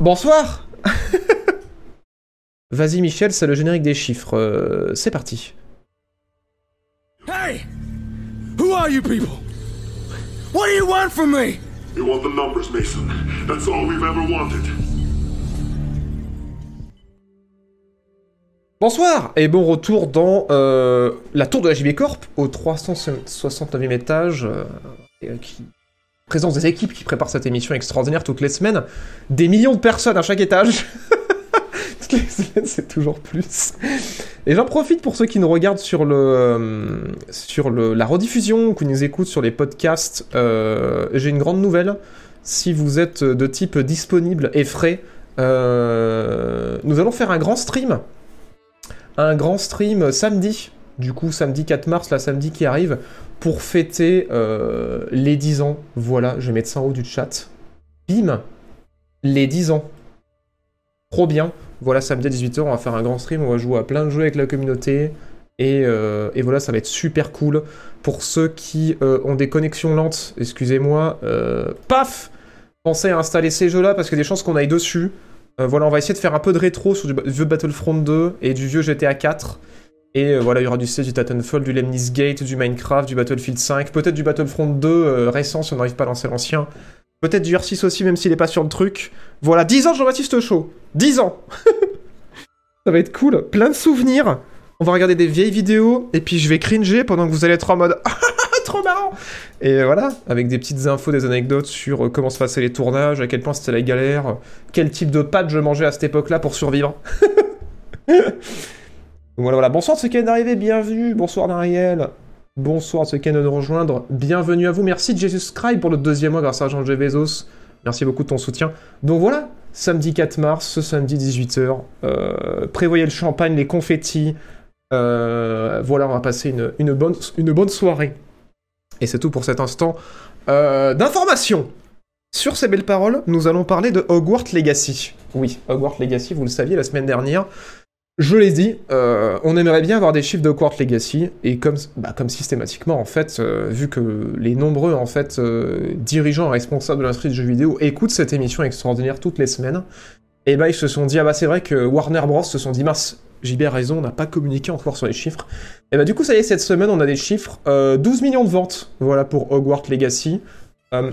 Bonsoir Vas-y Michel, c'est le générique des chiffres. Euh, c'est parti. Hey! Who are you people? What do you want from me? You want the numbers, Mason. That's all we've ever wanted. Bonsoir et bon retour dans euh, la tour de la JB Corp au 369e étage euh, et, qui présence des équipes qui préparent cette émission extraordinaire toutes les semaines. Des millions de personnes à chaque étage. toutes les semaines, c'est toujours plus. Et j'en profite pour ceux qui nous regardent sur le euh, sur le, la rediffusion ou qui nous écoutent sur les podcasts. euh, J'ai une grande nouvelle. Si vous êtes de type disponible et frais, euh, nous allons faire un grand stream un grand stream samedi, du coup samedi 4 mars, la samedi qui arrive, pour fêter euh, les 10 ans. Voilà, je vais mettre ça en haut du chat. Bim Les 10 ans. Trop bien. Voilà, samedi à 18h, on va faire un grand stream, on va jouer à plein de jeux avec la communauté. Et, euh, voilà, ça va être super cool. Pour ceux qui euh, ont des connexions lentes, excusez-moi, paf Pensez à installer ces jeux-là parce a des chances qu'on aille dessus. Voilà, on va essayer de faire un peu de rétro sur du vieux Battlefront 2 et du vieux GTA 4. Et euh, voilà, il y aura du CS, du Titanfall, du Lemnis Gate, du Minecraft, du Battlefield 5, peut-être du Battlefront 2 euh, récent si on n'arrive pas à lancer l'ancien. Peut-être du R6 aussi, même s'il est pas sur le truc. Voilà, 10 ans Jean-Baptiste Chaud 10 ans Ça va être cool, plein de souvenirs. On va regarder des vieilles vidéos, et puis je vais cringer pendant que vous allez être en mode trop marrant Et voilà, avec des petites infos, des anecdotes sur euh, comment se passaient les tournages, à quel point c'était la galère, euh, quel type de pâtes je mangeais à cette époque-là pour survivre. voilà, voilà. Bonsoir ceux qui viennent d'arriver, bienvenue. Bonsoir Nariel. Bonsoir ceux qui viennent de nous rejoindre, bienvenue à vous. Merci de Jesus Scribe pour le deuxième mois grâce à Jean G. Bezos. Merci beaucoup de ton soutien. Donc voilà, samedi 4 mars, ce samedi 18h. euh, prévoyez le champagne, les confettis. Euh, voilà, on va passer une, une bonne, une bonne soirée. Et c'est tout pour cet instant euh, d'information. Sur ces belles paroles, nous allons parler de Hogwarts Legacy. Oui, Hogwarts Legacy, vous le saviez la semaine dernière. Je l'ai dit, euh, on aimerait bien avoir des chiffres de Hogwarts Legacy, et comme, bah, systématiquement, en fait, euh, vu que les nombreux en fait, euh, dirigeants responsables de l'industrie du jeu vidéo écoutent cette émission extraordinaire toutes les semaines, et bah ils se sont dit, ah bah c'est vrai que Warner Bros. se sont dit, mince, JB a raison, on n'a pas communiqué encore sur les chiffres. Et bah du coup, ça y est, cette semaine, on a des chiffres, euh, 12 millions de ventes, voilà, pour Hogwarts Legacy.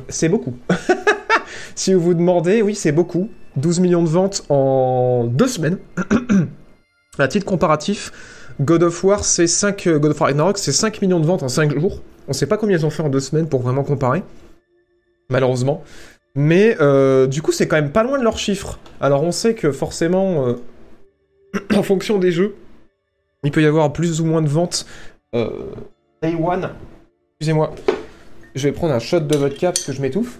C'est beaucoup. si vous vous demandez, oui, c'est beaucoup. 12 millions de ventes en deux semaines. à titre comparatif, God of War, c'est 5... euh, God of War Ragnarok, c'est 5 millions de ventes en 5 jours. On sait pas combien ils ont fait en deux semaines pour vraiment comparer. Malheureusement. Mais euh, du coup, c'est quand même pas loin de leurs chiffres. Alors on sait que forcément, euh, en fonction des jeux, il peut y avoir plus ou moins de ventes. Day One. Excusez-moi. Je vais prendre un shot de vodka parce que je m'étouffe.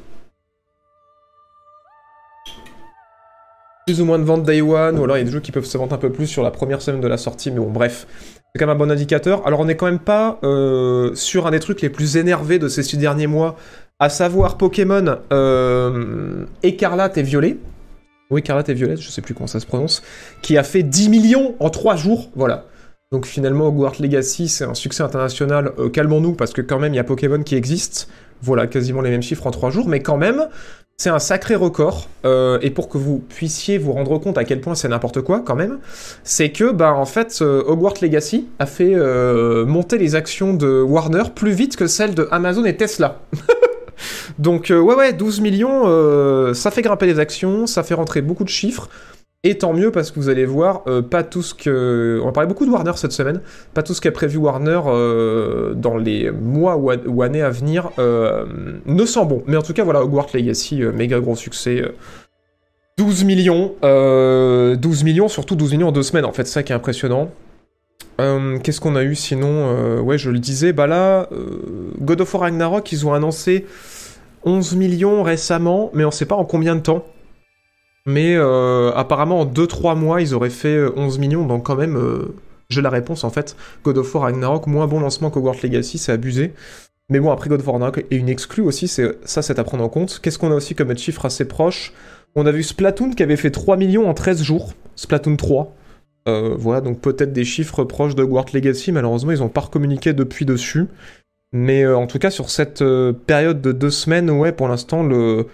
Plus ou moins de ventes Day One, ou alors il y a des jeux qui peuvent se vendre un peu plus sur la première semaine de la sortie, mais bon, bref. C'est quand même un bon indicateur. Alors on est quand même pas euh, sur un des trucs les plus énervés de ces six derniers mois, à savoir Pokémon euh, Écarlate et Violet. Oui, Écarlate et Violette, je sais plus comment ça se prononce, qui a fait 10 millions en 3 jours, voilà. Donc finalement, Hogwarts Legacy, c'est un succès international. Euh, Calmons-nous, parce que quand même, il y a Pokémon qui existe. Voilà, quasiment les mêmes chiffres en 3 jours, mais quand même, c'est un sacré record. Euh, et pour que vous puissiez vous rendre compte à quel point c'est n'importe quoi, quand même, c'est que, bah, en fait, euh, Hogwarts Legacy a fait euh, monter les actions de Warner plus vite que celles de Amazon et Tesla. Donc, ouais, ouais, 12 millions, ça fait grimper les actions, ça fait rentrer beaucoup de chiffres. Et tant mieux parce que vous allez voir, euh, pas tout ce que. On parler beaucoup de Warner cette semaine. Pas tout ce qu'a prévu Warner euh, dans les mois ou, années à venir euh, ne sent bon. Mais en tout cas, voilà, Hogwarts Legacy, méga gros succès. euh, 12 millions. euh, 12 millions, surtout 12 millions en deux semaines, en fait, ça qui est impressionnant. Qu'est-ce qu'on a eu sinon Ouais, je le disais, bah là, God of War Ragnarok, ils ont annoncé 11 millions récemment, mais on sait pas en combien de temps. Mais euh, apparemment, en 2-3 mois, ils auraient fait euh, 11 millions, donc quand même, euh, j'ai la réponse en fait. God of War Ragnarok, moins bon lancement qu'Hogwarts Legacy, c'est abusé. Mais bon, après God of War Ragnarok et une exclue aussi, c'est ça, c'est à prendre en compte. Qu'est-ce qu'on a aussi comme chiffre assez proche? On a vu Splatoon qui avait fait 3 millions en 13 jours. Splatoon 3. Euh, voilà, donc peut-être des chiffres proches de Hogwarts Legacy. Malheureusement, ils n'ont pas recommuniqué depuis dessus. Mais euh, en tout cas, sur cette euh, période de deux semaines, ouais, pour l'instant, le,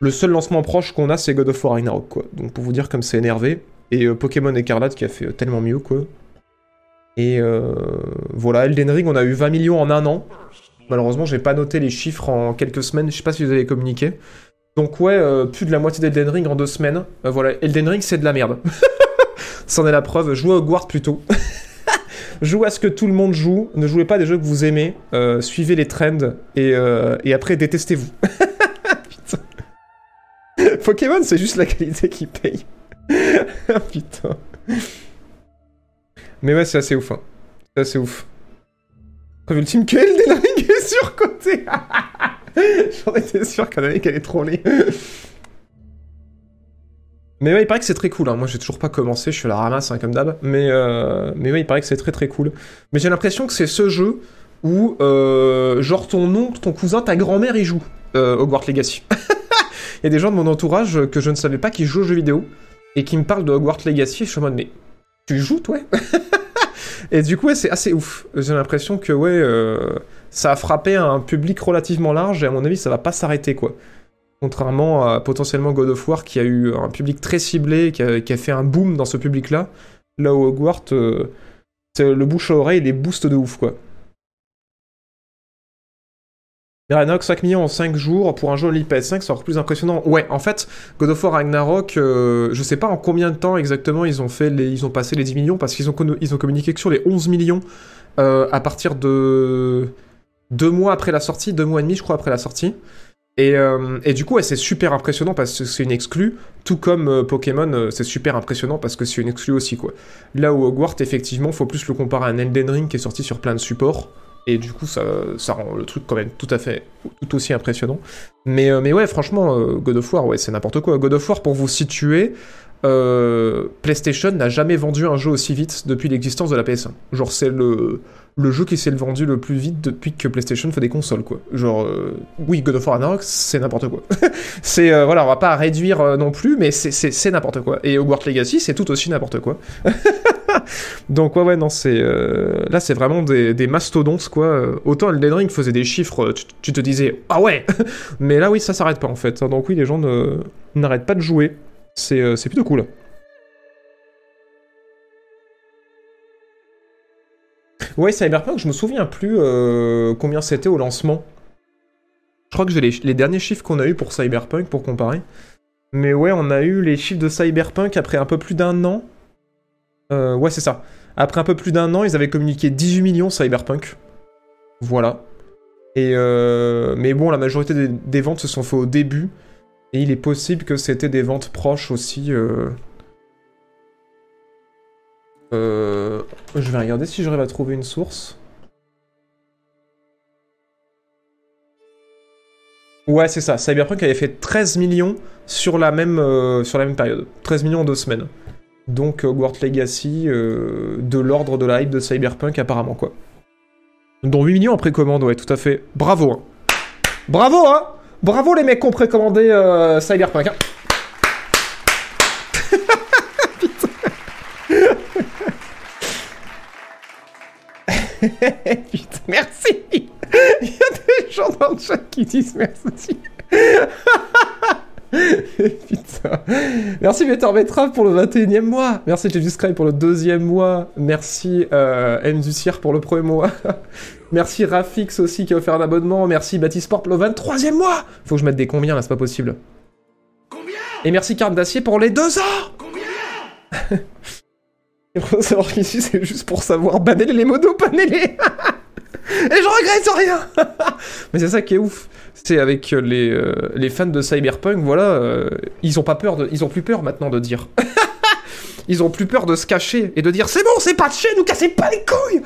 Le seul lancement proche qu'on a, c'est God of War Ragnarok, quoi. Donc pour vous dire comme c'est énervé. Et euh, Pokémon Écarlate qui a fait euh, tellement mieux, quoi. Et euh, voilà, Elden Ring, on a eu 20 millions en un an. Malheureusement, j'ai pas noté les chiffres en quelques semaines. Je sais pas si vous avez communiqué. Donc ouais, euh, plus de la moitié d'Elden Ring en deux semaines. Voilà, Elden Ring, c'est de la merde. C'en est la preuve. Jouez à Hogwarts plutôt. jouez à ce que tout le monde joue. Ne jouez pas des jeux que vous aimez. Suivez les trends et, et après détestez-vous. Pokémon, c'est juste la qualité qui paye. Putain. Mais ouais, c'est assez ouf. Hein. C'est assez ouf. Preuve ultime que Elden est surcoté. J'en étais sûr qu'un mec allait troller. Mais ouais, il paraît que c'est très cool. Hein. Moi, j'ai toujours pas commencé, je suis la ramasse, hein, comme d'hab. Mais, euh... mais ouais, il paraît que c'est très très cool. Mais j'ai l'impression que c'est ce jeu où, euh, genre, ton oncle, ton cousin, ta grand-mère y joue, euh, Hogwarts Legacy. Y a des gens de mon entourage que je ne savais pas qui jouent aux jeux vidéo et qui me parlent de Hogwarts Legacy. Je suis en mode, mais tu joues, toi? Et du coup, ouais, c'est assez ouf. J'ai l'impression que, ouais, euh, ça a frappé un public relativement large et à mon avis, ça va pas s'arrêter, quoi. Contrairement à potentiellement God of War qui a eu un public très ciblé, qui a, fait un boom dans ce public-là. Là où Hogwarts, euh, le bouche à oreille, les boosts de ouf, quoi. Miranox 5 millions en 5 jours pour un jeu Only PS5, c'est encore plus impressionnant. Ouais, en fait, God of War Ragnarok, euh, je sais pas en combien de temps exactement ils ont fait les, ils ont passé les 10 millions parce qu'ils ont, ils ont communiqué que sur les 11 millions euh, à partir de deux mois après la sortie, deux mois et demi je crois après la sortie. Et, euh, et du coup, ouais, c'est super impressionnant parce que c'est une exclue, tout comme euh, Pokémon, c'est super impressionnant parce que c'est une exclue aussi, quoi. Là où Hogwarts, effectivement, faut plus le comparer à un Elden Ring qui est sorti sur plein de supports, et du coup, ça, ça rend le truc quand même tout à fait, tout aussi impressionnant. Mais, euh, mais ouais, franchement, euh, God of War, ouais, c'est n'importe quoi. God of War, pour vous situer, euh, PlayStation n'a jamais vendu un jeu aussi vite depuis l'existence de la PS1. Genre, c'est le, le jeu qui s'est vendu le plus vite depuis que PlayStation fait des consoles, quoi. Genre, euh, oui, God of War Ragnarok, c'est n'importe quoi. c'est, euh, voilà, on va pas réduire non plus, mais c'est- n'importe quoi. Et Hogwarts Legacy, c'est tout aussi n'importe quoi. Donc ouais ouais non c'est là c'est vraiment des, des mastodontes quoi. Autant Elden Ring faisait des chiffres, tu, tu te disais ah ouais, mais là oui ça s'arrête pas en fait. Donc oui les gens n'arrêtent pas de jouer. C'est euh, c'est plutôt cool. Ouais Cyberpunk je me souviens plus euh, combien c'était au lancement. Je crois que j'ai les, derniers chiffres qu'on a eu pour Cyberpunk pour comparer. Mais ouais on a eu les chiffres de Cyberpunk après un peu plus d'un an. Euh, ouais, c'est ça. Après un peu plus d'un an, ils avaient communiqué 18 millions Cyberpunk. Voilà. Et mais bon, la majorité des, des ventes se sont fait au début. Et il est possible que c'était des ventes proches aussi. euh. Euh, je vais regarder si j'arrive à trouver une source. Ouais, c'est ça. Cyberpunk avait fait 13 millions sur la même, euh, sur la même période. 13 millions en deux semaines. Donc Hogwarts Legacy, de l'ordre de la hype de Cyberpunk apparemment quoi. Dont 8 millions en précommande, ouais, tout à fait. Bravo, hein. Bravo, hein Bravo les mecs qui ont précommandé euh, Cyberpunk, hein. Putain. Merci Il y a des gens dans le chat qui disent merci. Putain. Merci Better Betrave pour le 21 e mois. Merci Sky pour le deuxième mois. Merci euh, M pour le premier mois. Merci Rafix aussi qui a offert un abonnement. Merci Batisport pour le 23 e mois. Faut que je mette des combien là, c'est pas possible. Et merci Carte d'Acier pour les deux ans. Il faut savoir qu'ici c'est juste pour savoir banner les modos, banner les. Et je regrette rien Mais c'est ça qui est ouf. C'est avec euh, les, euh, les fans de Cyberpunk, voilà, euh, ils ont pas peur de, ils ont plus peur maintenant de dire. ils ont plus peur de se cacher et de dire c'est bon, c'est patché, nous cassez pas les couilles.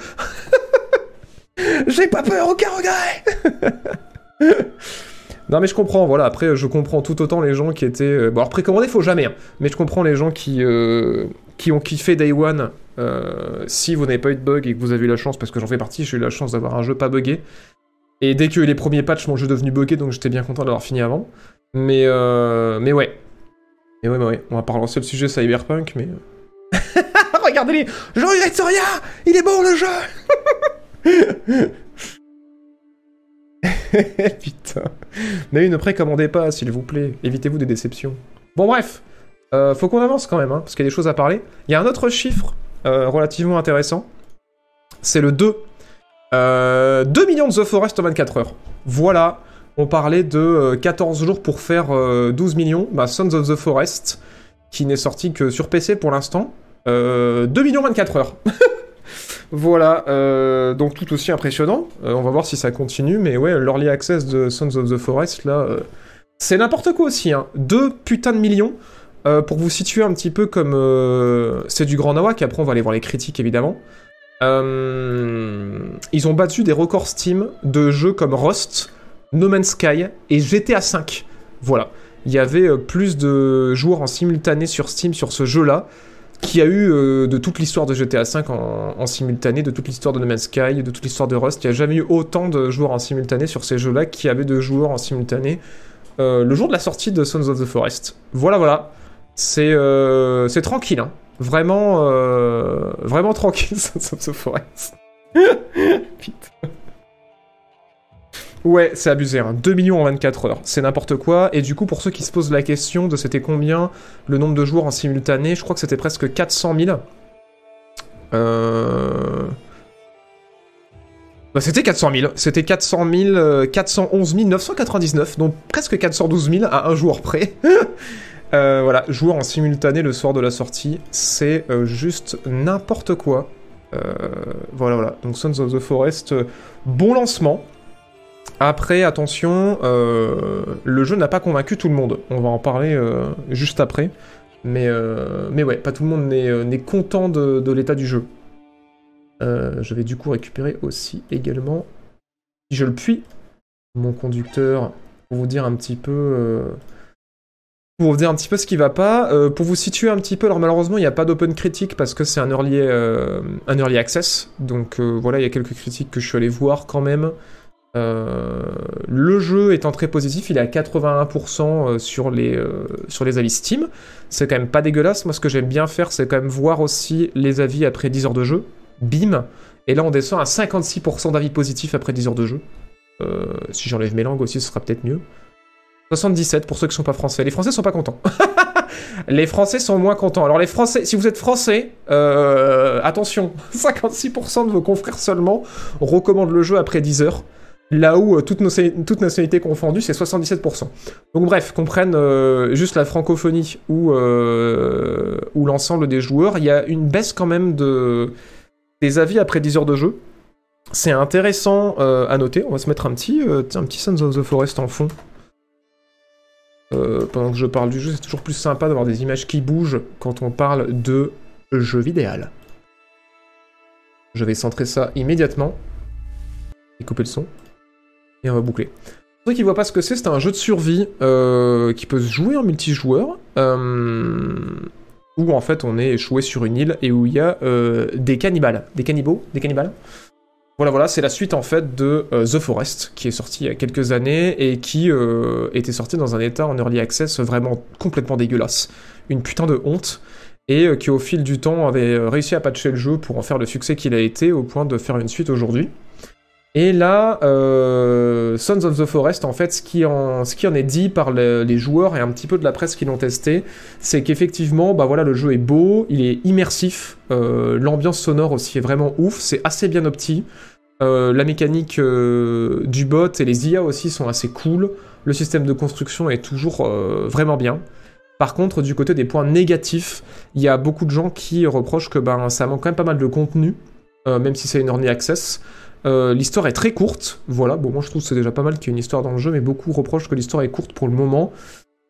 J'ai pas peur, aucun regret. non mais je comprends, voilà. Après, je comprends tout autant les gens qui étaient. euh, Bon, alors précommander, faut jamais. hein. Mais je comprends les gens qui euh, qui ont kiffé Day One. euh, si vous n'avez pas eu de bug et que vous avez eu la chance, parce que j'en fais partie, j'ai eu la chance d'avoir un jeu pas buggé. Et dès eu les premiers patchs, mon jeu est devenu buggé, donc j'étais bien content d'avoir fini avant. Mais, euh, mais ouais. Mais ouais, mais ouais. On va pas relancer le sujet Cyberpunk, mais. euh. Regardez-les Je regrette rien Il est bon le jeu Putain. Mais ne précommandez pas, s'il vous plaît. Évitez-vous des déceptions. Bon, bref. Euh, faut qu'on avance quand même, hein, parce qu'il y a des choses à parler. Il y a un autre chiffre euh, relativement intéressant. C'est le 2. Euh, 2 millions de The Forest en 24 heures. Voilà. On parlait de euh, 14 jours pour faire euh, 12 millions. Bah, Sons of the Forest, qui n'est sorti que sur PC pour l'instant. Euh, 2 millions 24 heures. voilà, euh, donc tout aussi impressionnant. Euh, on va voir si ça continue, mais ouais, l'early access de Sons of the Forest, là, euh, c'est n'importe quoi aussi. Hein. 2 putains de millions. Pour vous situer un petit peu comme... c'est du Grand Nawak, après on va aller voir les critiques évidemment. Ils ont battu des records Steam de jeux comme Rust, No Man's Sky et GTA V. Voilà. Il y avait plus de joueurs en simultané sur Steam sur ce jeu-là qui a eu euh, de toute l'histoire de GTA V en, en simultané, de toute l'histoire de No Man's Sky, de toute l'histoire de Rust. Il n'y a jamais eu autant de joueurs en simultané sur ces jeux-là qu'il y avait de joueurs en simultané euh, le jour de la sortie de Sons of the Forest. Voilà, voilà. C'est euh, tranquille, hein. Vraiment, vraiment tranquille, Sons of the Forest. Putain. Ouais, c'est abusé, hein. 2 millions en 24 heures, c'est n'importe quoi. Et du coup, pour ceux qui se posent la question de c'était combien le nombre de joueurs en simultané, je crois que c'était presque 400 000. Euh... Bah, c'était 400 000. C'était 400 000, euh, 411 999, donc presque 412 000 à un joueur près. Euh, voilà, joueurs en simultané le soir de la sortie, c'est euh, juste n'importe quoi. Euh, voilà, voilà. Donc Sons of the Forest, bon lancement. Après, attention, euh, le jeu n'a pas convaincu tout le monde. On va en parler euh, juste après. Mais, euh, mais ouais, pas tout le monde n'est content de, l'état du jeu. Je vais du coup récupérer aussi également, si je le puis, mon conducteur pour vous dire un petit peu. pour vous dire un petit peu ce qui va pas, pour vous situer un petit peu, alors malheureusement il n'y a pas d'open critique parce que c'est un early, un early access, donc voilà il y a quelques critiques que je suis allé voir quand même. Euh, le jeu étant très positif, il est à 81% sur les, euh, sur les avis Steam. C'est quand même pas dégueulasse. Moi, ce que j'aime bien faire, c'est quand même voir aussi les avis après 10 heures de jeu. Bim Et là, on descend à 56% d'avis positifs après 10 heures de jeu. Euh, si j'enlève mes langues aussi, ce sera peut-être mieux. 77 pour ceux qui sont pas français. Les Français sont pas contents. les Français sont moins contents. Alors les Français, si vous êtes Français, euh, attention, 56% de vos confrères seulement recommandent le jeu après 10 heures. Là où euh, toutes, nos, toutes nationalités confondues, c'est 77%. Donc bref, qu'on prenne euh, juste la francophonie ou, euh, ou l'ensemble des joueurs, il y a une baisse quand même de, des avis après 10 heures de jeu. C'est intéressant à noter. On va se mettre un petit, un petit Sons of the Forest en fond. Pendant que je parle du jeu, c'est toujours plus sympa d'avoir des images qui bougent quand on parle de jeu vidéo. Je vais centrer ça immédiatement. Et couper le son. Et on va boucler. Pour ceux qui voient pas ce que c'est, c'est un jeu de survie euh, qui peut se jouer en multijoueur. Euh, où en fait on est échoué sur une île et où il y a euh, des cannibales. Des cannibaux? Des cannibales? Voilà, voilà, c'est la suite en fait de The Forest, qui est sorti il y a quelques années et qui était sorti dans un état en early access vraiment complètement dégueulasse. Une putain de honte. Et qui au fil du temps avait réussi à patcher le jeu pour en faire le succès qu'il a été au point de faire une suite aujourd'hui. Et là, euh, Sons of the Forest, en fait, ce qui en, est dit par le- les joueurs et un petit peu de la presse qui l'ont testé, c'est qu'effectivement, bah voilà, le jeu est beau, il est immersif, euh, l'ambiance sonore aussi est vraiment ouf, c'est assez bien opti. Euh, la mécanique du bot et les IA aussi sont assez cool. Le système de construction est toujours vraiment bien. Par contre, du côté des points négatifs, il y a beaucoup de gens qui reprochent que ben, ça manque quand même pas mal de contenu, même si c'est une early access. Euh, l'histoire est très courte, voilà. Bon, moi je trouve que c'est déjà pas mal qu'il y ait une histoire dans le jeu, mais beaucoup reprochent que l'histoire est courte pour le moment.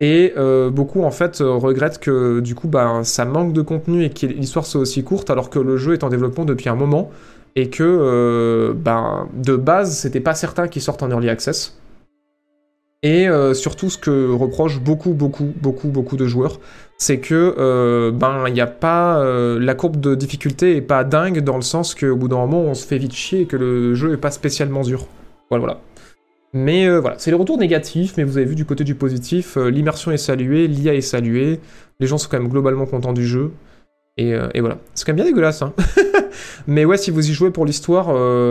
Et euh, beaucoup en fait euh, regrettent que du coup ben, ça manque de contenu et que l'histoire soit aussi courte alors que le jeu est en développement depuis un moment et que ben, de base c'était pas certain qu'il sorte en early access. Et surtout ce que reprochent beaucoup beaucoup beaucoup beaucoup de joueurs, c'est que euh, ben il a pas euh, la courbe de difficulté est pas dingue dans le sens qu'au bout d'un moment on se fait vite chier et que le jeu est pas spécialement dur. Voilà. Mais euh, voilà, c'est le retour négatif, mais vous avez vu du côté du positif, l'immersion est saluée, l'IA est saluée, les gens sont quand même globalement contents du jeu. Et, voilà. C'est quand même bien dégueulasse, hein. mais ouais, si vous y jouez pour l'histoire,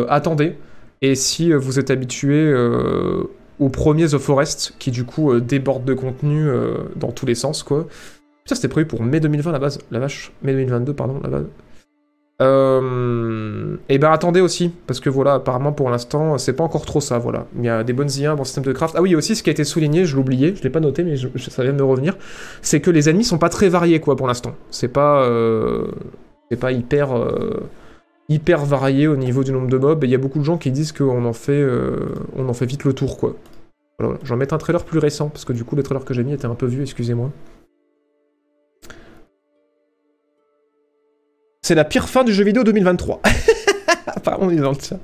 attendez. et si vous êtes habitué euh, au premier The Forest, qui du coup déborde de contenu dans tous les sens, quoi. Putain, c'était prévu pour mai 2020 à la base, la vache, mai 2022, pardon, la base. Euh, et ben attendez aussi, parce que voilà, apparemment pour l'instant, c'est pas encore trop ça, voilà. Il y a des bonnes IA, bon système de craft. Ah oui, aussi ce qui a été souligné, je oublié, je l'ai pas noté, mais ça vient de me revenir, c'est que les ennemis sont pas très variés, quoi, pour l'instant. C'est pas, euh, c'est pas hyper, euh, hyper varié au niveau du nombre de mobs. Et il y a beaucoup de gens qui disent qu'on en fait, euh, on en fait vite le tour, quoi. Voilà, voilà. je vais en mettre un trailer plus récent, parce que du coup, le trailer que j'ai mis était un peu vieux, excusez-moi. C'est la pire fin du jeu vidéo 2023. Apparemment, on est dans le chat.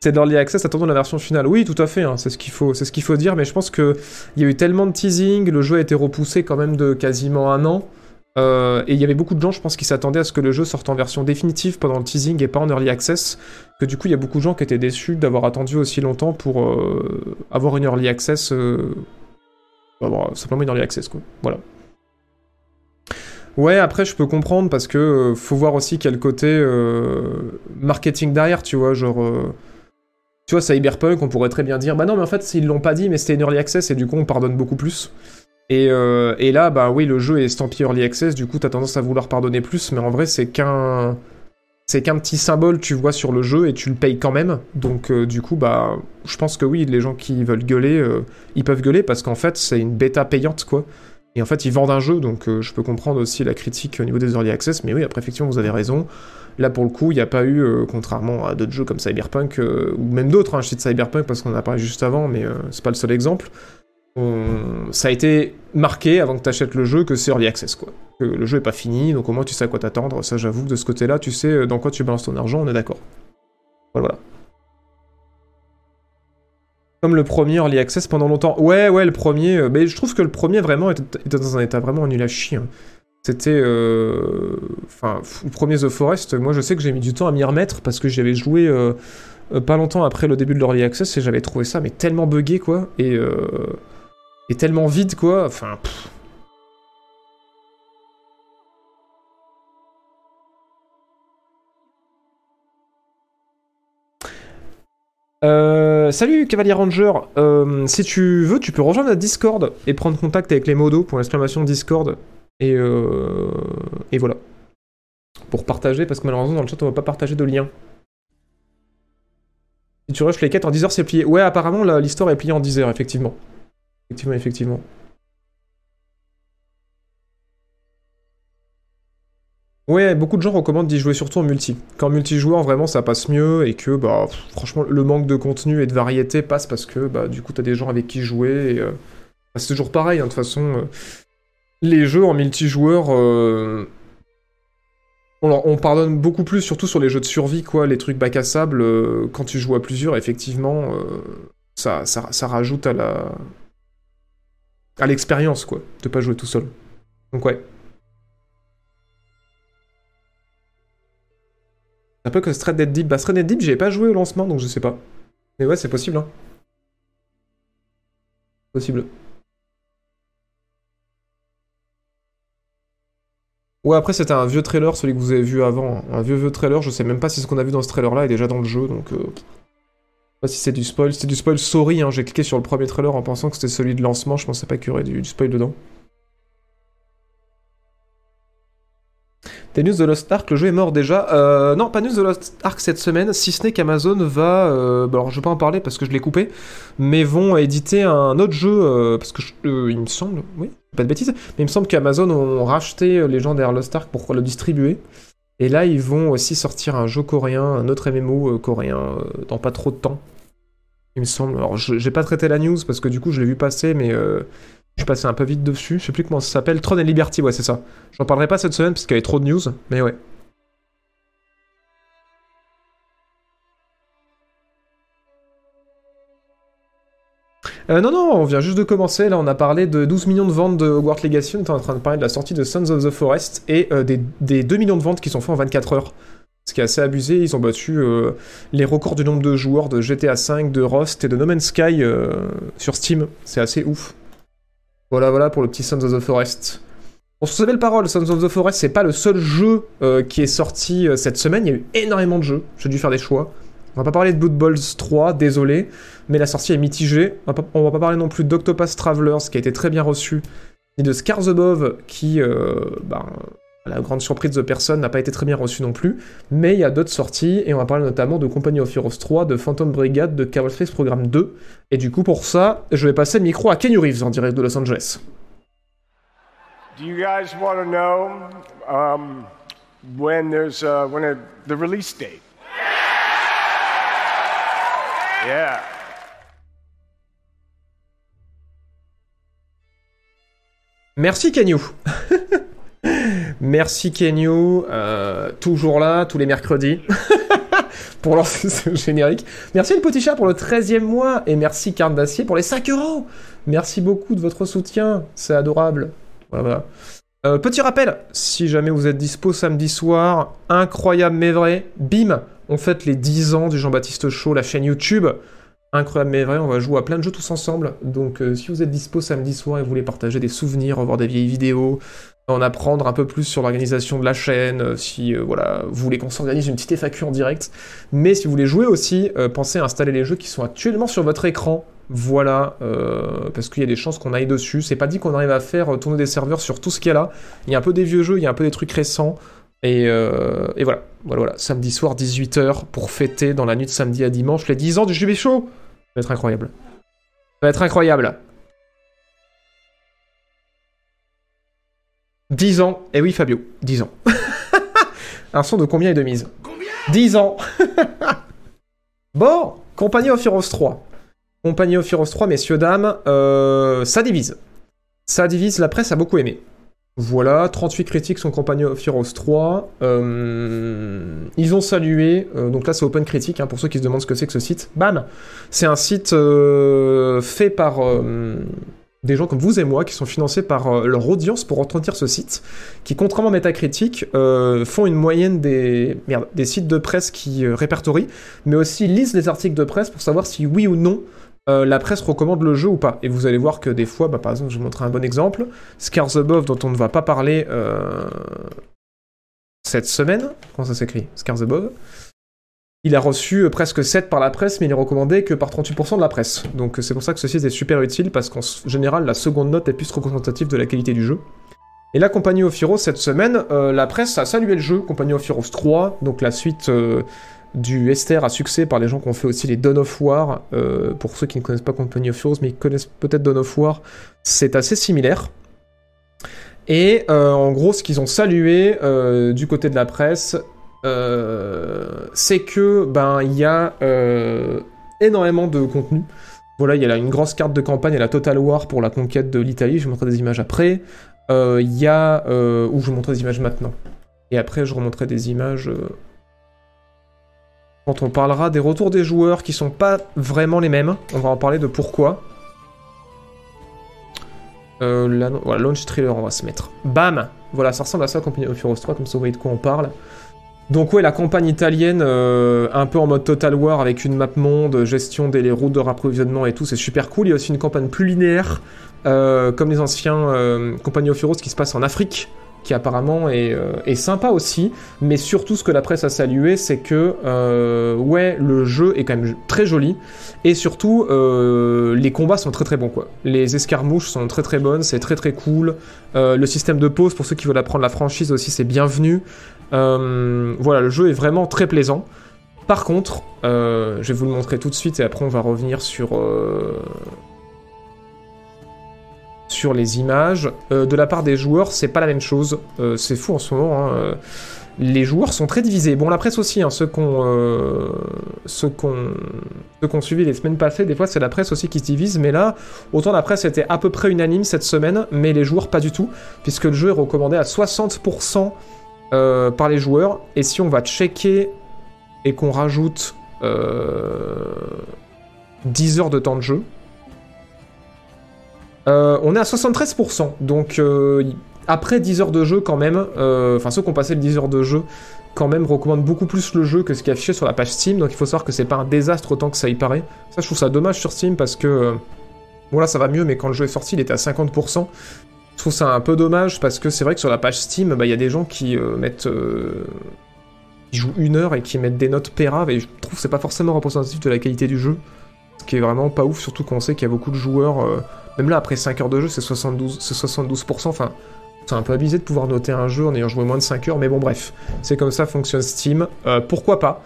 C'est dans l'early access, attendons la version finale. Oui, tout à fait, hein, c'est ce qu'il faut, ce qu'il faut dire, mais je pense que il y a eu tellement de teasing, le jeu a été repoussé quand même de quasiment un an, euh, et il y avait beaucoup de gens, je pense, qui s'attendaient à ce que le jeu sorte en version définitive pendant le teasing et pas en early access, que du coup, il y a beaucoup de gens qui étaient déçus d'avoir attendu aussi longtemps pour euh, avoir une early access, euh, simplement une early access, quoi. Voilà. Ouais, après, je peux comprendre parce que euh, faut voir aussi quel côté euh, marketing derrière, tu vois, genre. euh, tu vois, Cyberpunk, on pourrait très bien dire, bah non, mais en fait, s'ils l'ont pas dit, mais c'était une early access et du coup, on pardonne beaucoup plus. Et, et là, bah oui, le jeu est estampillé early access, du coup, t'as tendance à vouloir pardonner plus, mais en vrai, c'est qu'un. C'est qu'un petit symbole, tu vois, sur le jeu et tu le payes quand même. Donc, du coup, bah, je pense que oui, les gens qui veulent gueuler, ils peuvent gueuler parce qu'en fait, c'est une bêta payante, quoi. Et en fait, ils vendent un jeu, donc euh, je peux comprendre aussi la critique au niveau des early access, mais oui, après, effectivement, vous avez raison. Là, pour le coup, il n'y a pas eu, euh, contrairement à d'autres jeux comme Cyberpunk, euh, ou même d'autres, hein, je Cyberpunk parce qu'on en a parlé juste avant, mais c'est pas le seul exemple. Ça a été marqué avant que tu achètes le jeu que c'est early access, quoi. Que le jeu est pas fini, donc au moins tu sais à quoi t'attendre. Ça, j'avoue que de ce côté-là, tu sais dans quoi tu balances ton argent, on est d'accord. Voilà. Comme le premier Early Access pendant longtemps. Ouais, ouais, le premier. euh, mais je trouve que le premier vraiment était, dans un état vraiment nul à chier. hein. C'était. euh, Enfin, le premier The Forest, moi je sais que j'ai mis du temps à m'y remettre parce que j'avais joué euh, euh, pas longtemps après le début de l'Early Access et j'avais trouvé ça mais tellement buggé quoi. Et, et tellement vide quoi. Enfin. Euh, salut Cavalier Ranger, Euh, si tu veux, tu peux rejoindre la Discord et prendre contact avec les modos pour l'exclamation Discord. Et, euh, et voilà. Pour partager, parce que malheureusement dans le chat on va pas partager de lien. Si tu rushes les quêtes en 10 heures, c'est plié. Ouais, apparemment l'histoire est pliée en 10 heures, effectivement. Effectivement, effectivement. Ouais, beaucoup de gens recommandent d'y jouer surtout en multi. Quand multijoueur, vraiment, ça passe mieux et que, bah, franchement, le manque de contenu et de variété passe parce que, bah, du coup, t'as des gens avec qui jouer euh, bah, c'est toujours pareil, hein, de toute façon. euh, les jeux en multijoueur, euh, on, leur- on pardonne beaucoup plus, surtout sur les jeux de survie, quoi, les trucs bac à sable, quand tu joues à plusieurs, effectivement, ça, ça, ça rajoute à la... à l'expérience, quoi, de pas jouer tout seul. Donc ouais. Un peu que Straight Dead Deep. Bah, Straight Dead Deep, j'y ai pas joué au lancement, donc je sais pas. Mais ouais, c'est possible, hein. Possible. Ouais, après, c'était un vieux trailer, celui que vous avez vu avant. hein. Un vieux, vieux trailer, je sais même pas si ce qu'on a vu dans ce trailer-là est déjà dans le jeu, donc... Euh... Je sais pas si c'est du spoil. C'était du spoil sorry, hein. J'ai cliqué sur le premier trailer en pensant que c'était celui de lancement, je pensais pas qu'il y aurait du, du spoil dedans. Des news de Lost Ark, le jeu est mort déjà. Euh, non, pas news de Lost Ark cette semaine, si ce n'est qu'Amazon va. euh, bah alors, je vais pas en parler parce que je l'ai coupé, mais vont éditer un autre jeu, euh, parce que il me semble, oui, pas de bêtises, mais il me semble qu'Amazon ont racheté les gens derrière Lost Ark pour le distribuer. Et là, ils vont aussi sortir un jeu coréen, un autre MMO coréen, dans pas trop de temps. Il me semble. Alors, je- j'ai pas traité la news parce que du coup, je l'ai vu passer, mais je suis passé un peu vite dessus. Je sais plus comment ça s'appelle. Tron and Liberty, ouais, c'est ça. J'en parlerai pas cette semaine parce qu'il y avait trop de news, mais ouais. Euh, non, non, on vient juste de commencer. Là, on a parlé de 12 millions de ventes de Hogwarts Legacy. On est en train de parler de la sortie de Sons of the Forest et euh, des, des 2 millions de ventes qui sont faites en 24 heures. Ce qui est assez abusé. Ils ont battu euh, les records du nombre de joueurs de GTA V, de Rust et de No Man's Sky euh, sur Steam. C'est assez ouf. Voilà, voilà pour le petit Sons of the Forest. On se belle parole, Sons of the Forest, c'est pas le seul jeu euh, qui est sorti euh, cette semaine. Il y a eu énormément de jeux. J'ai dû faire des choix. On va pas parler de Blood Balls 3, désolé, mais la sortie est mitigée. On va pas, parler non plus d'Octopath Travelers, qui a été très bien reçu, ni de Scars Above, qui, euh, ben, la grande surprise de personne, n'a pas été très bien reçu non plus. Mais il y a d'autres sorties, et on va parler notamment de Company of Heroes 3, de Phantom Brigade, de Kerbal Space Program 2. Et du coup, pour ça, je vais passer le micro à Kenny Reeves en direct de Los Angeles. Do you guys want to know um, when there's uh, when a, the release date? Yeah. Merci Kenyu. Merci Kenyu, euh, toujours là, tous les mercredis, pour lancer ce générique. Merci le petit chat pour le 13e mois, et merci Carte d'Acier pour les 5 euros. Merci beaucoup de votre soutien, c'est adorable. Voilà, voilà. Euh, petit rappel, si jamais vous êtes dispo samedi soir, incroyable mais vrai, bim, on fête les 10 ans du Jean-Baptiste Show, la chaîne YouTube. Incroyable mais vrai, on va jouer à plein de jeux tous ensemble. Donc euh, si vous êtes dispo samedi soir et vous voulez partager des souvenirs, revoir des vieilles vidéos, en apprendre un peu plus sur l'organisation de la chaîne, euh, si euh, voilà, vous voulez qu'on s'organise une petite FAQ en direct. Mais si vous voulez jouer aussi, euh, pensez à installer les jeux qui sont actuellement sur votre écran. Voilà, parce qu'il y a des chances qu'on aille dessus. C'est pas dit qu'on arrive à faire tourner des serveurs sur tout ce qu'il y a là. Il y a un peu des vieux jeux, il y a un peu des trucs récents. Et, et voilà. voilà, voilà, samedi soir 18h pour fêter dans la nuit de samedi à dimanche les 10 ans du JB Show. Ça va être incroyable. Ça va être incroyable. 10 ans. Eh oui, Fabio, 10 ans. Un son de combien est de mise 10 ans. bon, Compagnie of Heroes 3. Compagnie of Heroes 3, messieurs, dames, euh, ça divise. Ça divise, la presse a beaucoup aimé. Voilà, 38 critiques sur Compagnie of Heroes 3. Euh, ils ont salué, euh, donc là c'est Open Critique, hein, pour ceux qui se demandent ce que c'est que ce site. Bam C'est un site fait par des gens comme vous et moi qui sont financés par euh, leur audience pour entretenir ce site, qui contrairement à Metacritic euh, font une moyenne des, sites de presse qui euh, répertorient, mais aussi lisent les articles de presse pour savoir si oui ou non la presse recommande le jeu ou pas. Et vous allez voir que des fois, bah, par exemple, je vais vous montrer un bon exemple. Scars Above, dont on ne va pas parler cette semaine. Comment ça s'écrit? Scars Above. Il a reçu euh, presque 7 par la presse, mais il est recommandé que par 38% de la presse. Donc euh, c'est pour ça que ce site est super utile, parce qu'en général, la seconde note est plus représentative de la qualité du jeu. Et la Compagnie of Heroes, cette semaine, euh, la presse a salué le jeu, Compagnie of Heroes 3, donc la suite du Esther à succès par les gens qui ont fait aussi les Dawn of War. Pour ceux qui ne connaissent pas Company of Heroes, mais ils connaissent peut-être Dawn of War, c'est assez similaire. Et en gros, ce qu'ils ont salué du côté de la presse, c'est que ben il y a euh, énormément de contenu. Voilà, il y a une grosse carte de campagne à la Total War pour la conquête de l'Italie. Je vous montrerai des images après. Euh, Il y a euh, où je vous montrerai des images maintenant. Et après, je remontrerai des images. euh, quand on parlera des retours des joueurs qui sont pas vraiment les mêmes, on va en parler de pourquoi. Euh, la- launch trailer, on va se mettre. Bam Voilà, ça ressemble à ça, Company of Heroes 3, comme ça vous voyez de quoi on parle. Donc ouais, la campagne italienne, euh, un peu en mode Total War, avec une map monde, gestion des routes de rapprovisionnement et tout, c'est super cool. Il y a aussi une campagne plus linéaire, euh, comme les anciens euh, Company of Heroes qui se passe en Afrique, qui apparemment est, euh, est sympa aussi. Mais surtout, ce que la presse a salué, c'est que, ouais, le jeu est quand même très joli. Et surtout, les combats sont très très bons, quoi. Les escarmouches sont très très bonnes, c'est très très cool. Le système de pause, pour ceux qui veulent apprendre la franchise aussi, c'est bienvenu. Euh, voilà, le jeu est vraiment très plaisant. Par contre, euh, je vais vous le montrer tout de suite et après on va revenir sur, euh, les images. De la part des joueurs, c'est pas la même chose. C'est fou en ce moment. hein. Les joueurs sont très divisés. Bon, la presse aussi, hein, ceux qu'on ceux qu'on qu'on suivi les semaines passées, des fois c'est la presse aussi qui se divise, mais là, autant la presse était à peu près unanime cette semaine, mais les joueurs pas du tout, puisque le jeu est recommandé à 60% euh, par les joueurs, et si on va checker et qu'on rajoute euh, 10 heures de temps de jeu, euh, on est à 73%, donc euh, après 10 heures de jeu quand même, euh, enfin ceux qui ont passé les 10 heures de jeu, quand même recommandent beaucoup plus le jeu que ce qui est affiché sur la page Steam, donc il faut savoir que c'est pas un désastre autant que ça y paraît. Ça je trouve ça dommage sur Steam parce que... euh, bon ça va mieux, mais quand le jeu est sorti il était à 50%. Je trouve ça un peu dommage parce que c'est vrai que sur la page Steam, bah, il y a des gens qui euh, mettent... euh, jouent une heure et qui mettent des notes péraves, et je trouve que c'est pas forcément représentatif de la qualité du jeu. Ce qui est vraiment pas ouf, surtout qu'on sait qu'il y a beaucoup de joueurs, euh, même là après 5 heures de jeu, c'est 72%, c'est 72%, enfin, c'est un peu abusé de pouvoir noter un jeu en ayant joué moins de 5 heures, mais bon bref, c'est comme ça fonctionne Steam, Euh, pourquoi pas?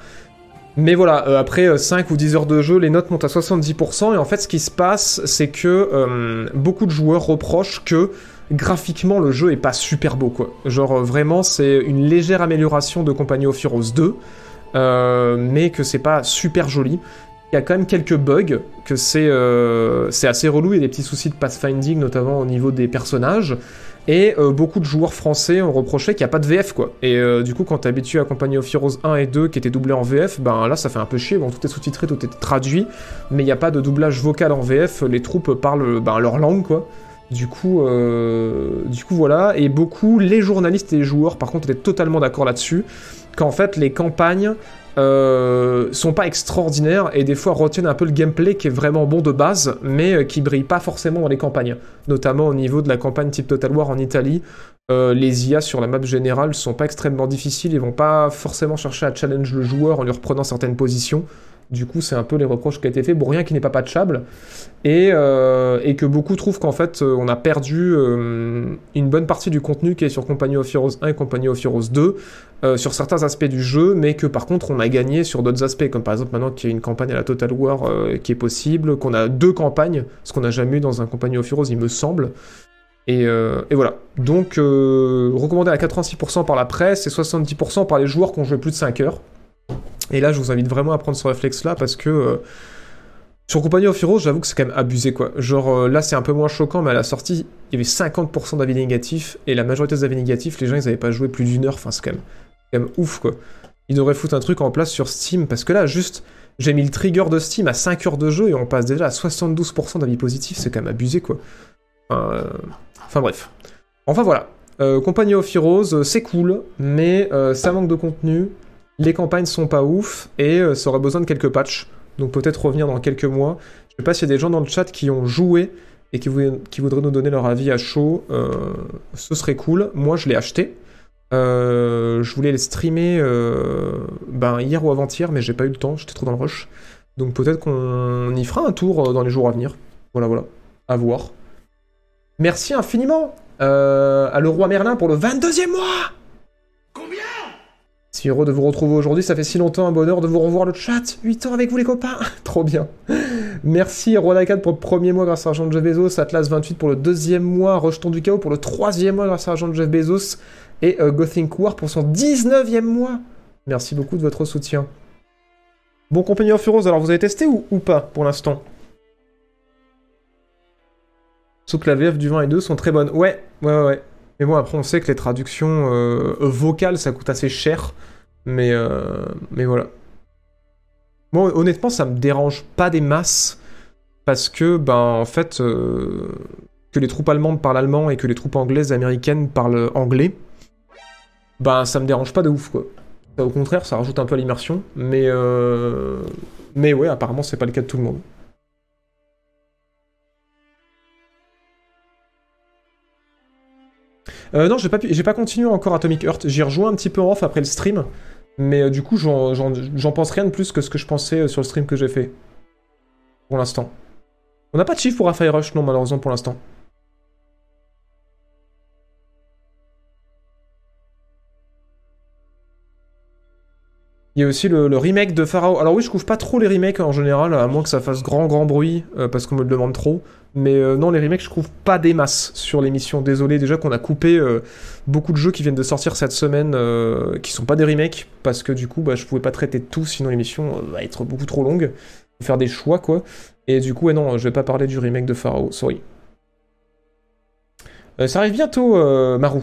Mais voilà, après euh, 5 ou 10 heures de jeu, les notes montent à 70%, et en fait ce qui se passe, c'est que beaucoup de joueurs reprochent que graphiquement le jeu est pas super beau quoi. Genre euh, vraiment c'est une légère amélioration de Company of Heroes 2, euh, mais que c'est pas super joli. Il y a quand même quelques bugs, que c'est euh, c'est assez relou, il y a des petits soucis de pathfinding, notamment au niveau des personnages. Et beaucoup de joueurs français ont reproché qu'il n'y a pas de VF quoi. Et du coup, quand t'es habitué à Company of Heroes 1 et 2 qui étaient doublés en VF, ben là ça fait un peu chier. Bon, tout est sous-titré, tout est traduit, mais il n'y a pas de doublage vocal en VF. Les troupes parlent ben, leur langue quoi. Du coup, euh, du coup voilà. Et beaucoup, les journalistes et les joueurs, par contre, étaient totalement d'accord là-dessus, qu'en fait les campagnes euh, sont pas extraordinaires et des fois retiennent un peu le gameplay qui est vraiment bon de base, mais euh, qui brille pas forcément dans les campagnes. Notamment au niveau de la campagne type Total War en Italie, les IA sur la map générale sont pas extrêmement difficiles, ils vont pas forcément chercher à challenge le joueur en lui reprenant certaines positions. Du coup, c'est un peu les reproches qui ont été faits. Bon, rien qui n'est pas patchable. Et, euh, que beaucoup trouvent qu'en fait, euh, on a perdu euh, une bonne partie du contenu qui est sur Company of Heroes 1 et Company of Heroes 2, euh, sur certains aspects du jeu, mais que par contre, on a gagné sur d'autres aspects, comme par exemple maintenant qu'il y a une campagne à la Total War qui est possible, qu'on a deux campagnes, ce qu'on n'a jamais eu dans un Company of Heroes, il me semble. Et, voilà. Donc, recommandé à 86% par la presse et 70% par les joueurs qui ont joué plus de 5 heures. Et là, je vous invite vraiment à prendre ce réflexe-là parce que euh, sur Company of Heroes, j'avoue que c'est quand même abusé quoi. Genre euh, là, c'est un peu moins choquant, mais à la sortie, il y avait 50% d'avis négatifs et la majorité des avis négatifs, les gens ils avaient pas joué plus d'une heure. Enfin, c'est quand même, quand même ouf quoi. Ils devraient foutre un truc en place sur Steam parce que là, juste, j'ai mis le trigger de Steam à 5 heures de jeu et on passe déjà à 72% d'avis positifs, c'est quand même abusé quoi. Enfin, euh, enfin, bref. Enfin voilà. Company of Heroes, c'est cool, mais ça manque de contenu. Les campagnes sont pas ouf et euh, ça aurait besoin de quelques patchs. Donc peut-être revenir dans quelques mois. Je sais pas s'il y a des gens dans le chat qui ont joué et qui, vou- qui voudraient nous donner leur avis à chaud. Euh, ce serait cool. Moi, je l'ai acheté. Euh, je voulais le streamer ben, hier ou avant-hier, mais j'ai pas eu le temps. J'étais trop dans le rush. Donc peut-être qu'on y fera un tour dans les jours à venir. Voilà, voilà. À voir. Merci infiniment à le roi Merlin pour le 22e mois heureux de vous retrouver aujourd'hui, ça fait si longtemps, un bonheur de vous revoir le chat. 8 ans avec vous les copains, trop bien. Merci Rodakat pour le premier mois grâce à l'argent de Jeff Bezos, Atlas28 pour le deuxième mois, Rejeton du Chaos pour le troisième mois grâce à l'argent de Jeff Bezos, et euh, Gothink War pour son 19e mois. Merci beaucoup de votre soutien. Bon, Compagnie of Heroes, alors vous avez testé ou, pas pour l'instant? Sauf que la VF du 20 et 2 sont très bonnes. Ouais, ouais, ouais, ouais. Mais bon, après, on sait que les traductions euh, vocales, ça coûte assez cher. Mais, euh, mais voilà. Moi, honnêtement, ça me dérange pas des masses. Parce que, ben, en fait, euh, que les troupes allemandes parlent allemand et que les troupes anglaises américaines parlent anglais, ben, ça me dérange pas de ouf, quoi. Au contraire, ça rajoute un peu à l'immersion. Mais, euh, mais ouais, apparemment, c'est pas le cas de tout le monde. Euh, non, j'ai pas, j'ai continué encore Atomic Heart. J'y rejoins un petit peu en off après le stream. Mais euh, du coup, j'en- pense rien de plus que ce que je pensais euh, sur le stream que j'ai fait. Pour l'instant. On n'a pas de chiffre pour Fire Rush, non, malheureusement, pour l'instant. Il y a aussi le, le remake de Pharaoh. Alors oui, je couvre pas trop les remakes en général, à moins que ça fasse grand grand bruit, euh, parce qu'on me le demande trop. Mais euh, non, les remakes, je couvre pas des masses sur l'émission. Désolé déjà qu'on a coupé euh, beaucoup de jeux qui viennent de sortir cette semaine, euh, qui sont pas des remakes, parce que du coup, bah, je pouvais pas traiter tout, sinon l'émission va être beaucoup trop longue. Faut faire des choix, quoi. Et du coup, ouais, non, je vais pas parler du remake de Pharaoh, sorry. Ça arrive bientôt, Marou.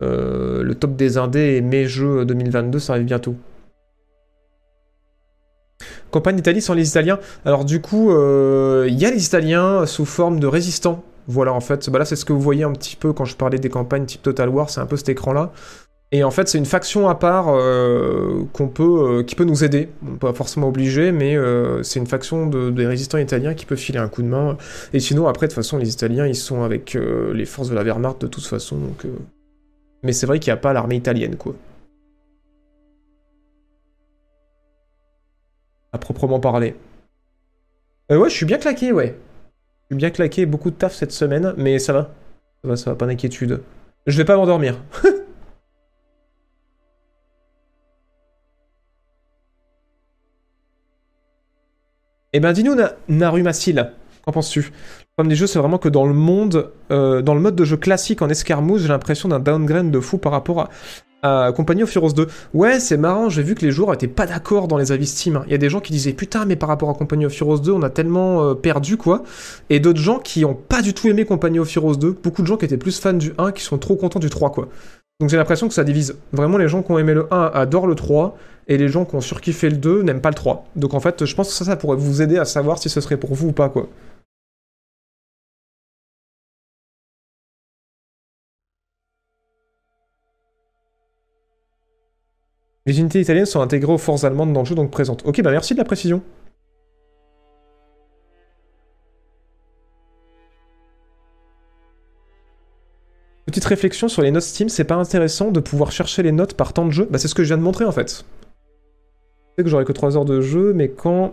Le top des indés et mes jeux 2022, ça arrive bientôt. Campagne d'Italie sans les Italiens. Alors du coup, euh, il y a les Italiens sous forme de résistants. Voilà, en fait, bah là c'est ce que vous voyez un petit peu quand je parlais des campagnes type Total War, c'est un peu cet écran-là. Et en fait, c'est une faction à part euh, qu'on peut, euh, qui peut nous aider. On pas forcément obligé, mais euh, c'est une faction de, des résistants italiens qui peut filer un coup de main. Et sinon, après, de toute façon, les Italiens, ils sont avec euh, les forces de la Wehrmacht de toute façon. Donc. Mais c'est vrai qu'il n'y a pas l'armée italienne, quoi. À proprement parler. Euh, ouais, je suis bien claqué, ouais. Je suis bien claqué, beaucoup de taf cette semaine, mais ça va. Ça va, ça va, pas d'inquiétude. Je vais pas m'endormir. Eh ben, dis-nous, Na- Narumasil, qu'en penses-tu? Le problème des jeux, c'est vraiment que dans le monde, euh, dans le mode de jeu classique en escarmouche, j'ai l'impression d'un downgrade de fou par rapport à, à Company of Heroes 2. Ouais, c'est marrant, j'ai vu que les joueurs étaient pas d'accord dans les avis Steam. Il y a des gens qui disaient putain, mais par rapport à Company of Heroes 2, on a tellement euh, perdu quoi. Et d'autres gens qui ont pas du tout aimé Company of Heroes 2. Beaucoup de gens qui étaient plus fans du 1 qui sont trop contents du 3 quoi. Donc j'ai l'impression que ça divise. Vraiment, les gens qui ont aimé le 1 adorent le 3, et les gens qui ont surkiffé le 2 n'aiment pas le 3. Donc en fait, je pense que ça pourrait vous aider à savoir si ce serait pour vous ou pas quoi. Les unités italiennes sont intégrées aux forces allemandes dans le jeu, donc présentes. Ok, bah merci de la précision. Petite réflexion sur les notes Steam, c'est pas intéressant de pouvoir chercher les notes par temps de jeu Bah c'est ce que je viens de montrer en fait. Je sais que j'aurai que 3 heures de jeu, mais quand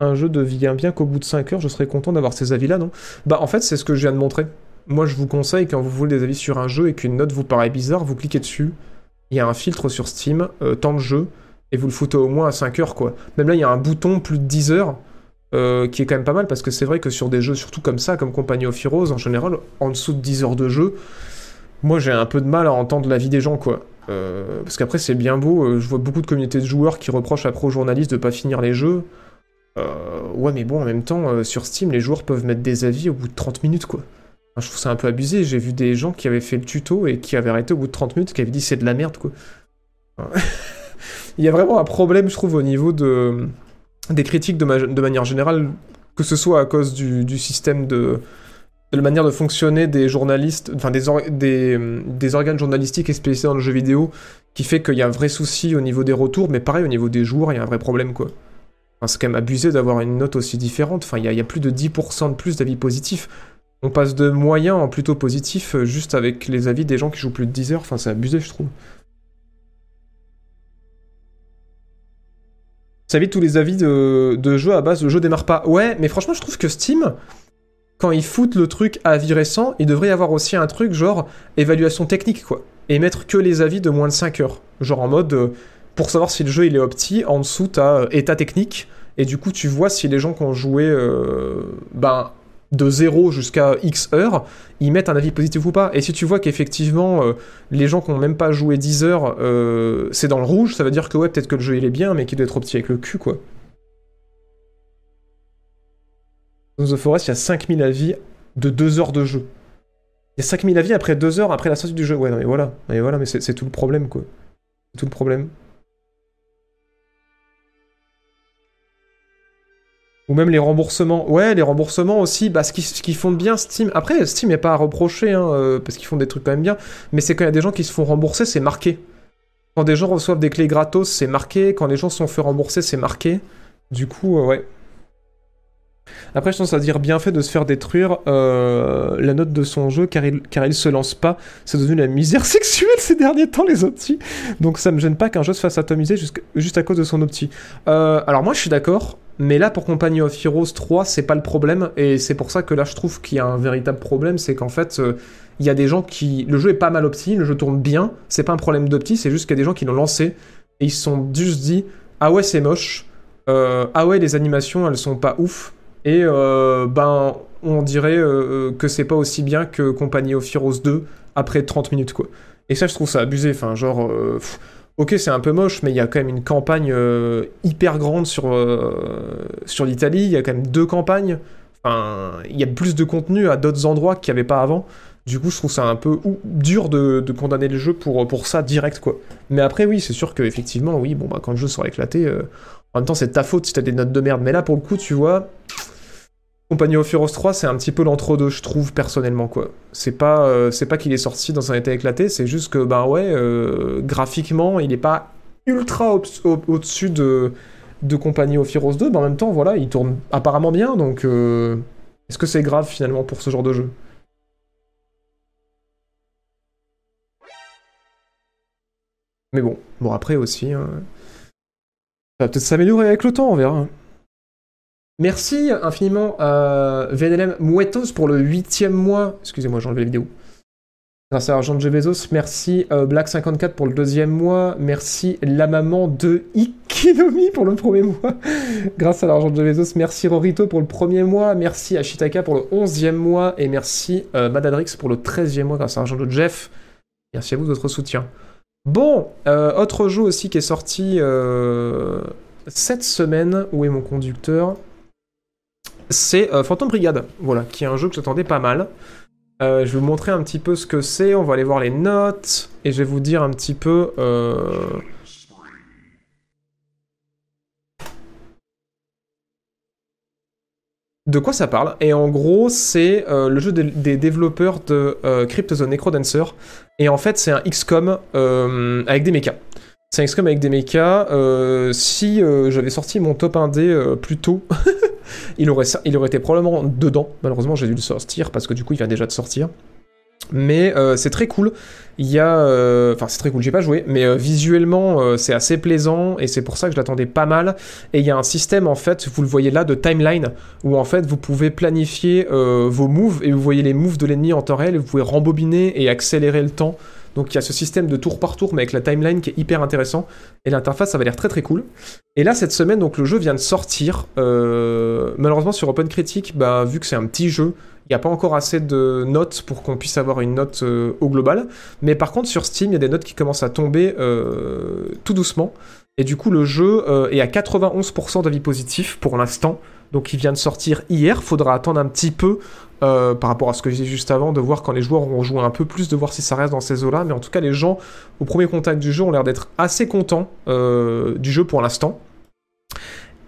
un jeu devient bien qu'au bout de 5 heures, je serais content d'avoir ces avis-là, non? Bah en fait c'est ce que je viens de montrer. Moi je vous conseille, quand vous voulez des avis sur un jeu et qu'une note vous paraît bizarre, vous cliquez dessus, il y a un filtre sur Steam, euh, temps de jeu, et vous le foutez au moins à 5 heures, quoi. Même là, il y a un bouton plus de 10 heures, euh, qui est quand même pas mal, parce que c'est vrai que sur des jeux, surtout comme ça, comme Company of Heroes, en général, en dessous de 10 heures de jeu, moi j'ai un peu de mal à entendre l'avis des gens, quoi. Euh, parce qu'après, c'est bien beau, je vois beaucoup de communautés de joueurs qui reprochent après aux journalistes de pas finir les jeux. Ouais, mais bon, en même temps, sur Steam, les joueurs peuvent mettre des avis au bout de 30 minutes, quoi. Je trouve ça un peu abusé. J'ai vu des gens qui avaient fait le tuto et qui avaient arrêté au bout de 30 minutes, qui avaient dit c'est de la merde, quoi. Il y a vraiment un problème, je trouve, au niveau de, des critiques de, ma- de manière générale, que ce soit à cause du, système de, de la manière de fonctionner des journalistes, enfin des, des, organes journalistiques spécialisés dans le jeu vidéo, qui fait qu'il y a un vrai souci au niveau des retours, mais pareil, au niveau des joueurs, il y a un vrai problème, quoi. C'est quand même abusé d'avoir une note aussi différente. Enfin, il y y a plus de 10% de plus d'avis positifs. On passe de moyen en plutôt positif euh, juste avec les avis des gens qui jouent plus de 10 heures. Enfin, c'est abusé, je trouve. Ça évite tous les avis de, de jeux à base le jeu démarre pas. Ouais, mais franchement, je trouve que Steam, quand ils foutent le truc à avis récent, il devrait y avoir aussi un truc genre évaluation technique, quoi. Et mettre que les avis de moins de 5 heures. Genre en mode, euh, pour savoir si le jeu il est opti, en dessous t'as euh, état technique, et du coup tu vois si les gens qui ont joué ben, de 0 jusqu'à X heures, ils mettent un avis positif ou pas. Et si tu vois qu'effectivement, euh, les gens qui n'ont même pas joué 10 heures, euh, c'est dans le rouge, ça veut dire que ouais, peut-être que le jeu il est bien, mais qu'il doit être opti avec le cul, quoi. Dans The Forest, il y a 5000 avis de 2 heures de jeu. Il y a 5000 avis après 2 heures après la sortie du jeu. Ouais, non, mais voilà. Mais voilà, mais c'est tout le problème, quoi. C'est tout le problème. Ou même les remboursements. Ouais, les remboursements aussi, bah, ce qu'ils qu'ils font de bien Steam. Après, Steam n'est pas à reprocher, hein, euh, parce qu'ils font des trucs quand même bien. Mais c'est quand il y a des gens qui se font rembourser, c'est marqué. Quand des gens reçoivent des clés gratos, c'est marqué. Quand les gens se sont fait rembourser, c'est marqué. Du coup, euh, ouais. Après, je pense à dire bien fait de se faire détruire euh, la note de son jeu car il, car il se lance pas. C'est devenu la misère sexuelle ces derniers temps, les optis. Donc ça me gêne pas qu'un jeu se fasse atomiser juste à cause de son opti. Euh, alors moi, je suis d'accord. Mais là, pour Company of Heroes 3, c'est pas le problème. Et c'est pour ça que là, je trouve qu'il y a un véritable problème. C'est qu'en fait, euh, il y a des gens qui. Le jeu est pas mal opti, le jeu tourne bien. C'est pas un problème d'opti, c'est juste qu'il y a des gens qui l'ont lancé. Et ils se sont juste dit Ah ouais, c'est moche. Ah ouais, les animations, elles sont pas ouf. Et euh, ben, on dirait euh, que c'est pas aussi bien que Company of Heroes 2 après 30 minutes, quoi. Et ça, je trouve ça abusé. Enfin, genre. euh, Ok, c'est un peu moche, mais il y a quand même une campagne euh, hyper grande sur, euh, sur l'Italie. Il y a quand même deux campagnes. Enfin, il y a plus de contenu à d'autres endroits qu'il n'y avait pas avant. Du coup, je trouve ça un peu dur de, condamner le jeu pour, pour ça direct, quoi. Mais après, oui, c'est sûr qu'effectivement, oui, bon, bah, quand le jeu sera éclaté, euh, en même temps, c'est ta faute si t'as des notes de merde. Mais là, pour le coup, tu vois, Company of Heroes 3, c'est un petit peu l'entre-deux, je trouve, personnellement, quoi. C'est pas, euh, c'est pas qu'il est sorti dans un état éclaté, c'est juste que, ben ouais, euh, graphiquement, il est pas ultra au- au- au-dessus de, Company of Heroes 2, mais en même temps, voilà, il tourne apparemment bien, donc euh, est-ce que c'est grave, finalement, pour ce genre de jeu? Mais bon, bon après aussi, hein, ça va peut-être s'améliorer avec le temps, on verra. Merci infiniment à VNLM Mouettos pour le huitième mois. Excusez-moi, j'ai enlevé la vidéo. Grâce à l'argent de Bezos, merci euh, Black54 pour le deuxième mois, merci la maman de Ikinomi pour le premier mois, grâce à l'argent de Bezos, merci Rorito pour le premier mois, merci Ashitaka pour le onzième mois, et merci euh, Madadrix pour le treizième mois grâce à l'argent de Jeff. Merci à vous de votre soutien. Bon, euh, autre jeu aussi qui est sorti cette semaine, où est mon conducteur? C'est Phantom Brigade, voilà, qui est un jeu que j'attendais pas mal. Euh, je vais vous montrer un petit peu ce que c'est. On va aller voir les notes. Et je vais vous dire un petit peu... Euh, de quoi ça parle. Et en gros, c'est euh, le jeu des, développeurs de Crypt the Necrodancer. Et en fait, c'est un XCOM avec des mechas. C'est un avec des mechas. si j'avais sorti mon top 1D plus tôt... il, aurait, il aurait été probablement dedans. Malheureusement, j'ai dû le sortir parce que du coup, il vient déjà de sortir. Mais euh, c'est très cool. Il y a. Euh, enfin, c'est très cool, j'ai pas joué, mais euh, visuellement, c'est assez plaisant et c'est pour ça que je l'attendais pas mal. Et il y a un système, en fait, vous le voyez là, de timeline, où en fait, vous pouvez planifier vos moves et vous voyez les moves de l'ennemi en temps réel et vous pouvez rembobiner et accélérer le temps donc il y a ce système de tour par tour, mais avec la timeline qui est hyper intéressant. Et l'interface, ça va l'air très très cool. Et là, cette semaine, donc le jeu vient de sortir. Euh, malheureusement, sur Open Critique, bah, vu que c'est un petit jeu, il n'y a pas encore assez de notes pour qu'on puisse avoir une note euh, au global. Mais par contre, sur Steam, il y a des notes qui commencent à tomber euh, tout doucement. Et du coup, le jeu est à 91% d'avis positifs pour l'instant. Donc il vient de sortir hier, faudra attendre un petit peu euh, par rapport à ce que j'ai juste avant, de voir quand les joueurs auront joué un peu plus, de voir si ça reste dans ces eaux-là. Mais en tout cas, les gens, au premier contact du jeu, ont l'air d'être assez contents euh, du jeu pour l'instant.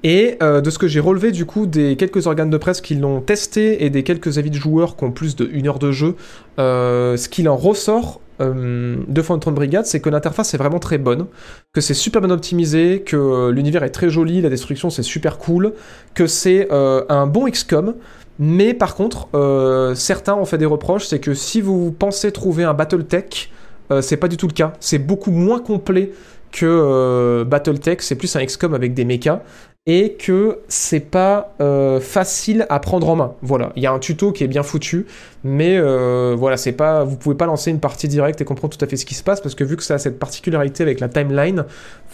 Et euh, de ce que j'ai relevé du coup des quelques organes de presse qui l'ont testé et des quelques avis de joueurs qui ont plus de une heure de jeu, ce qu'il en ressort de Phantom Brigade, c'est que l'interface est vraiment très bonne, que c'est super bien optimisé, que l'univers est très joli, la destruction c'est super cool, que c'est un bon XCOM, mais par contre, euh, certains ont fait des reproches, c'est que si vous pensez trouver un Battletech, euh, c'est pas du tout le cas. C'est beaucoup moins complet que euh, Battletech, c'est plus un XCOM avec des mechas et que c'est pas euh, facile à prendre en main. Voilà, il y a un tuto qui est bien foutu, mais euh, voilà, c'est pas, vous pouvez pas lancer une partie directe et comprendre tout à fait ce qui se passe parce que vu que ça a cette particularité avec la timeline,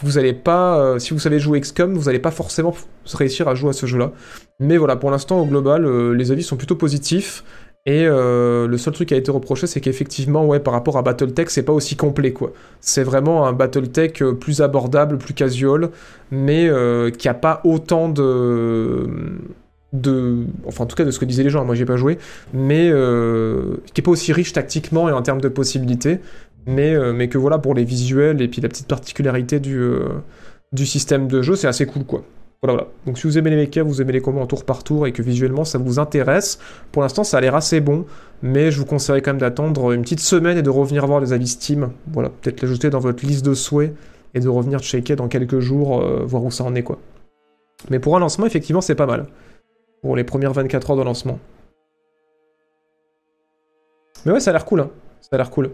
vous allez pas, euh, si vous savez jouer XCOM, vous allez pas forcément réussir à jouer à ce jeu-là. Mais voilà, pour l'instant au global, les avis sont plutôt positifs. Et euh, le seul truc qui a été reproché, c'est qu'effectivement, ouais, par rapport à Battletech, c'est pas aussi complet, quoi. C'est vraiment un Battletech euh, plus abordable, plus casual, mais euh, qui a pas autant de de enfin en tout cas de ce que disaient les gens. Moi j'ai pas joué. Mais qui est pas aussi riche tactiquement et en termes de possibilités. Mais que voilà pour les visuels et puis la petite particularité du du système de jeu c'est assez cool quoi voilà, voilà. Donc si vous aimez les mechas, vous aimez les combats en tour par tour et que visuellement ça vous intéresse, pour l'instant ça a l'air assez bon, mais je vous conseillerais quand même d'attendre une petite semaine et de revenir voir les avis Steam. Voilà, peut-être l'ajouter dans votre liste de souhaits et de revenir checker dans quelques jours, euh, voir où ça en est quoi. Mais pour un lancement, effectivement, c'est pas mal. Pour les premières 24 heures de lancement. Mais ouais, ça a l'air cool, hein. Ça a l'air cool.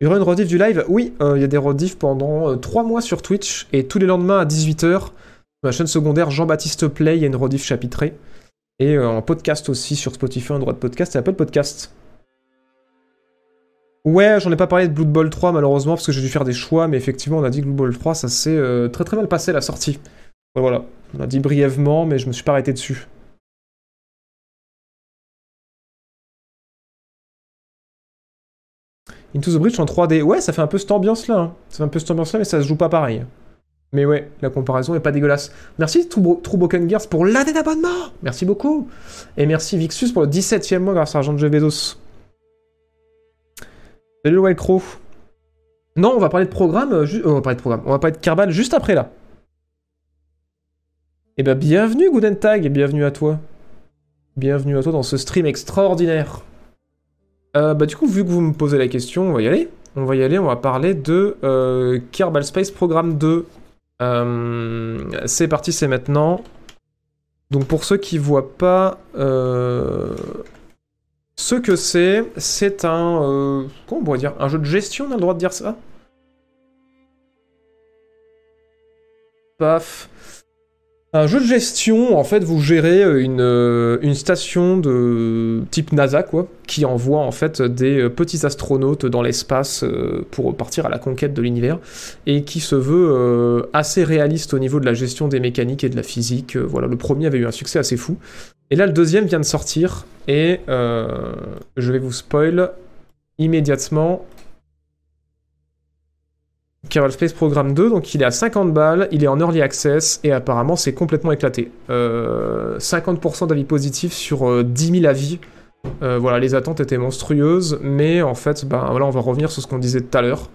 Il y aura une rediff du live? Oui, euh, il y a des rediffs pendant 3 euh, mois sur Twitch et tous les lendemains à 18h ma chaîne secondaire Jean-Baptiste Play, il y a une rediff chapitrée. Et euh, en podcast aussi sur Spotify, un droit de podcast et Apple Podcast. Ouais, j'en ai pas parlé de Blood Bowl 3 malheureusement parce que j'ai dû faire des choix, mais effectivement on a dit que Blood Bowl 3 ça s'est euh, très très mal passé la sortie. voilà, on a dit brièvement, mais je me suis pas arrêté dessus. Into the Bridge en 3D, ouais, ça fait un peu cette ambiance là. Hein. Ça fait un peu cette ambiance là, mais ça se joue pas pareil. Mais ouais, la comparaison est pas dégueulasse. Merci True pour l'année d'abonnement Merci beaucoup Et merci Vixus pour le 17ème mois grâce à Argent de. Salut le Crow. Non, on va parler de programme, euh, euh, on va parler de programme, on va parler de Kerbal juste après là. Eh ben bienvenue Tag et bienvenue à toi. Bienvenue à toi dans ce stream extraordinaire. Euh, bah du coup, vu que vous me posez la question, on va y aller. On va y aller, on va parler de Kerbal Space Programme 2. Euh, c'est parti, c'est maintenant. Donc pour ceux qui voient pas euh, ce que c'est, c'est un... Euh, comment on pourrait dire Un jeu de gestion, on a le droit de dire ça? Paf. Un jeu de gestion, en fait, vous gérez euh, une, euh, une station de type NASA, quoi, qui envoie en fait des euh, petits astronautes dans l'espace pour partir à la conquête de l'univers, et qui se veut assez réaliste au niveau de la gestion des mécaniques et de la physique. Voilà, le premier avait eu un succès assez fou. Et là, le deuxième vient de sortir, et je vais vous spoil immédiatement. Kerbal Space Program 2, donc il est à 50 balles, il est en early access et apparemment c'est complètement éclaté. Euh, 50% d'avis positifs sur euh, 10 000 avis. Euh, voilà, les attentes étaient monstrueuses, mais en fait, ben voilà, on va revenir sur ce qu'on disait tout à l'heure.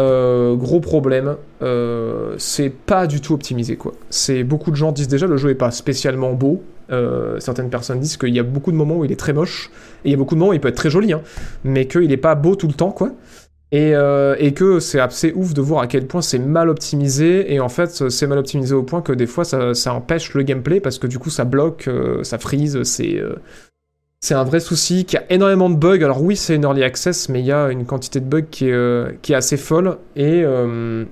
Euh, gros problème, euh, c'est pas du tout optimisé quoi. C'est beaucoup de gens disent déjà le jeu est pas spécialement beau. Euh, certaines personnes disent qu'il y a beaucoup de moments où il est très moche et il y a beaucoup de moments où il peut être très joli, hein, mais qu'il est pas beau tout le temps quoi. Et, euh, et que c'est assez ouf de voir à quel point c'est mal optimisé, et en fait c'est mal optimisé au point que des fois ça, empêche le gameplay parce que du coup ça bloque, euh, ça freeze, c'est euh, c'est un vrai souci, qu'il y a énormément de bugs. Alors oui c'est une early access, mais il y a une quantité de bugs qui est, qui assez folle, et,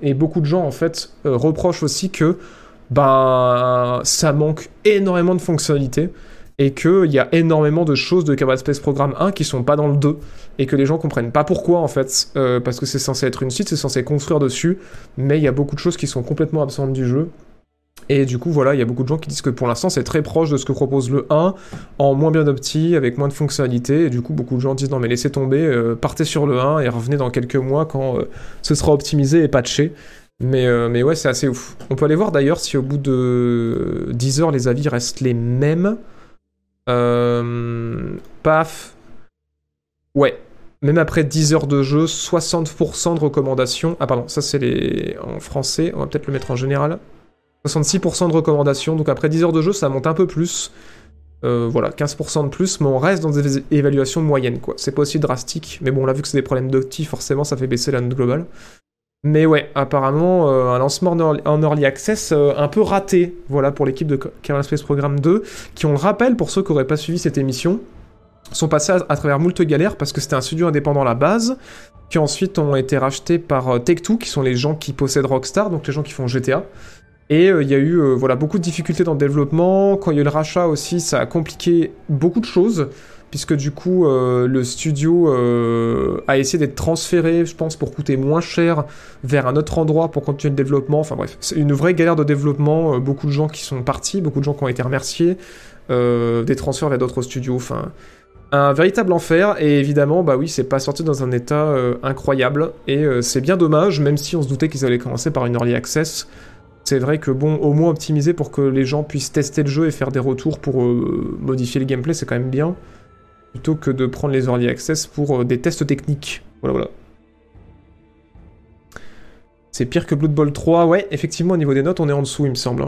et beaucoup de gens en fait reprochent aussi que ben ça manque énormément de fonctionnalités et qu'il y a énormément de choses de Kerbal Space Program 1 qui sont pas dans le 2 et que les gens comprennent pas pourquoi en fait euh, parce que c'est censé être une suite, c'est censé construire dessus mais il y a beaucoup de choses qui sont complètement absentes du jeu. Et du coup voilà il y a beaucoup de gens qui disent que pour l'instant c'est très proche de ce que propose le 1 en moins bien opti avec moins de fonctionnalités et du coup beaucoup de gens disent non mais laissez tomber euh, partez sur le 1 et revenez dans quelques mois quand euh, ce sera optimisé et patché. Mais, mais ouais c'est assez ouf. On peut aller voir d'ailleurs si au bout de 10 heures les avis restent les mêmes euh, paf. Ouais. Même après 10 heures de jeu, 60% de recommandations. Ah pardon, ça c'est les en français, on va peut-être le mettre en général. 66% de recommandations, donc après 10 heures de jeu, ça monte un peu plus. Euh, voilà, 15% de plus, mais on reste dans des évaluations moyennes, quoi. C'est pas aussi drastique, mais bon, là, vu que c'est des problèmes d'opti, forcément, ça fait baisser la note globale. Mais ouais, apparemment, euh, un lancement en early, access euh, un peu raté, voilà, pour l'équipe de Kerbal Space Program 2, qui, on le rappelle, pour ceux qui n'auraient pas suivi cette émission, sont passés à, travers moult galères parce que c'était un studio indépendant à la base, qui ensuite ont été rachetés par euh, Take-Two, qui sont les gens qui possèdent Rockstar, donc les gens qui font GTA. Et euh, il y a eu voilà, beaucoup de difficultés dans le développement. Quand il y a eu le rachat aussi, ça a compliqué beaucoup de choses, puisque du coup, euh, le studio euh, a essayé d'être transféré, je pense, pour coûter moins cher vers un autre endroit pour continuer le développement. Enfin bref, c'est une vraie galère de développement. euh, beaucoup de gens qui sont partis, beaucoup de gens qui ont été remerciés, des transferts vers d'autres studios. Enfin, un véritable enfer. Et évidemment, bah oui, c'est pas sorti dans un état incroyable. Et c'est bien dommage, même si on se doutait qu'ils allaient commencer par une early access. C'est vrai que bon, au moins optimiser pour que les gens puissent tester le jeu et faire des retours pour modifier le gameplay, c'est quand même bien. Plutôt que de prendre les early access pour euh, des tests techniques. Voilà, voilà. C'est pire que Blood Bowl 3. Ouais, effectivement, au niveau des notes, on est en dessous, il me semble.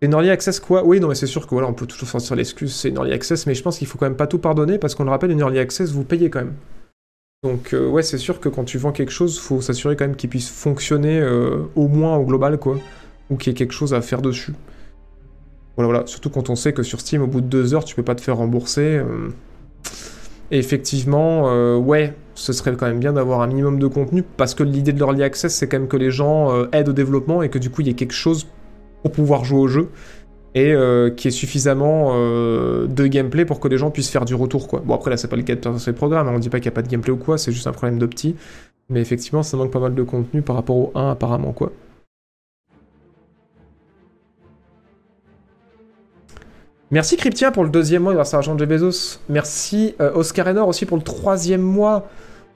C'est une early access quoi? Oui, non, mais c'est sûr que voilà, on peut toujours sortir l'excuse, c'est une early access, mais je pense qu'il faut quand même pas tout pardonner parce qu'on le rappelle, une early access, vous payez quand même. Donc, euh, ouais, c'est sûr que quand tu vends quelque chose, faut s'assurer quand même qu'il puisse fonctionner euh, au moins au global, quoi. Ou qu'il y ait quelque chose à faire dessus. Voilà, voilà. Surtout quand on sait que sur Steam, au bout de deux heures, tu peux pas te faire rembourser. euh. Et effectivement, euh, ouais, ce serait quand même bien d'avoir un minimum de contenu parce que l'idée de l'early access, c'est quand même que les gens euh, aident au développement et que du coup, il y ait quelque chose pour pouvoir jouer au jeu et euh, qui est suffisamment de gameplay pour que les gens puissent faire du retour quoi. Bon après là c'est pas le cas de ces programmes, hein, on dit pas qu'il n'y a pas de gameplay ou quoi, c'est juste un problème d'opti. Mais effectivement ça manque pas mal de contenu par rapport au 1 apparemment quoi. Merci Cryptia pour le deuxième mois grâce à l'argent de Bezos. Merci euh, Oscar Enor aussi pour le troisième mois.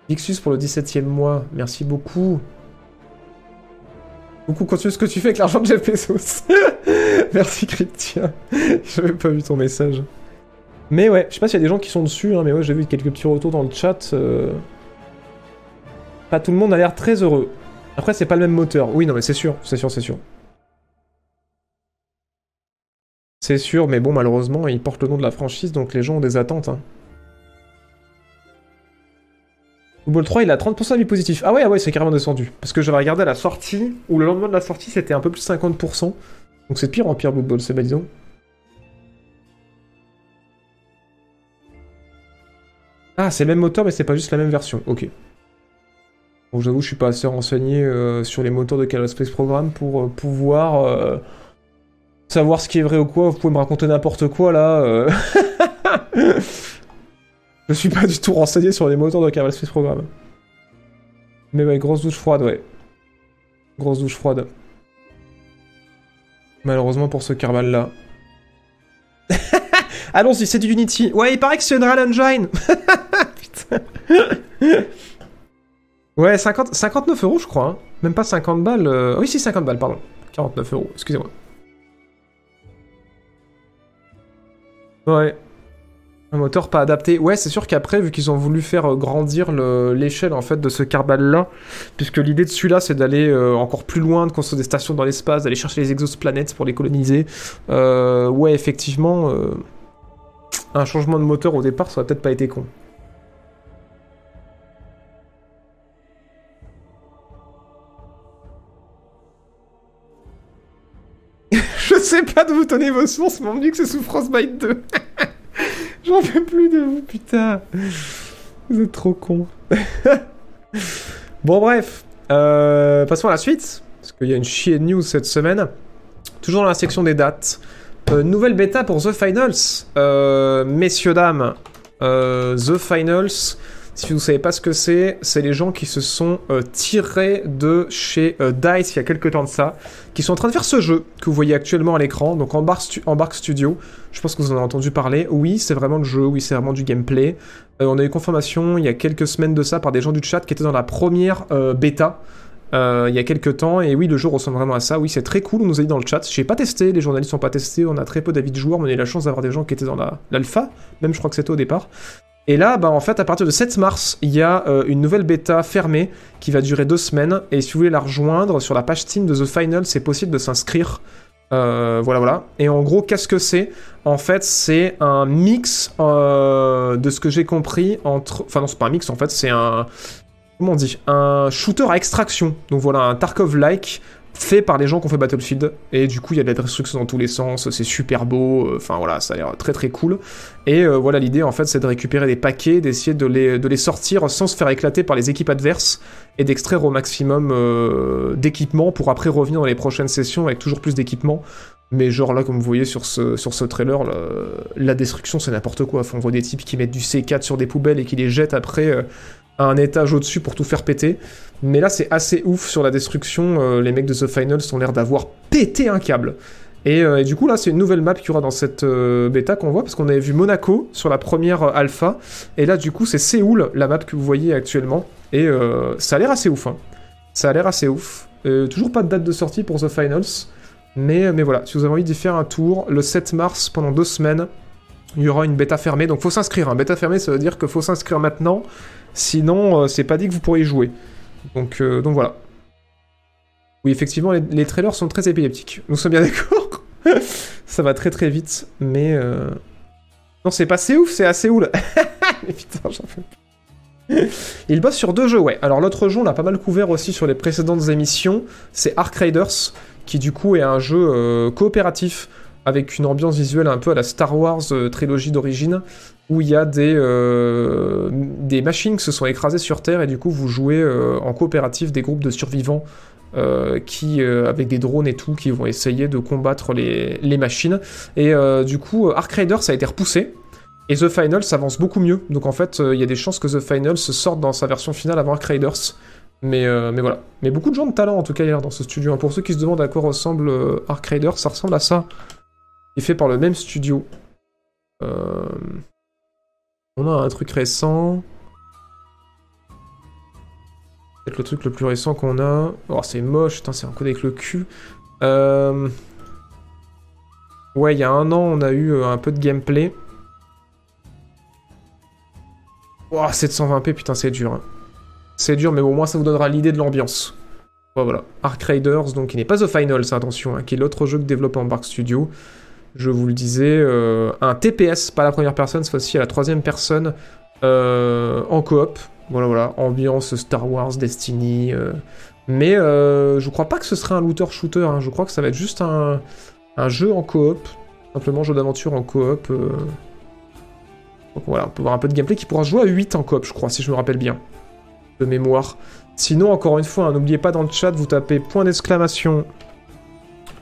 Vixus pour le 17ème mois. Merci beaucoup. Beaucoup continue ce que tu fais avec l'argent de Jeff Bezos. Merci Cryptia. J'avais pas vu ton message. Mais ouais, je sais pas s'il y a des gens qui sont dessus, hein, mais ouais, j'ai vu quelques petits retours dans le chat. euh. Pas tout le monde a l'air très heureux. Après, c'est pas le même moteur. Oui, non, mais c'est sûr, c'est sûr, c'est sûr. C'est sûr, mais bon, malheureusement, il porte le nom de la franchise, donc les gens ont des attentes. Hein. Football 3, il a 30% d'avis positif. Ah ouais, ah ouais, c'est carrément descendu. Parce que j'avais regardé à la sortie, ou le lendemain de la sortie, c'était un peu plus 50%. Donc c'est pire en pire, Bowl, c'est disons. Ah, c'est le même moteur, mais c'est pas juste la même version. Ok. Bon, j'avoue, je suis pas assez renseigné euh, sur les moteurs de Kerbal Space Program pour euh, pouvoir euh, savoir ce qui est vrai ou quoi. Vous pouvez me raconter n'importe quoi là. euh. je suis pas du tout renseigné sur les moteurs de Kerbal Space Program. Mais ouais, grosse douche froide, ouais. Grosse douche froide. Malheureusement pour ce Kerbal là. Allons-y, c'est du Unity. Ouais, il paraît que c'est Unreal Engine. Putain. Ouais, 50, 59 euros, je crois. hein. Même pas 50 balles. euh, Oui, si, 50 balles, pardon. 49 euros, excusez-moi. Ouais. Un moteur pas adapté. Ouais, c'est sûr qu'après, vu qu'ils ont voulu faire euh, grandir le- l'échelle en fait de ce Carbal-là, puisque l'idée de celui-là, c'est d'aller euh, encore plus loin, de construire des stations dans l'espace, d'aller chercher les exoplanètes pour les coloniser. Euh, ouais, effectivement, un changement de moteur au départ, ça aurait peut-être pas été con. Sais pas d'où vous tenez vos sources, mais on me dit que c'est sous Frostbite 2. J'en peux plus de vous, putain. Vous êtes trop cons. bon, bref. Euh, passons à la suite. Parce qu'il y a une chier de news cette semaine. Toujours dans la section des dates. Euh, nouvelle bêta pour The Finals. Euh, messieurs, dames. The Finals. Si vous savez pas ce que c'est, c'est les gens qui se sont euh, tirés de chez euh, DICE il y a quelques temps de ça, qui sont en train de faire ce jeu que vous voyez actuellement à l'écran, donc Embark, Stu- Embark Studio. Je pense que vous en avez entendu parler. Oui, c'est vraiment le jeu, oui, c'est vraiment du gameplay. Euh, on a eu confirmation il y a quelques semaines de ça par des gens du chat qui étaient dans la première bêta. il y a quelques temps, et oui, le jeu ressemble vraiment à ça. Oui, c'est très cool, on nous a dit dans le chat. J'ai pas testé, les journalistes sont pas testés, on a très peu d'avis de joueurs, on a eu la chance d'avoir des gens qui étaient dans la- l'alpha, même je crois que c'était au départ. Et là, bah, en fait, à partir de 7 mars, il y a euh, une nouvelle bêta fermée qui va durer deux semaines. Et si vous voulez la rejoindre sur la page Steam de The Final, c'est possible de s'inscrire. Euh, voilà, voilà. Et en gros, qu'est-ce que c'est? En fait, c'est un mix euh, de ce que j'ai compris entre. Enfin, non, c'est pas un mix, en fait, c'est un. Comment on dit? Un shooter à extraction. Donc voilà, un Tarkov-like fait par les gens qui ont fait Battlefield. Et du coup, il y a de la destruction dans tous les sens, c'est super beau. Enfin voilà, ça a l'air très très cool. Et euh, voilà, l'idée en fait, c'est de récupérer des paquets, d'essayer de les, sortir sans se faire éclater par les équipes adverses et d'extraire au maximum euh, d'équipements pour après revenir dans les prochaines sessions avec toujours plus d'équipements. Mais genre là, comme vous voyez sur ce, trailer, la destruction c'est n'importe quoi. Enfin, on voit des types qui mettent du C4 sur des poubelles et qui les jettent après euh, un étage au-dessus pour tout faire péter. Mais là, c'est assez ouf sur la destruction. euh, les mecs de The Finals ont l'air d'avoir pété un câble. Et, euh, et du coup, là, c'est une nouvelle map qu'il y aura dans cette euh, bêta qu'on voit, parce qu'on avait vu Monaco sur la première alpha. Et là, du coup, c'est Séoul, la map que vous voyez actuellement. Et ça a l'air assez ouf. hein. Ça a l'air assez ouf. Toujours pas de date de sortie pour The Finals. Mais, mais voilà, si vous avez envie d'y faire un tour, le 7 mars, pendant deux semaines, il y aura une bêta fermée. Donc faut s'inscrire. Un bêta fermée, ça veut dire qu'il faut s'inscrire maintenant. Sinon, euh, c'est pas dit que vous pourriez y jouer. Donc, euh, donc voilà. Oui, effectivement, les, trailers sont très épileptiques. Nous sommes bien d'accord. ça va très très vite. Mais... euh, Non, c'est pas assez ouf, c'est assez ouf. putain, j'en. Il bosse sur deux jeux, ouais. Alors l'autre jeu, on l'a pas mal couvert aussi sur les précédentes émissions. C'est Ark Raiders, qui du coup est un jeu coopératif avec une ambiance visuelle un peu à la Star Wars euh, trilogie d'origine, où il y a des, euh, des machines qui se sont écrasées sur Terre et du coup vous jouez euh, en coopératif des groupes de survivants qui, avec des drones et tout, qui vont essayer de combattre les, les machines. Et du coup, Ark Raiders a été repoussé. Et The Final s'avance beaucoup mieux. Donc en fait, il y a des chances que The Final se sorte dans sa version finale avant Ark Raiders. Mais, mais voilà. Mais beaucoup de gens de talent en tout cas a dans ce studio. hein. Pour ceux qui se demandent à quoi ressemble Ark Raiders, ça ressemble à ça. Fait par le même studio. Euh, On a un truc récent. Peut-être le truc le plus récent qu'on a. Oh, c'est moche, c'est un coup avec le cul. Euh, Ouais, il y a un an, on a eu euh, un peu de gameplay. Oh, 720p, putain, c'est dur. hein. C'est dur, mais au moins ça vous donnera l'idée de l'ambiance. Voilà. Ark Raiders, donc, qui n'est pas The Finals, attention, hein, qui est l'autre jeu que développe Embark Studio. Je vous le disais, euh, un TPS, pas la première personne, cette fois-ci à la troisième personne, euh, en coop. Voilà, voilà, ambiance Star Wars, Destiny. euh. Mais je crois pas que ce serait un looter-shooter, hein. je crois que ça va être juste un, jeu en coop. Simplement, jeu d'aventure en coop. Donc voilà, on peut voir un peu de gameplay qui pourra jouer à 8 en coop, je crois, si je me rappelle bien. De mémoire. Sinon, encore une fois, hein, n'oubliez pas dans le chat, vous tapez point d'exclamation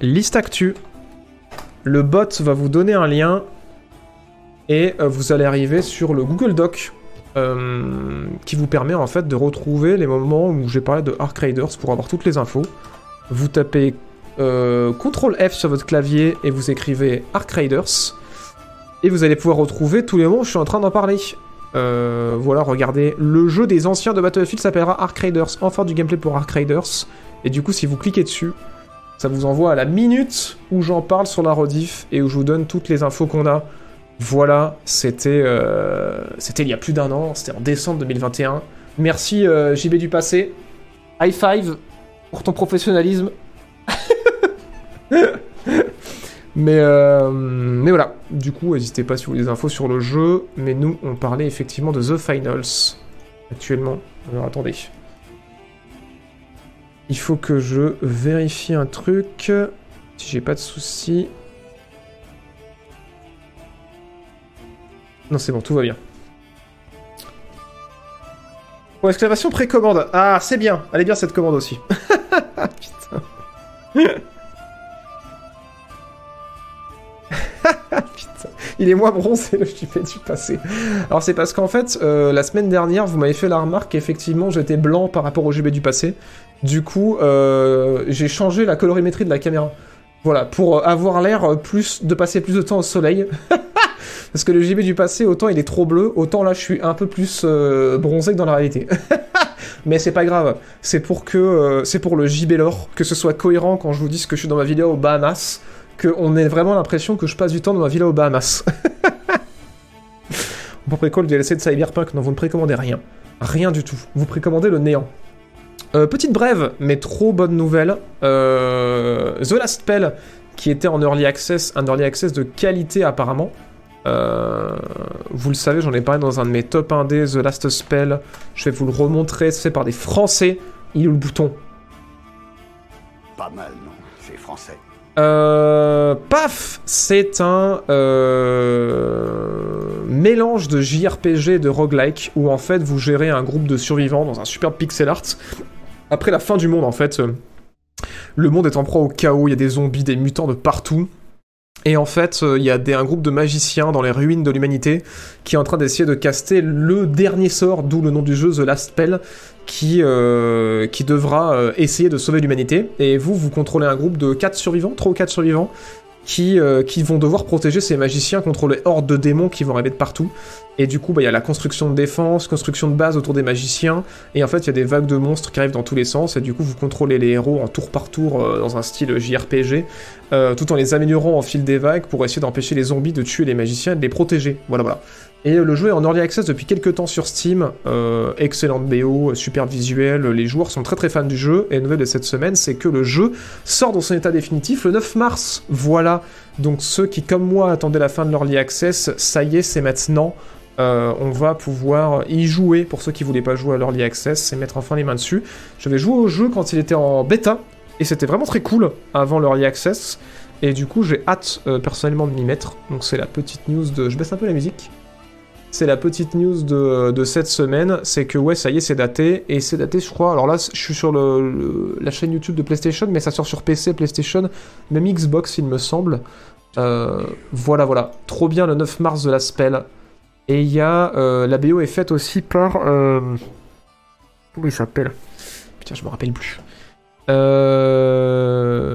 liste actu. Le bot va vous donner un lien et euh, vous allez arriver sur le Google Doc euh, qui vous permet en fait de retrouver les moments où j'ai parlé de Ark Raiders pour avoir toutes les infos. Vous tapez euh, CTRL F sur votre clavier et vous écrivez Ark Raiders et vous allez pouvoir retrouver tous les moments où je suis en train d'en parler. Euh, voilà, regardez, le jeu des anciens de Battlefield s'appellera Ark Raiders, enfin du gameplay pour Ark Raiders. Et du coup, si vous cliquez dessus, ça vous envoie à la minute où j'en parle sur la rediff et où je vous donne toutes les infos qu'on a. Voilà, c'était euh, c'était il y a plus d'un an, c'était en décembre 2021. Merci euh, JB du passé. High five pour ton professionnalisme. mais, euh, mais voilà, du coup, n'hésitez pas si vous voulez des infos sur le jeu. Mais nous, on parlait effectivement de The Finals actuellement. Alors attendez. Il faut que je vérifie un truc. Si j'ai pas de soucis. Non, c'est bon, tout va bien. Pour exclamation précommande. Ah, c'est bien. Elle bien cette commande aussi. Putain. Putain. Il est moins bronzé le JP du passé. Alors c'est parce qu'en fait, euh, la semaine dernière, vous m'avez fait la remarque qu'effectivement j'étais blanc par rapport au JB du passé. Du coup, euh, j'ai changé la colorimétrie de la caméra. Voilà, pour avoir l'air plus de passer plus de temps au soleil. Parce que le JB du passé, autant il est trop bleu, autant là je suis un peu plus euh, bronzé que dans la réalité. Mais c'est pas grave, c'est pour que euh, c'est pour le JB lore, que ce soit cohérent quand je vous dis que je suis dans ma villa aux Bahamas, qu'on ait vraiment l'impression que je passe du temps dans ma villa aux Bahamas. On peut précommande le DLC de Cyberpunk, non vous ne précommandez rien. Rien du tout. Vous précommandez le néant. Euh, petite brève, mais trop bonne nouvelle. Euh, The Last Spell, qui était en early access, un early access de qualité apparemment. Euh, vous le savez, j'en ai parlé dans un de mes top 1D, The Last Spell. Je vais vous le remontrer, c'est fait par des Français. Il est où le bouton? Pas mal, non C'est français. Euh, paf C'est un euh, mélange de JRPG et de roguelike où en fait vous gérez un groupe de survivants dans un superbe pixel art. Après la fin du monde en fait, euh, le monde est en proie au chaos, il y a des zombies, des mutants de partout. Et en fait, euh, il y a un groupe de magiciens dans les ruines de l'humanité qui est en train d'essayer de caster le dernier sort, d'où le nom du jeu, The Last Spell, qui, euh, qui devra essayer de sauver l'humanité. Et vous, vous contrôlez un groupe de 4 survivants, 3 ou 4 survivants, qui, euh, qui vont devoir protéger ces magiciens contre les hordes de démons qui vont arriver de partout. Et du coup, bah, il y a la construction de défense, construction de base autour des magiciens, et en fait, il y a des vagues de monstres qui arrivent dans tous les sens, et du coup, vous contrôlez les héros en tour par tour euh, dans un style JRPG, euh, tout en les améliorant en fil des vagues pour essayer d'empêcher les zombies de tuer les magiciens et de les protéger. Voilà, voilà. Et euh, le jeu est en early access depuis quelques temps sur Steam. Euh, excellente BO, super visuel. Les joueurs sont très très fans du jeu. Et la nouvelle de cette semaine, c'est que le jeu sort dans son état définitif le 9 mars. Voilà. Donc ceux qui, comme moi, attendaient la fin de l'early access, ça y est, c'est maintenant. Euh, on va pouvoir y jouer pour ceux qui voulaient pas jouer à l'early access et mettre enfin les mains dessus. J'avais joué au jeu quand il était en bêta et c'était vraiment très cool avant l'early access. Et du coup, j'ai hâte personnellement de m'y mettre. Donc c'est la petite news de. Je baisse un peu la musique. C'est la petite news de, cette semaine, c'est que ouais, ça y est, c'est daté, et c'est daté, je crois. Alors là, je suis sur la chaîne YouTube de PlayStation, mais ça sort sur PC, PlayStation, même Xbox, il me semble. Euh, voilà, voilà. Trop bien le 9 mars de la Spell. Et il y a. euh, la BO est faite aussi par. euh, comment il s'appelle? Putain, je me rappelle plus. Un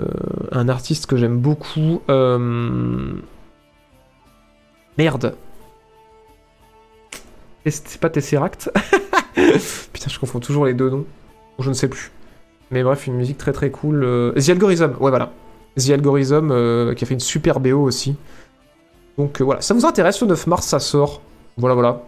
artiste que j'aime beaucoup. Merde. C'est pas Tesseract Putain, je confonds toujours les deux noms. Je ne sais plus. Mais bref, une musique très très cool. euh, The Algorithm, ouais, voilà. The Algorithm euh, qui a fait une super BO aussi. Donc euh, voilà, ça vous intéresse, le 9 mars, ça sort. Voilà, voilà.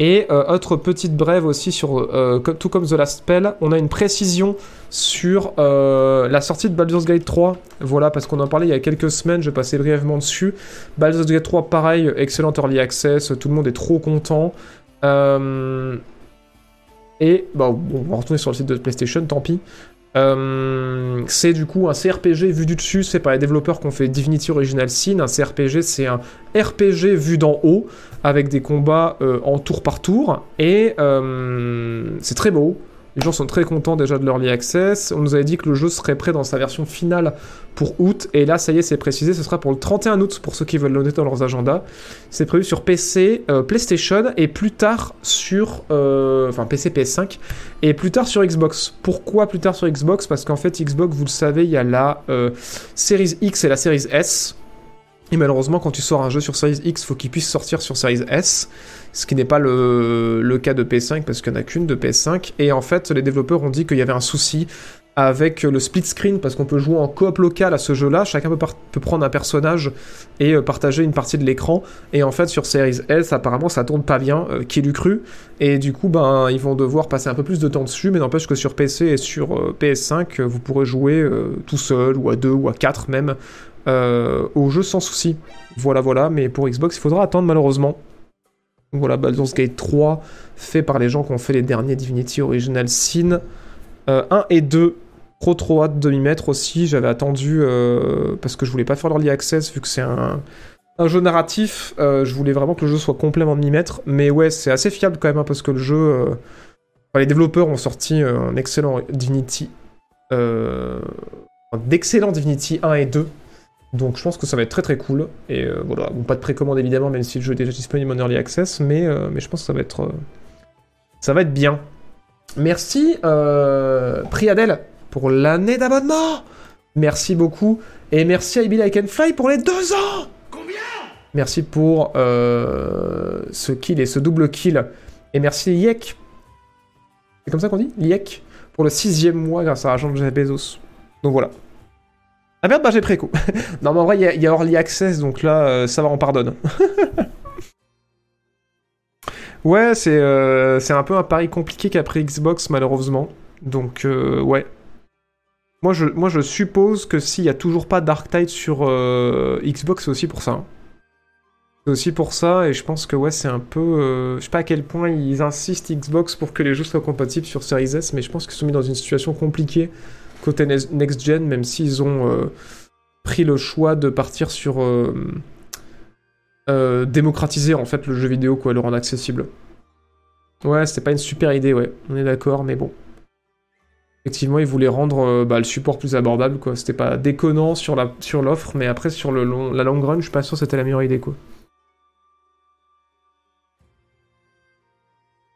Et euh, autre petite brève aussi sur, euh, tout comme The Last Spell, on a une précision sur euh, la sortie de Baldur's Gate 3. Voilà, parce qu'on en parlait il y a quelques semaines, je passais brièvement dessus. Baldur's Gate 3, pareil, excellent early access, tout le monde est trop content. Et, bah, bon, on va retourner sur le site de PlayStation, tant pis. Euh, c'est du coup un CRPG vu du dessus, c'est par les développeurs qui ont fait Divinity Original Sin. Un CRPG, c'est un RPG vu d'en haut, avec des combats euh, en tour par tour. Et euh, c'est très beau. Les gens sont très contents déjà de l'Early Access. On nous avait dit que le jeu serait prêt dans sa version finale pour août. Et là, ça y est, c'est précisé, ce sera pour le 31 août pour ceux qui veulent le dans leurs agendas. C'est prévu sur PC, euh, PlayStation et plus tard sur... euh, enfin, PC, PS5 et plus tard sur Xbox. Pourquoi plus tard sur Xbox? Parce qu'en fait, Xbox, vous le savez, il y a la euh, Series X et la Series S. Et malheureusement, quand tu sors un jeu sur Series X, faut qu'il puisse sortir sur Series S, ce qui n'est pas le, cas de PS5 parce qu'il n'y en a qu'une de PS5. Et en fait, les développeurs ont dit qu'il y avait un souci avec le split screen parce qu'on peut jouer en coop local à ce jeu-là. Chacun peut, prendre un personnage et euh, partager une partie de l'écran. Et en fait, sur Series S, apparemment, ça tourne pas bien, euh, qui l'eût cru. Et du coup, ben, ils vont devoir passer un peu plus de temps dessus, mais n'empêche que sur PC et sur euh, PS5, euh, vous pourrez jouer tout seul, ou à deux, ou à quatre même, euh, au jeu sans souci. Voilà, voilà, mais pour Xbox, il faudra attendre malheureusement. Voilà, Baldur's Gate 3, fait par les gens qui ont fait les derniers Divinity Original Sin. Euh, 1 et 2, trop trop hâte de m'y mettre aussi. J'avais attendu, euh, parce que je voulais pas faire l'Early Access, vu que c'est un, jeu narratif, euh, je voulais vraiment que le jeu soit complet avant de m'y mettre. Mais ouais, c'est assez fiable quand même, hein, parce que le jeu... euh, enfin, les développeurs ont sorti euh, un excellent Divinity... Euh, d'excellents Divinity 1 et 2. Donc je pense que ça va être très très cool. Et euh, voilà, bon, pas de précommande évidemment, même si le jeu est déjà disponible en Early Access, mais, euh, mais je pense que ça va être, euh, ça va être bien. Merci Priadel pour l'année d'abonnement. Merci beaucoup. Et merci à Ibi Like and Fly pour les deux ans. Combien? Merci pour ce kill et ce double kill. Et merci Liek. C'est comme ça qu'on dit? Liek Pour le sixième mois grâce à l'argent de Jeff Bezos. Donc voilà. Ah merde, bah j'ai préco. non, mais en vrai, il y, a- Early Access, donc là, euh, ça va, on pardonne. ouais, c'est euh, c'est un peu un pari compliqué qu'a pris Xbox, malheureusement. Donc, euh, ouais. Moi je, moi, je suppose que s'il y a toujours pas Dark Tide sur euh, Xbox, c'est aussi pour ça. hein. C'est aussi pour ça, et je pense que ouais, c'est un peu. je sais pas à quel point ils insistent Xbox pour que les jeux soient compatibles sur Series S, mais je pense qu'ils sont mis dans une situation compliquée côté ne- next gen, même s'ils ont euh, pris le choix de partir sur euh, euh, démocratiser en fait le jeu vidéo, quoi, le rendre accessible. Ouais, c'était pas une super idée, ouais, on est d'accord, mais bon. Effectivement, ils voulaient rendre bah, le support plus abordable, quoi. C'était pas déconnant sur l'offre, mais après sur le la long run, je suis pas sûr que c'était la meilleure idée, quoi.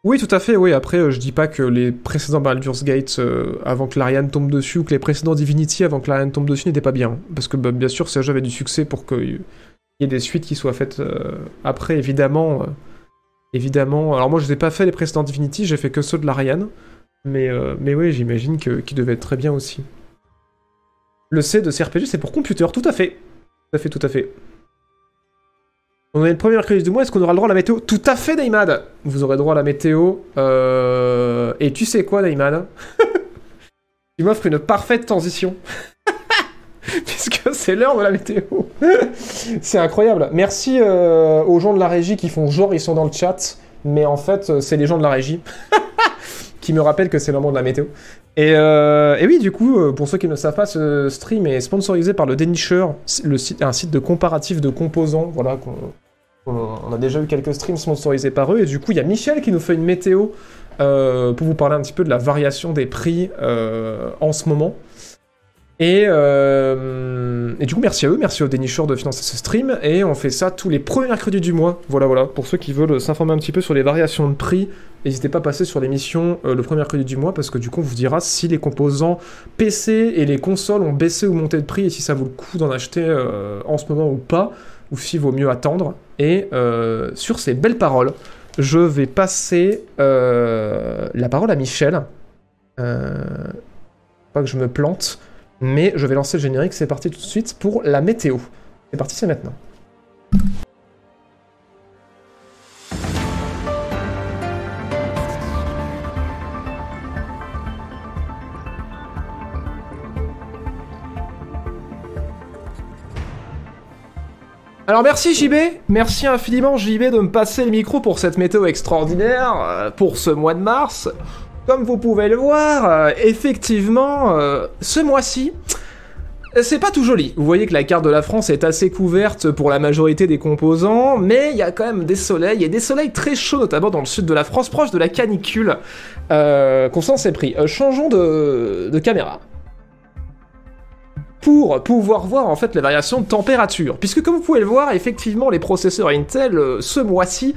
Oui, tout à fait, oui. Après, euh, je dis pas que les précédents Baldur's Gate euh, avant que l'Ariane tombe dessus ou que les précédents Divinity avant que l'Ariane tombe dessus n'étaient pas bien. Parce que, bah, bien sûr, ce jeu avait du succès pour qu'il y ait des suites qui soient faites euh, après, évidemment. euh, évidemment. Alors, moi, je n'ai pas fait les précédents Divinity, j'ai fait que ceux de l'Ariane. Mais, euh, mais oui, j'imagine qu'ils devaient être très bien aussi. Le C de CRPG, c'est pour computer, tout à fait. Tout à fait, tout à fait. On est le premier mercredi du mois, est-ce qu'on aura le droit à la météo Tout à fait, Neymad Vous aurez droit à la météo. euh, Et tu sais quoi, Neymad Tu m'offres une parfaite transition. Puisque c'est l'heure de la météo. c'est incroyable. Merci euh, aux gens de la régie qui font genre ils sont dans le chat, mais en fait, euh, c'est les gens de la régie qui me rappellent que c'est le de la météo. Et, euh, et oui, du coup, euh, pour ceux qui ne le savent pas, ce stream est sponsorisé par le Dénicheur, le site, un site de comparatif de composants, voilà, on a déjà eu quelques streams sponsorisés par eux, et du coup, il y a Michel qui nous fait une météo euh, pour vous parler un petit peu de la variation des prix en ce moment. Et, euh, et du coup, merci à eux, merci aux dénicheurs de financer ce stream, et on fait ça tous les premiers mercredis du mois. Voilà, voilà, pour ceux qui veulent s'informer un petit peu sur les variations de prix, n'hésitez pas à passer sur l'émission euh, le premier mercredi du mois, parce que du coup, on vous dira si les composants PC et les consoles ont baissé ou monté de prix, et si ça vaut le coup d'en acheter euh, en ce moment ou pas ou s'il vaut mieux attendre. Et sur ces belles paroles, je vais passer la parole à Michel. Pas que je me plante, mais je vais lancer le générique. C'est parti tout de suite pour la météo. C'est parti, c'est maintenant. Alors merci JB, merci infiniment JB de me passer le micro pour cette météo extraordinaire, euh, pour ce mois de mars. Comme vous pouvez le voir, euh, effectivement, euh, ce mois-ci, C'est pas tout joli. Vous voyez que la carte de la France est assez couverte pour la majorité des composants, mais il y a quand même des soleils, et des soleils très chauds, notamment dans le sud de la France, proche de la canicule, euh, qu'on s'en s'est pris. Euh, changeons de, caméra pour pouvoir voir en fait les variations de température. Puisque comme vous pouvez le voir, effectivement, les processeurs Intel, euh, ce mois-ci,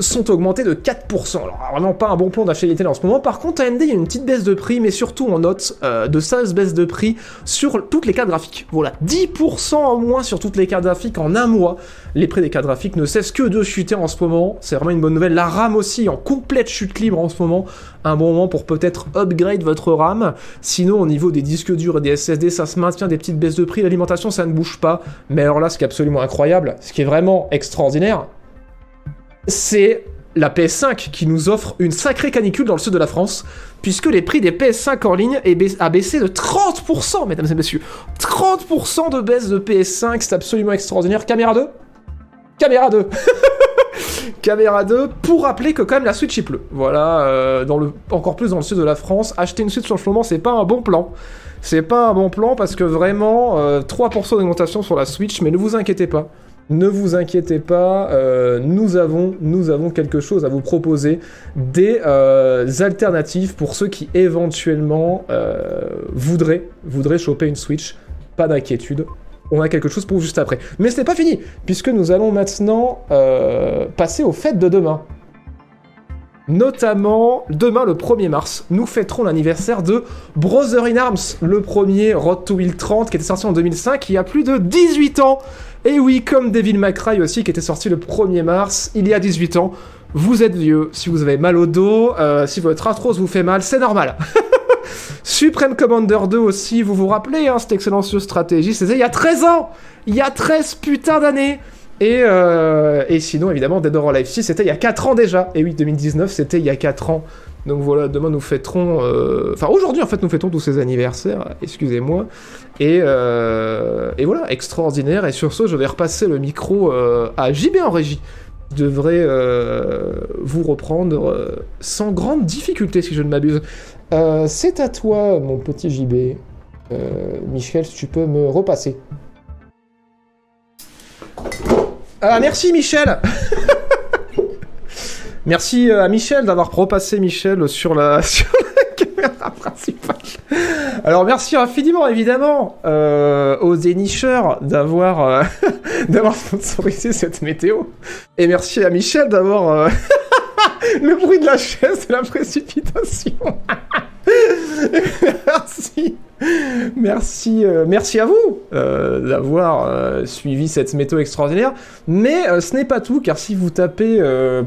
sont augmentés de 4%. Alors vraiment pas un bon plan d'acheter Intel en ce moment. Par contre, AMD, il y a une petite baisse de prix, mais surtout on note euh, de 16 baisses de prix sur toutes les cartes graphiques. Voilà, 10% en moins sur toutes les cartes graphiques en un mois. Les prix des cartes graphiques ne cessent que de chuter en ce moment. C'est vraiment une bonne nouvelle. La RAM aussi en complète chute libre en ce moment. Un bon moment pour peut-être upgrade votre RAM. Sinon, au niveau des disques durs et des SSD, ça se maintient des petites baisses de prix. L'alimentation, ça ne bouge pas. Mais alors là, ce qui est absolument incroyable, ce qui est vraiment extraordinaire, c'est la PS5 qui nous offre une sacrée canicule dans le sud de la France, puisque les prix des PS5 en ligne a baissé de 30%, mesdames et messieurs. 30% de baisse de PS5, c'est absolument extraordinaire. Caméra 2 Caméra 2 Caméra 2, pour rappeler que quand même la Switch il pleut. Voilà, euh, le, encore plus dans le sud de la France, acheter une Switch en ce moment, c'est pas un bon plan. C'est pas un bon plan parce que vraiment, 3% euh, d'augmentation sur la Switch, mais ne vous inquiétez pas. Ne vous inquiétez pas, euh, nous, avons, quelque chose à vous proposer, des euh, alternatives pour ceux qui éventuellement euh, voudraient, voudraient choper une Switch. Pas d'inquiétude, on a quelque chose pour juste après. Mais ce n'est pas fini, puisque nous allons maintenant passer aux fêtes de demain. Notamment, demain le 1er mars, nous fêterons l'anniversaire de Brother in Arms, le premier Road to Wheel 30 qui était sorti en 2005, il y a plus de 18 ans. Et oui, comme Devil May aussi, qui était sorti le 1er mars, il y a 18 ans. Vous êtes vieux, si vous avez mal au dos, euh, si votre arthrose vous fait mal, c'est normal. Supreme Commander 2 aussi, vous vous rappelez, hein, cette excellente stratégie, c'était il y a 13 ans Il y a 13 putains d'années et, euh, et sinon, évidemment, Dead or Alive 6, c'était il y a 4 ans déjà. Et oui, 2019, c'était il y a 4 ans. Donc voilà, demain nous fêterons. Euh, enfin, aujourd'hui en fait, nous fêtons tous ces anniversaires, excusez-moi. Et, euh, et, voilà, extraordinaire. Et sur ce, je vais repasser le micro à JB en régie. Je devrais vous reprendre sans grande difficulté, si je ne m'abuse. C'est à toi, mon petit JB. Michel, si tu peux me repasser. Ah, merci Michel Merci euh, à Michel d'avoir repassé Michel sur la, sur caméra principale. Alors merci infiniment évidemment euh, aux dénicheurs d'avoir euh, d'avoir sponsorisé cette météo. Et merci à Michel d'avoir le bruit de la chaise et la précipitation. merci. Merci, euh, merci à vous euh, d'avoir euh, suivi cette méthode extraordinaire. Mais ce n'est pas tout, car si vous tapez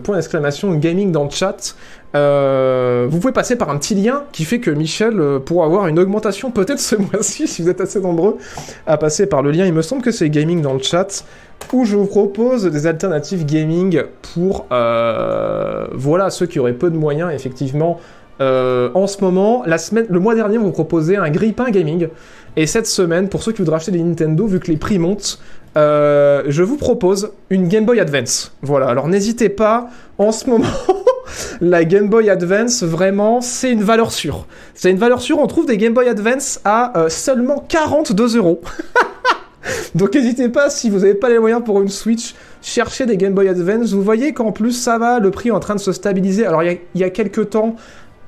point d'exclamation gaming dans le chat, vous pouvez passer par un petit lien qui fait que Michel pourra avoir une augmentation peut-être ce mois-ci, si vous êtes assez nombreux à passer par le lien. Il me semble que c'est gaming dans le chat où je vous propose des alternatives gaming pour voilà ceux qui auraient peu de moyens effectivement euh, en ce moment, la semaine, le mois dernier, on vous proposait un grille-pain gaming. Et cette semaine, pour ceux qui voudraient acheter des Nintendo, vu que les prix montent, euh, je vous propose une Game Boy Advance. Voilà, alors n'hésitez pas, en ce moment, la Game Boy Advance, vraiment, c'est une valeur sûre. C'est une valeur sûre, on trouve des Game Boy Advance à euh, seulement 42 euros. Donc n'hésitez pas, si vous n'avez pas les moyens pour une Switch, cherchez des Game Boy Advance. Vous voyez qu'en plus ça va, le prix est en train de se stabiliser. Alors il y, y, a quelques temps,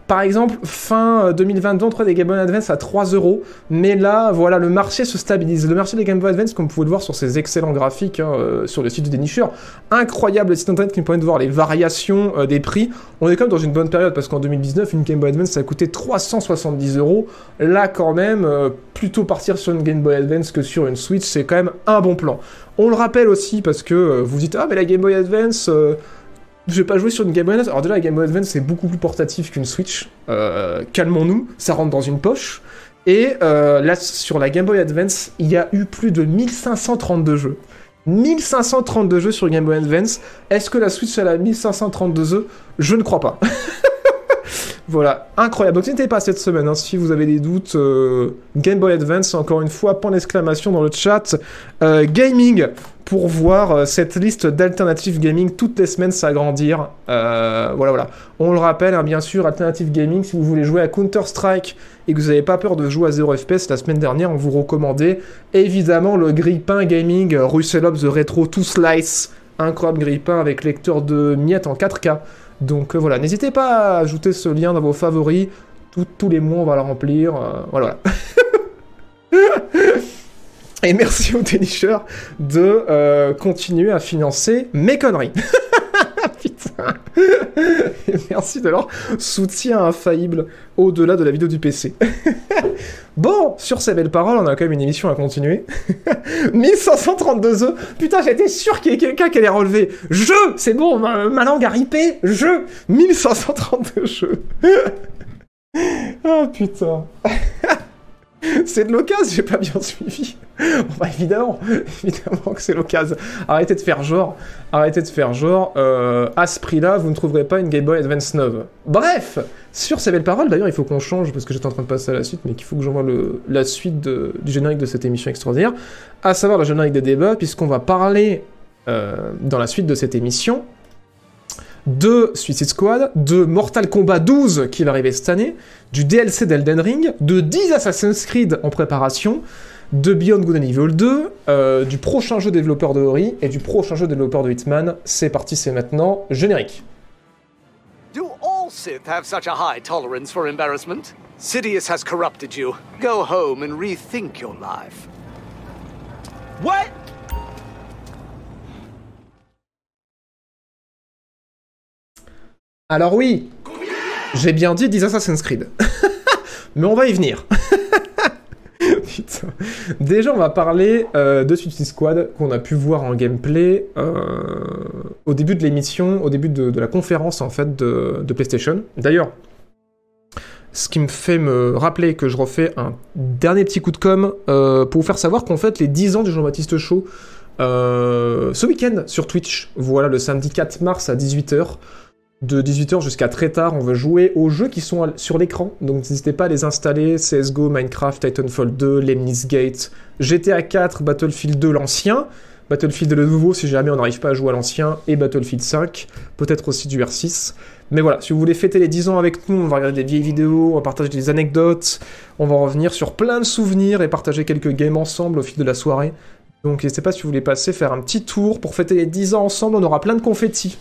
par exemple, fin 2022, on trouvait des Game Boy Advance à 3 euros, mais là, voilà, le marché se stabilise. Le marché des Game Boy Advance, comme vous pouvez le voir sur ces excellents graphiques hein, euh, sur le site du dénicheur, incroyable site internet qui me permet de voir les variations euh, des prix. On est quand même dans une bonne période parce qu'en 2019, une Game Boy Advance ça a coûté 370 euros. Là, quand même, euh, plutôt partir sur une Game Boy Advance que sur une Switch, c'est quand même un bon plan. On le rappelle aussi parce que vous dites ah mais la Game Boy Advance je vais pas jouer sur une Game Boy Advance. Alors déjà, la Game Boy Advance, c'est beaucoup plus portatif qu'une Switch. Euh, calmons-nous, ça rentre dans une poche. Et euh, là, sur la Game Boy Advance, il y a eu plus de 1532 jeux. 1532 jeux sur Game Boy Advance. Est-ce que la Switch, elle a 1532 jeux? Je ne crois pas. Voilà, incroyable. Donc n'hésitez pas cette semaine, hein, si vous avez des doutes, euh, Game Boy Advance, encore une fois, point d'exclamation dans le chat, euh, gaming, pour voir euh, cette liste d'alternatives gaming toutes les semaines s'agrandir. Voilà, voilà. On le rappelle, hein, bien sûr, Alternative Gaming, si vous voulez jouer à Counter-Strike et que vous n'avez pas peur de jouer à 0 FPS, la semaine dernière, on vous recommandait évidemment le grille-pain gaming Russell Up The Retro 2 Slice, incroyable grille-pain avec lecteur de miettes en 4K. Donc euh, voilà, n'hésitez pas à ajouter ce lien dans vos favoris. Tous les mois, on va le remplir. euh, voilà. Et merci aux dénicheurs de euh, continuer à financer mes conneries. Merci de leur soutien infaillible au-delà de la vidéo du PC. bon, sur ces belles paroles, on a quand même une émission à continuer. 1532 œufs. Putain, j'étais sûr qu'il y ait quelqu'un qui allait relever. Je C'est bon, ma, ma langue a ripé. Je 1532 jeux. oh putain. C'est de l'occasion, j'ai pas bien suivi. Bon, bah évidemment, évidemment que c'est l'occasion. Arrêtez de faire genre, arrêtez de faire genre. euh, à ce prix-là, vous ne trouverez pas une Game Boy Advance neuve. Bref, sur ces belles paroles, d'ailleurs, il faut qu'on change parce que j'étais en train de passer à la suite, mais qu'il faut que j'envoie la suite du générique de cette émission extraordinaire, à savoir le générique des débats, puisqu'on va parler euh, dans la suite de cette émission de Suicide Squad, de Mortal Kombat 12 qui va arriver cette année, du DLC d'Elden Ring, de 10 Assassin's Creed en préparation, de Beyond Good and Evil 2, euh, du prochain jeu développeur de Ori et du prochain jeu développeur de Hitman. C'est parti, c'est maintenant, générique. Do all Sith have such a high tolerance for embarrassment? Sidious has corrupted you. Go home and rethink your life. What? Alors oui, j'ai bien dit 10 Assassin's Creed. Mais on va y venir. Déjà, on va parler euh, de Suicide Squad qu'on a pu voir en gameplay euh, au début de l'émission, au début de, de la conférence en fait de, de PlayStation. D'ailleurs, ce qui me fait me rappeler que je refais un dernier petit coup de com euh, pour vous faire savoir qu'en fait les 10 ans du Jean-Baptiste Show euh, ce week-end sur Twitch, voilà le samedi 4 mars à 18h de 18h jusqu'à très tard, on va jouer aux jeux qui sont sur l'écran. Donc n'hésitez pas à les installer CSGO, Minecraft, Titanfall 2, Lemnis Gate, GTA 4, Battlefield 2 l'ancien, Battlefield le nouveau si jamais on n'arrive pas à jouer à l'ancien, et Battlefield 5, peut-être aussi du R6. Mais voilà, si vous voulez fêter les 10 ans avec nous, on va regarder des vieilles vidéos, on va partager des anecdotes, on va revenir sur plein de souvenirs et partager quelques games ensemble au fil de la soirée. Donc n'hésitez pas si vous voulez passer, faire un petit tour pour fêter les 10 ans ensemble, on aura plein de confettis.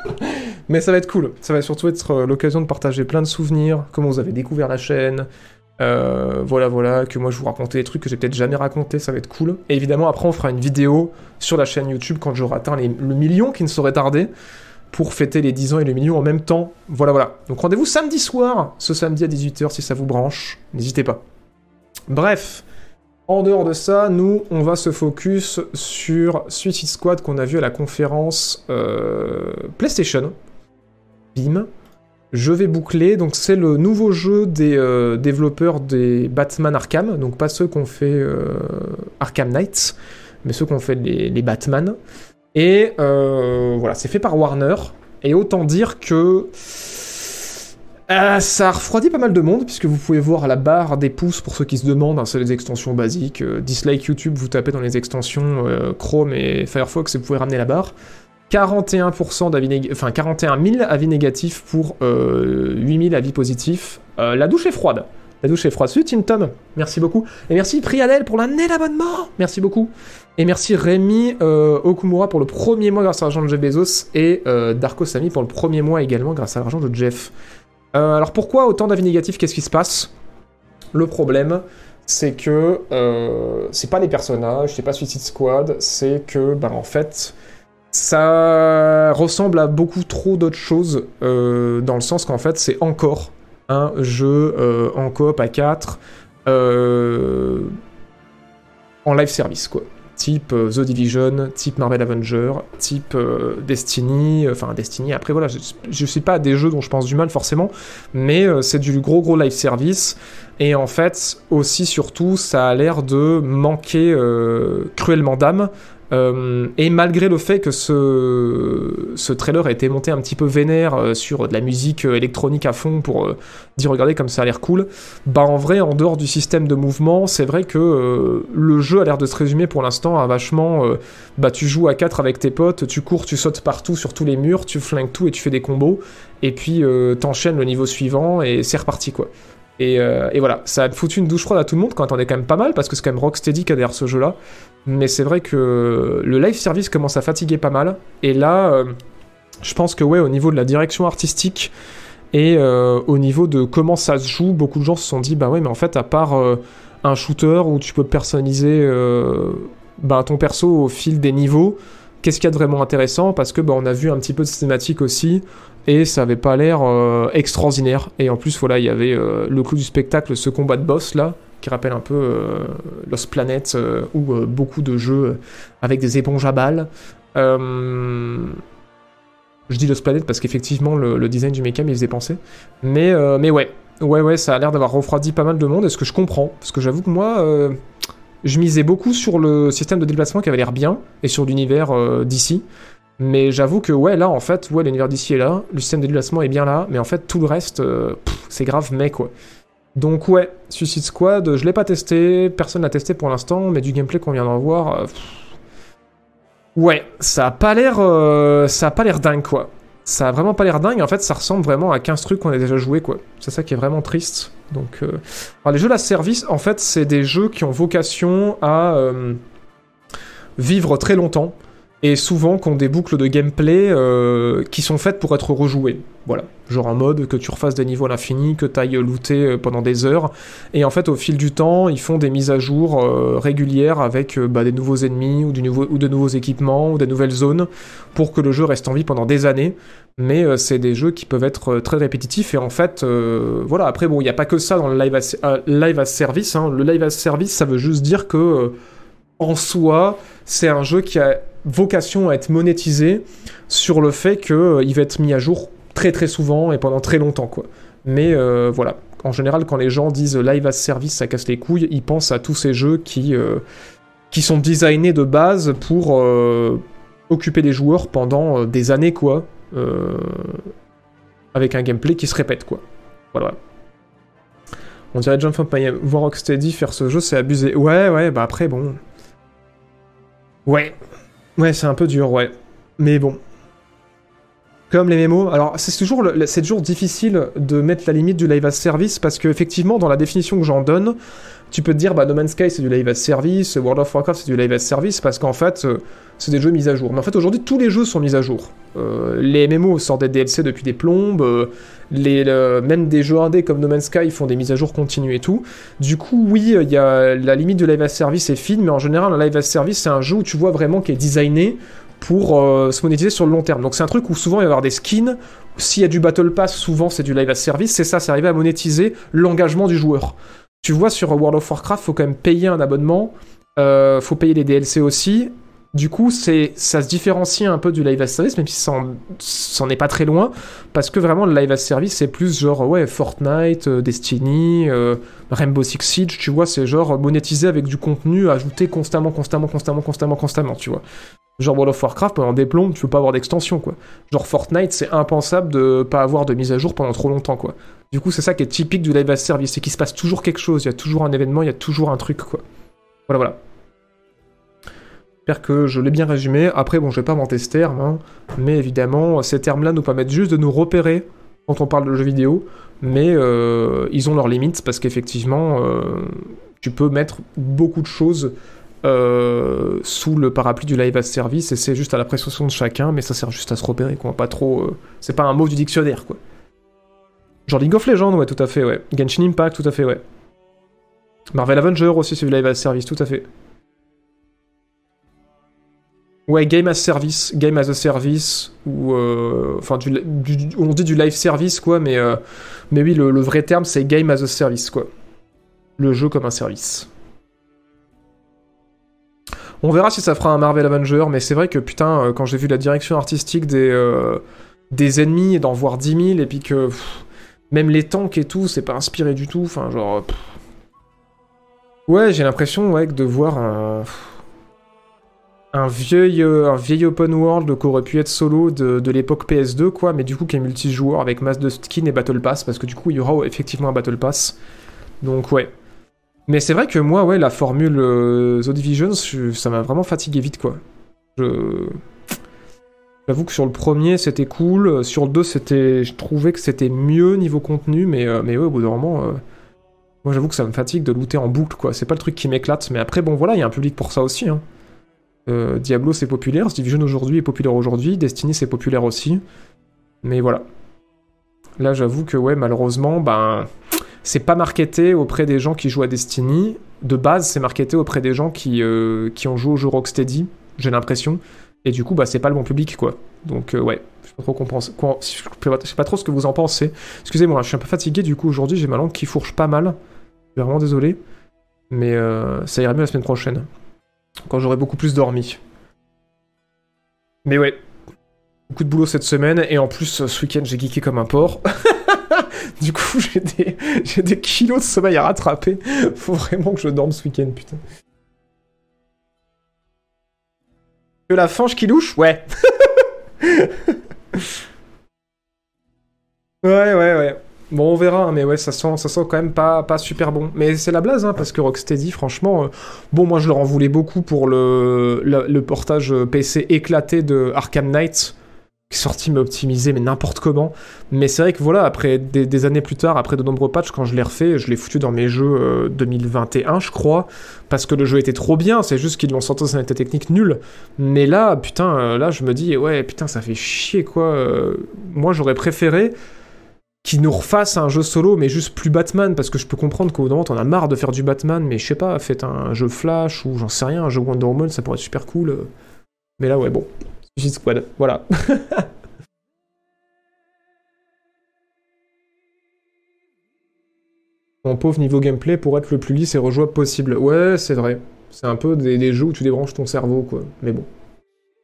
Mais ça va être cool. Ça va surtout être euh, l'occasion de partager plein de souvenirs, comment vous avez découvert la chaîne. euh, voilà, voilà, que moi je vous racontais des trucs que j'ai peut-être jamais raconté, ça va être cool. Et évidemment, après, on fera une vidéo sur la chaîne YouTube quand j'aurai atteint le million qui ne saurait tarder pour fêter les 10 ans et le million en même temps. Voilà, voilà. Donc rendez-vous samedi soir, ce samedi à 18h si ça vous branche. N'hésitez pas. Bref. En dehors de ça, nous, on va se focus sur Suicide Squad qu'on a vu à la conférence euh, PlayStation. Bim. Je vais boucler, donc c'est le nouveau jeu des euh, développeurs des Batman Arkham, donc pas ceux qu'on fait euh, Arkham Knights, mais ceux qu'on fait les, les Batman. Et voilà, c'est fait par Warner, et autant dire que euh, ça a refroidi pas mal de monde, puisque vous pouvez voir la barre des pouces pour ceux qui se demandent, hein, c'est les extensions basiques. euh, dislike YouTube, vous tapez dans les extensions euh, Chrome et Firefox et vous pouvez ramener la barre. 41%, d'avis nég- enfin 41 000 avis négatifs pour euh, 8 000 avis positifs. La douche est froide. La douche est froide. Salut Tim Tom, merci beaucoup. Et merci Priadel pour l'année d'abonnement. Merci beaucoup. Et merci Rémi Okumura pour le premier mois grâce à l'argent de Jeff Bezos et Darko Sami pour le premier mois également grâce à l'argent de Jeff. Euh, alors pourquoi autant d'avis négatifs? Qu'est-ce qui se passe? Le problème, c'est que euh, c'est pas les personnages, c'est pas Suicide Squad, c'est que, ben en fait, ça ressemble à beaucoup trop d'autres choses, euh, dans le sens qu'en fait, c'est encore un jeu en coop à 4 euh, en live service, quoi. Type euh, The Division, type Marvel Avenger, type euh, Destiny, euh, enfin Destiny, après voilà, je, je suis pas à des jeux dont je pense du mal forcément, mais c'est du gros gros live service, et en fait, aussi surtout, ça a l'air de manquer cruellement d'âme, Euh, et malgré le fait que ce, ce trailer a été monté un petit peu vénère euh, sur de la musique euh, électronique à fond pour dire regardez comme ça a l'air cool, bah en vrai en dehors du système de mouvement, c'est vrai que le jeu a l'air de se résumer pour l'instant à vachement bah tu joues à 4 avec tes potes, tu cours, tu sautes partout sur tous les murs, tu flingues tout et tu fais des combos et puis t'enchaînes le niveau suivant et c'est reparti quoi. Et, et voilà, ça a foutu une douche froide à tout le monde quand on est quand même pas mal parce que c'est quand même Rocksteady qui derrière ce jeu-là. Mais c'est vrai que le live service commence à fatiguer pas mal. Et là, euh, je pense que ouais, au niveau de la direction artistique et euh, au niveau de comment ça se joue, beaucoup de gens se sont dit bah ouais, mais en fait, à part euh, un shooter où tu peux personnaliser bah, ton perso au fil des niveaux, qu'est-ce qu'il y a de vraiment intéressant? Parce que bah, on a vu un petit peu de cinématique aussi. Et ça avait pas l'air extraordinaire. Et en plus, voilà, il y avait le clou du spectacle, ce combat de boss là, qui rappelle un peu euh, Lost Planet euh, ou euh, beaucoup de jeux avec des éponges à balles. Euh, Je dis Lost Planet parce qu'effectivement, le, design du méca m'y faisait penser. Mais, euh, mais ouais, ouais, ouais, ça a l'air d'avoir refroidi pas mal de monde. Et ce que je comprends, parce que j'avoue que moi, euh, je misais beaucoup sur le système de déplacement qui avait l'air bien et sur l'univers euh, d'ici. Mais j'avoue que ouais, là en fait, ouais, l'univers d'ici est là, le système de déplacement est bien là, mais en fait tout le reste, euh, c'est grave mais quoi. Donc ouais, Suicide Squad, je l'ai pas testé, personne l'a testé pour l'instant, mais du gameplay qu'on vient d'en voir, euh, ouais, ça a pas l'air, euh, ça a pas l'air dingue quoi. Ça a vraiment pas l'air dingue. En fait, ça ressemble vraiment à 15 trucs qu'on a déjà joué quoi. C'est ça qui est vraiment triste. Donc, euh, alors, les jeux la service, en fait, c'est des jeux qui ont vocation à euh, vivre très longtemps et souvent qui ont des boucles de gameplay euh, qui sont faites pour être rejouées. Voilà, genre en mode que tu refasses des niveaux à l'infini, que tu ailles looter euh, pendant des heures. Et en fait, au fil du temps, ils font des mises à jour euh, régulières avec bah, des nouveaux ennemis ou, de nouveaux équipements ou des nouvelles zones pour que le jeu reste en vie pendant des années. Mais c'est des jeux qui peuvent être très répétitifs et en fait, voilà. Après, bon, il n'y a pas que ça dans le live as, service. hein. Le live as service, ça veut juste dire que en soi, c'est un jeu qui a vocation à être monétisé sur le fait qu'il va être mis à jour très très souvent et pendant très longtemps quoi. Mais euh, voilà, en général quand les gens disent live as service ça casse les couilles, ils pensent à tous ces jeux qui, euh, sont designés de base pour euh, occuper les joueurs pendant euh, des années quoi. euh, avec un gameplay qui se répète quoi. Voilà. On dirait John Fontaine, voir Rocksteady faire ce jeu c'est abusé. Ouais ouais bah après bon. Ouais. Ouais, c'est un peu dur, ouais. Mais bon. Comme les mémos. Alors, c'est toujours, toujours difficile de mettre la limite du live as service parce que, effectivement, dans la définition que j'en donne, tu peux te dire, bah, No Man's Sky c'est du live as service, World of Warcraft c'est du live as service parce qu'en fait, euh, c'est des jeux mis à jour. Mais en fait, aujourd'hui, tous les jeux sont mis à jour. Euh, les MMO sortent des DLC depuis des plombes, euh, les, le- même des jeux indés comme No Man's Sky font des mises à jour continues et tout. Du coup, oui, il y a la limite de live as service est fine, mais en général, un live as service, c'est un jeu où tu vois vraiment qui est designé pour se monétiser sur le long terme. Donc c'est un truc où souvent il va y avoir des skins. S'il y a du Battle Pass, souvent c'est du live as service. C'est ça, c'est arriver à monétiser l'engagement du joueur. Tu vois, sur World of Warcraft, faut quand même payer un abonnement. Euh, faut payer les DLC aussi. Du coup, c'est, ça se différencie un peu du live as service, même si ça en, ça en est pas très loin, parce que vraiment le live as service, c'est plus genre ouais Fortnite, euh, Destiny, euh, Rainbow Six Siege, tu vois, c'est genre monétisé avec du contenu ajouté constamment, constamment, constamment, constamment, constamment, tu vois. Genre World of Warcraft, pendant des plombes, tu peux pas avoir d'extension, quoi. Genre Fortnite, c'est impensable de pas avoir de mise à jour pendant trop longtemps, quoi. Du coup, c'est ça qui est typique du live as service, c'est qu'il se passe toujours quelque chose, il y a toujours un événement, il y a toujours un truc, quoi. Voilà, voilà. J'espère que je l'ai bien résumé. Après, bon, je vais pas inventer ce terme, hein, mais évidemment, ces termes-là nous permettent juste de nous repérer quand on parle de jeux vidéo, mais euh, ils ont leurs limites parce qu'effectivement, euh, tu peux mettre beaucoup de choses euh, sous le parapluie du live as service et c'est juste à l'appréciation de chacun, mais ça sert juste à se repérer, quoi. Pas trop. C'est pas un mot du dictionnaire, quoi. Genre League of Legends, ouais, tout à fait, ouais. Genshin Impact, tout à fait, ouais. Marvel Avenger aussi, c'est du live as service, tout à fait. Ouais, game as service, game as a service, ou euh, enfin, du, on dit du live service quoi, mais euh, mais oui, le, le vrai terme c'est game as a service quoi, le jeu comme un service. On verra si ça fera un Marvel Avenger, mais c'est vrai que putain, euh, quand j'ai vu la direction artistique des euh, des ennemis et d'en voir 10 000 et puis que même les tanks et tout, c'est pas inspiré du tout, enfin genre. Ouais, j'ai l'impression ouais de voir un un vieil, euh, un vieil open world qui aurait pu être solo de, de l'époque PS2, quoi, mais du coup qui est multijoueur avec masse de skins et Battle Pass, parce que du coup il y aura effectivement un Battle Pass. Donc ouais. Mais c'est vrai que moi, ouais, la formule euh, The Division, je- ça m'a vraiment fatigué vite, quoi. Je... J'avoue que sur le premier, c'était cool. Sur le 2, c'était... je trouvais que c'était mieux niveau contenu, mais, euh, mais ouais, au bout d'un moment... euh, Moi, j'avoue que ça me fatigue de looter en boucle, quoi. C'est pas le truc qui m'éclate, mais après, bon, voilà, il y a un public pour ça aussi, hein. Euh, Diablo c'est populaire, Division aujourd'hui est populaire aujourd'hui, Destiny c'est populaire aussi. Mais voilà. Là j'avoue que ouais malheureusement ben c'est pas marketé auprès des gens qui jouent à Destiny. De base c'est marketé auprès des gens qui, euh, qui ont joué au jeu Rocksteady, j'ai l'impression. Et du coup bah c'est pas le bon public quoi. Donc euh, ouais, je sais pas trop pense- je sais pas trop ce que vous en pensez. Excusez-moi, je suis un peu fatigué du coup aujourd'hui, j'ai ma langue qui fourche pas mal. Je suis vraiment désolé. Mais euh, ça ira mieux la semaine prochaine quand j'aurai beaucoup plus dormi. Mais ouais, beaucoup de boulot cette semaine, et en plus, ce week-end, j'ai geeké comme un porc. du coup, j'ai des, des kilos de sommeil à rattraper. Faut vraiment que je dorme ce week-end, putain. La fange qui louche? Ouais. ouais, ouais, ouais. Bon, on verra, hein, mais ouais, ça sent, ça sent quand même pas, pas super bon. Mais c'est la blague, hein, parce que Rocksteady, franchement, euh, bon, moi je leur en voulais beaucoup pour le, le, le portage euh, PC éclaté de Arkham Knight, sorti mais optimisé, mais n'importe comment. Mais c'est vrai que voilà, après des, années plus tard, après de nombreux patchs, quand je l'ai refait, je l'ai foutu dans mes jeux euh, 2021, je crois, parce que le jeu était trop bien, c'est juste qu'ils l'ont sorti dans un état technique nul. Mais là, putain, euh, là je me dis, ouais, putain, ça fait chier quoi. Euh, moi j'aurais préféré qui nous refasse un jeu solo, mais juste plus Batman, parce que je peux comprendre qu'au bout d'un moment, t'en as marre de faire du Batman, mais je sais pas, faites un jeu Flash, ou j'en sais rien, un jeu Wonder Woman, ça pourrait être super cool. euh. Mais là, ouais, bon. Suicide Squad, voilà. Mon pauvre niveau gameplay pour être le plus lisse et rejouable possible. Ouais, c'est vrai. C'est un peu des, jeux où tu débranches ton cerveau, quoi. Mais bon.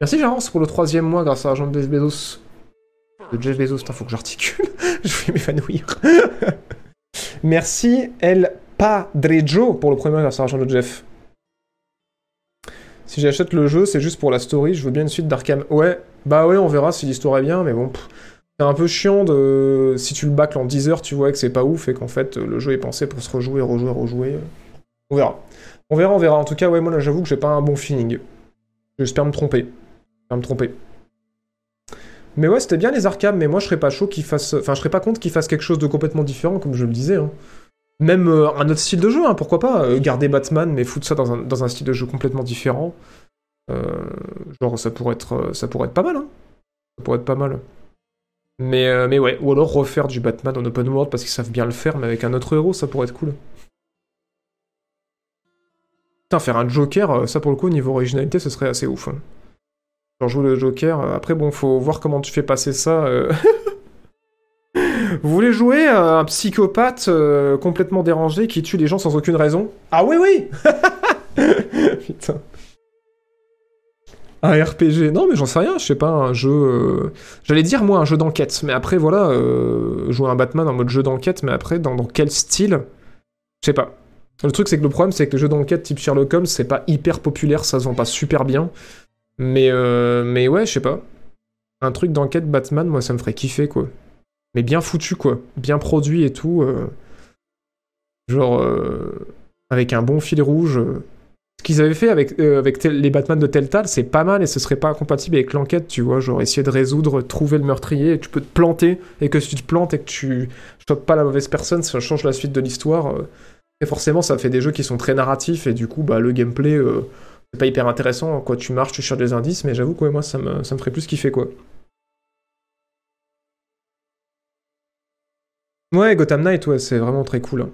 Merci Jarence pour le troisième mois grâce à l'argent de Jeff Bezos. De Jeff Bezos, putain, faut que j'articule. je vais m'évanouir. Merci El Padrejo pour le premier mois grâce à l'argent de Jeff. Si j'achète le jeu, c'est juste pour la story. Je veux bien une suite d'Arkham. Ouais, bah ouais, on verra si l'histoire est bien, mais bon. C'est un peu chiant de. Si tu le bâcles en 10 heures, tu vois que c'est pas ouf et qu'en fait le jeu est pensé pour se rejouer, rejouer, rejouer. On verra. On verra, on verra. En tout cas, ouais, moi là j'avoue que j'ai pas un bon feeling. J'espère me tromper. J'espère me tromper. Mais ouais, c'était bien les Arkham, mais moi je serais pas chaud qu'ils fassent. Enfin, je serais pas contre qu'ils fassent quelque chose de complètement différent, comme je le disais. hein. Même euh, un autre style de jeu, hein, pourquoi pas euh, Garder Batman, mais foutre ça dans un, style de jeu complètement différent. Euh, genre, ça pourrait, être, pas mal, hein. Ça pourrait être pas mal. Mais, mais ouais, ou alors refaire du Batman en open world parce qu'ils savent bien le faire, mais avec un autre héros, ça pourrait être cool. Putain, faire un Joker, ça pour le coup, niveau originalité, ce serait assez ouf. hein. Genre jouer le Joker, après bon, faut voir comment tu fais passer ça. euh. Vous voulez jouer à un psychopathe euh, complètement dérangé qui tue les gens sans aucune raison? Ah oui, oui Putain. Un RPG Non, mais j'en sais rien, je sais pas, un jeu... euh, J'allais dire, moi, un jeu d'enquête, mais après, voilà, euh, jouer un Batman en mode jeu d'enquête, mais après, dans, quel style? Je sais pas. Le truc, c'est que le problème, c'est que les jeux d'enquête type Sherlock Holmes, c'est pas hyper populaire, ça se vend pas super bien. Mais, euh, mais ouais, je sais pas. Un truc d'enquête Batman, moi, ça me ferait kiffer, quoi. Mais bien foutu, quoi. Bien produit et tout. euh. Genre, euh, avec un bon fil rouge. euh. Ce qu'ils avaient fait avec, les Batman de Telltale, c'est pas mal et ce serait pas incompatible avec l'enquête, tu vois. Genre, essayer de résoudre, trouver le meurtrier, et tu peux te planter, et que si tu te plantes et que tu chopes pas la mauvaise personne, ça change la suite de l'histoire. Et forcément, ça fait des jeux qui sont très narratifs, et du coup, bah, le gameplay, c'est pas hyper intéressant. Quoi, tu marches, tu cherches des indices, mais j'avoue que ouais, moi, ça me, ça me ferait plus kiffer, quoi. Ouais, Gotham Knight, ouais, c'est vraiment très cool. hein.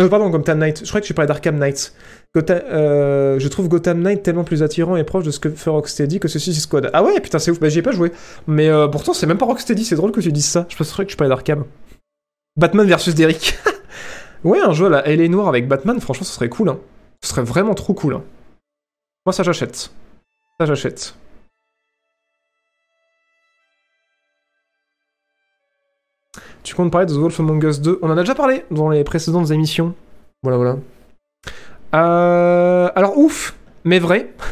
Euh, pardon, Gotham Knight. Je crois que tu parlais d'Arkham Knight. Euh, je trouve Gotham Knight tellement plus attirant et proche de ce que fait Rocksteady que ce Suicide Squad. Ah ouais, putain, c'est ouf. Bah, j'y ai pas joué. Mais euh, pourtant, c'est même pas Rocksteady. C'est drôle que tu dises ça. Je penserais que tu parlais d'Arkham. Batman versus Derrick. ouais, un jeu à la LA Noir avec Batman, franchement, ce serait cool. Hein. Ce serait vraiment trop cool. hein. Moi, ça, j'achète. Ça, j'achète. Tu comptes parler de The Wolf Among Us 2 On en a déjà parlé dans les précédentes émissions. Voilà, voilà. Euh, alors, ouf, mais vrai.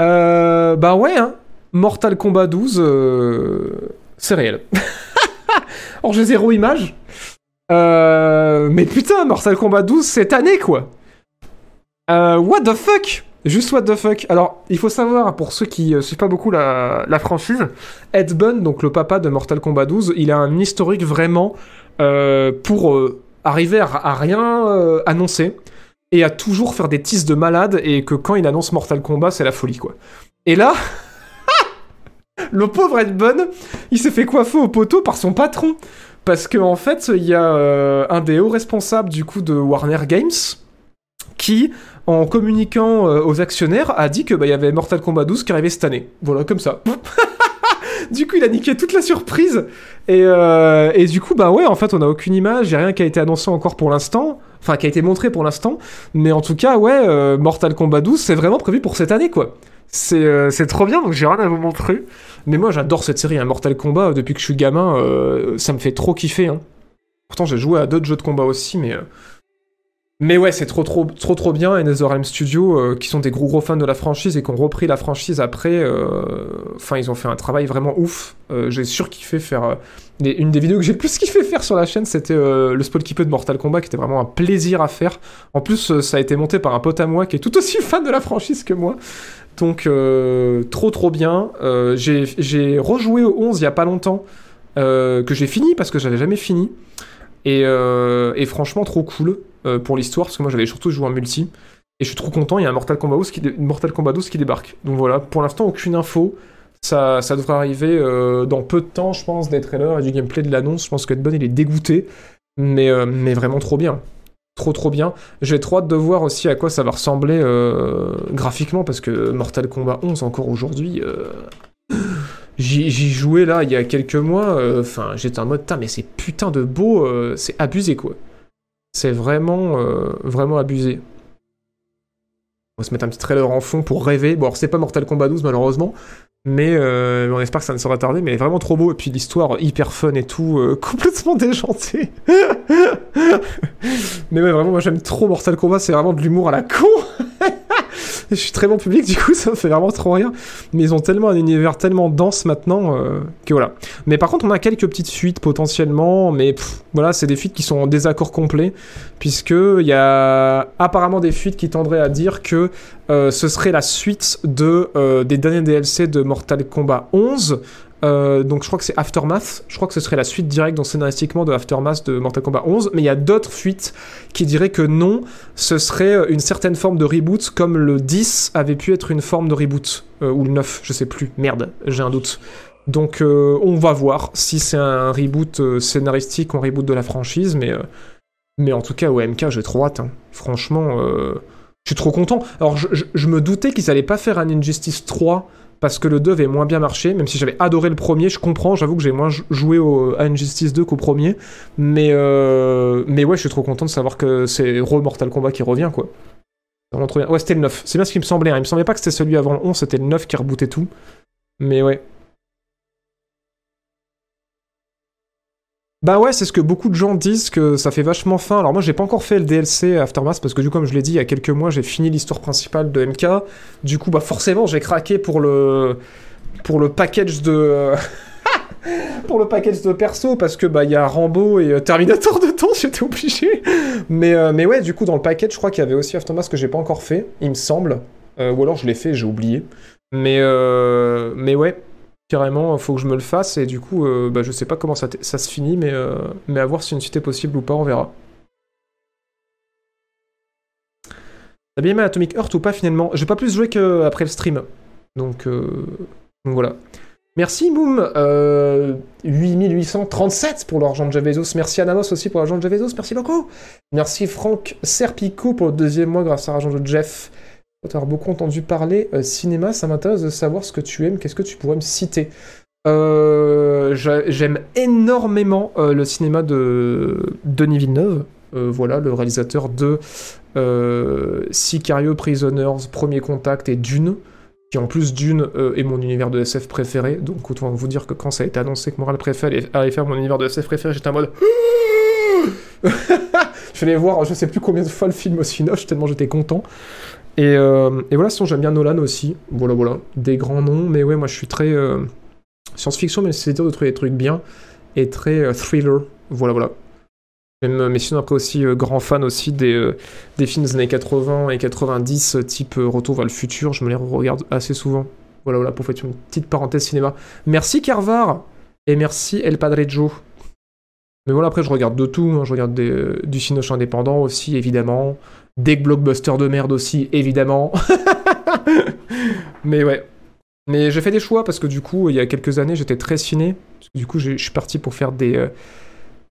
Euh, bah ouais, hein. Mortal Kombat 12, euh, c'est réel. Alors j'ai zéro image. Euh, mais putain, Mortal Kombat 12 cette année quoi. What the fuck? Juste what the fuck. Alors, il faut savoir, pour ceux qui euh, suivent pas beaucoup la, franchise, Ed Bunn, donc le papa de Mortal Kombat 12, il a un historique vraiment euh, pour euh, arriver à, rien euh, annoncer et à toujours faire des teases de malade et que quand il annonce Mortal Kombat, c'est la folie quoi. Et là, le pauvre Ed Bunn, il s'est fait coiffer au poteau par son patron. Parce qu'en en fait, il y a un des hauts responsables du coup de Warner Games qui, en communiquant euh, aux actionnaires, a dit que bah, y avait Mortal Kombat 12 qui arrivait cette année. Voilà, comme ça. du coup, il a niqué toute la surprise. Et, euh, et du coup, bah ouais, en fait, on n'a aucune image, il a rien qui a été annoncé encore pour l'instant. Enfin, qui a été montré pour l'instant. Mais en tout cas, ouais, euh, Mortal Kombat 12, c'est vraiment prévu pour cette année, quoi. C'est euh, trop bien, donc j'ai rien à vous montrer. Mais moi, j'adore cette série, hein, Mortal Kombat. Depuis que je suis gamin, ça me fait trop kiffer. Hein. Pourtant, j'ai joué à d'autres jeux de combat aussi, mais... mais ouais, c'est trop trop trop trop bien. Et NetherRealm Studio, euh, qui sont des gros gros fans de la franchise et qui ont repris la franchise après, euh, enfin ils ont fait un travail vraiment ouf. Euh, j'ai surkiffé faire euh, une des vidéos que j'ai le plus kiffé faire sur la chaîne, c'était le spot keeper de Mortal Kombat, qui était vraiment un plaisir à faire. En plus, ça a été monté par un pote à moi qui est tout aussi fan de la franchise que moi. Donc trop trop bien. J'ai rejoué au 11 il y a pas longtemps, que j'ai fini parce que j'avais jamais fini. Et franchement, trop cool euh, pour l'histoire, parce que moi j'avais surtout joué en multi. Et je suis trop content, il y a un Mortal Kombat 12 qui, dé- Mortal Kombat 12 qui débarque. Donc voilà, pour l'instant, aucune info. Ça, ça devrait arriver euh, dans peu de temps, je pense, des trailers et du gameplay de l'annonce. Je pense que Ed Boon, il est dégoûté. Mais, euh, mais vraiment trop bien. Trop trop bien. J'ai trop hâte de voir aussi à quoi ça va ressembler graphiquement, parce que Mortal Kombat 11, encore aujourd'hui, J'y jouais là il y a quelques mois, enfin j'étais en mode, mais c'est putain de beau, c'est abusé quoi. C'est vraiment, euh, vraiment abusé. On va se mettre un petit trailer en fond pour rêver. Bon alors c'est pas Mortal Kombat 12 malheureusement, mais euh, on espère que ça ne sera tardé, mais vraiment trop beau, et puis l'histoire hyper fun et tout, euh, complètement déjantée. mais ouais vraiment moi j'aime trop Mortal Kombat, c'est vraiment de l'humour à la con. Je suis très bon public, du coup, ça me fait vraiment trop rire. Mais ils ont tellement un univers tellement dense maintenant euh, que voilà. Mais par contre, on a quelques petites fuites potentiellement, mais voilà, c'est des fuites qui sont en désaccord complet, puisque il y a apparemment des fuites qui tendraient à dire que euh, ce serait la suite de euh, des derniers DLC de Mortal Kombat 11. Euh, donc je crois que c'est Aftermath. Je crois que ce serait la suite directe scénaristiquement de Aftermath de Mortal Kombat 11. Mais il y a d'autres fuites qui diraient que non, ce serait une certaine forme de reboot, comme le 10 avait pu être une forme de reboot. Euh, ou le 9, je sais plus. Merde, j'ai un doute. Donc euh, on va voir si c'est un reboot euh, scénaristique ou un reboot de la franchise. Mais, euh, mais en tout cas, au MK, j'ai trop hâte. hein. Franchement, euh, je suis trop content. Alors je- je me doutais qu'ils allaient pas faire un Injustice 3 parce que le 2 avait moins bien marché, même si j'avais adoré le premier, je comprends, j'avoue que j'ai moins jou- joué au, à Injustice 2 qu'au premier, mais, euh, mais ouais, je suis trop content de savoir que c'est Re Mortal Kombat qui revient, quoi. Ouais, c'était le 9, c'est bien ce qui me semblait, hein. il me semblait pas que c'était celui avant le 11, c'était le 9 qui rebootait tout, mais ouais. Bah ouais, c'est ce que beaucoup de gens disent que ça fait vachement fin. Alors moi, j'ai pas encore fait le DLC Aftermath parce que du coup, comme je l'ai dit il y a quelques mois, j'ai fini l'histoire principale de MK. Du coup, bah forcément, j'ai craqué pour le pour le package de pour le package de perso parce que bah il y a Rambo et euh, Terminator dedans, j'étais obligé. Mais euh, mais ouais, du coup dans le package, je crois qu'il y avait aussi Aftermath que j'ai pas encore fait, il me semble. Euh, ou alors je l'ai fait, j'ai oublié. Mais mais ouais, carrément, faut que je me le fasse et du coup euh, bah je sais pas comment ça, se finit mais euh, mais à voir si une suite est possible ou pas, on verra. T'as bien aimé Atomic Heart ou pas finalement? J'ai pas plus joué qu'après le stream. Donc, euh, voilà. Merci Boom, euh, 8837 pour l'argent de Jeff Bezos. Merci Ananos aussi pour l'argent de Jeff Bezos. Merci beaucoup. Merci Franck Serpico pour le deuxième mois grâce à l'argent de Jeff. As beaucoup entendu parler euh, cinéma. Ça m'intéresse de savoir ce que tu aimes. Qu'est-ce que tu pourrais me citer Euh, j'a- J'aime énormément euh, le cinéma de Denis Villeneuve. Voilà, le réalisateur de Sicario, Prisoners, Premier Contact et Dune qui en plus Dune est mon univers de SF préféré. Donc autant vous dire que quand ça a été annoncé que Moral préféré allait, faire mon univers de SF préféré, j'étais en mode je allé voir, je sais plus combien de fois le film au Cinoche, tellement j'étais content. Et, euh, et voilà, sinon j'aime bien Nolan aussi. Voilà, voilà. Des grands noms, mais ouais, moi je suis très euh, science-fiction, mais c'est dur de trouver des trucs bien. Et très euh, thriller. Voilà, voilà. Mais sinon, après aussi, grand fan aussi des, des films des années 80 et 90, euh, type Retour vers le futur. Je me les regarde assez souvent. Voilà, voilà, pour faire une petite parenthèse cinéma. Merci Carvar et merci El Padre Joe. Mais voilà, après, je regarde de tout. hein. Je regarde du cinoche indépendant aussi, évidemment. Des blockbusters de merde aussi, évidemment. Mais ouais. Mais j'ai fait des choix parce que du coup, il y a quelques années, j'étais très ciné. Du coup, je suis parti pour faire des. euh,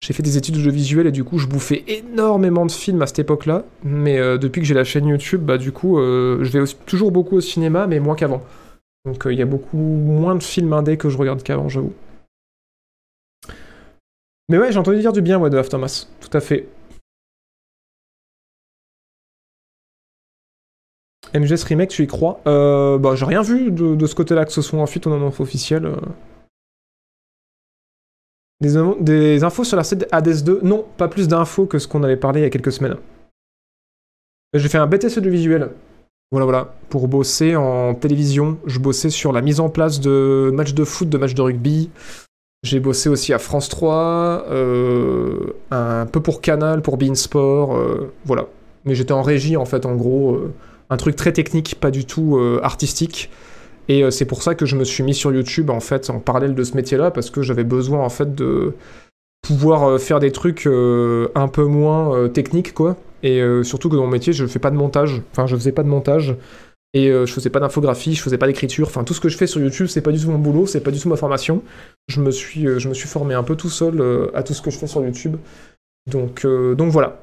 J'ai fait des études visuels et du coup, je bouffais énormément de films à cette époque-là. Mais euh, depuis que j'ai la chaîne YouTube, bah du coup, euh, je vais toujours beaucoup au cinéma, mais moins qu'avant. Donc il y a beaucoup moins de films indés que je regarde qu'avant, j'avoue. Mais ouais, j'ai entendu dire du bien ouais, de Aftermath, tout à fait. MGS Remake, tu y crois? Euh, Bah, j'ai rien vu de, ce côté-là, que ce soit en fuite en info officielle. euh. Des, infos- sur la scène Hades 2 Non, pas plus d'infos que ce qu'on avait parlé il y a quelques semaines. J'ai fait un BTC de visuel. Voilà, voilà. Pour bosser en télévision, je bossais sur la mise en place de matchs de foot, de matchs de rugby. J'ai bossé aussi à France 3, euh, un peu pour Canal, pour Beansport, euh, voilà. Mais j'étais en régie, en fait, en gros. Un truc très technique, pas du tout euh, artistique. Et euh, c'est pour ça que je me suis mis sur YouTube, en fait, en parallèle de ce métier-là, parce que j'avais besoin, en fait, de pouvoir euh, faire des trucs un peu moins techniques, quoi. Et surtout que dans mon métier, je fais pas de montage. Enfin, je faisais pas de montage. Et je faisais pas d'infographie, je faisais pas d'écriture. Enfin, tout ce que je fais sur YouTube, c'est pas du tout mon boulot, c'est pas du tout ma formation. Je me suis, je me suis formé un peu tout seul à tout ce que je fais sur YouTube. Donc, donc voilà.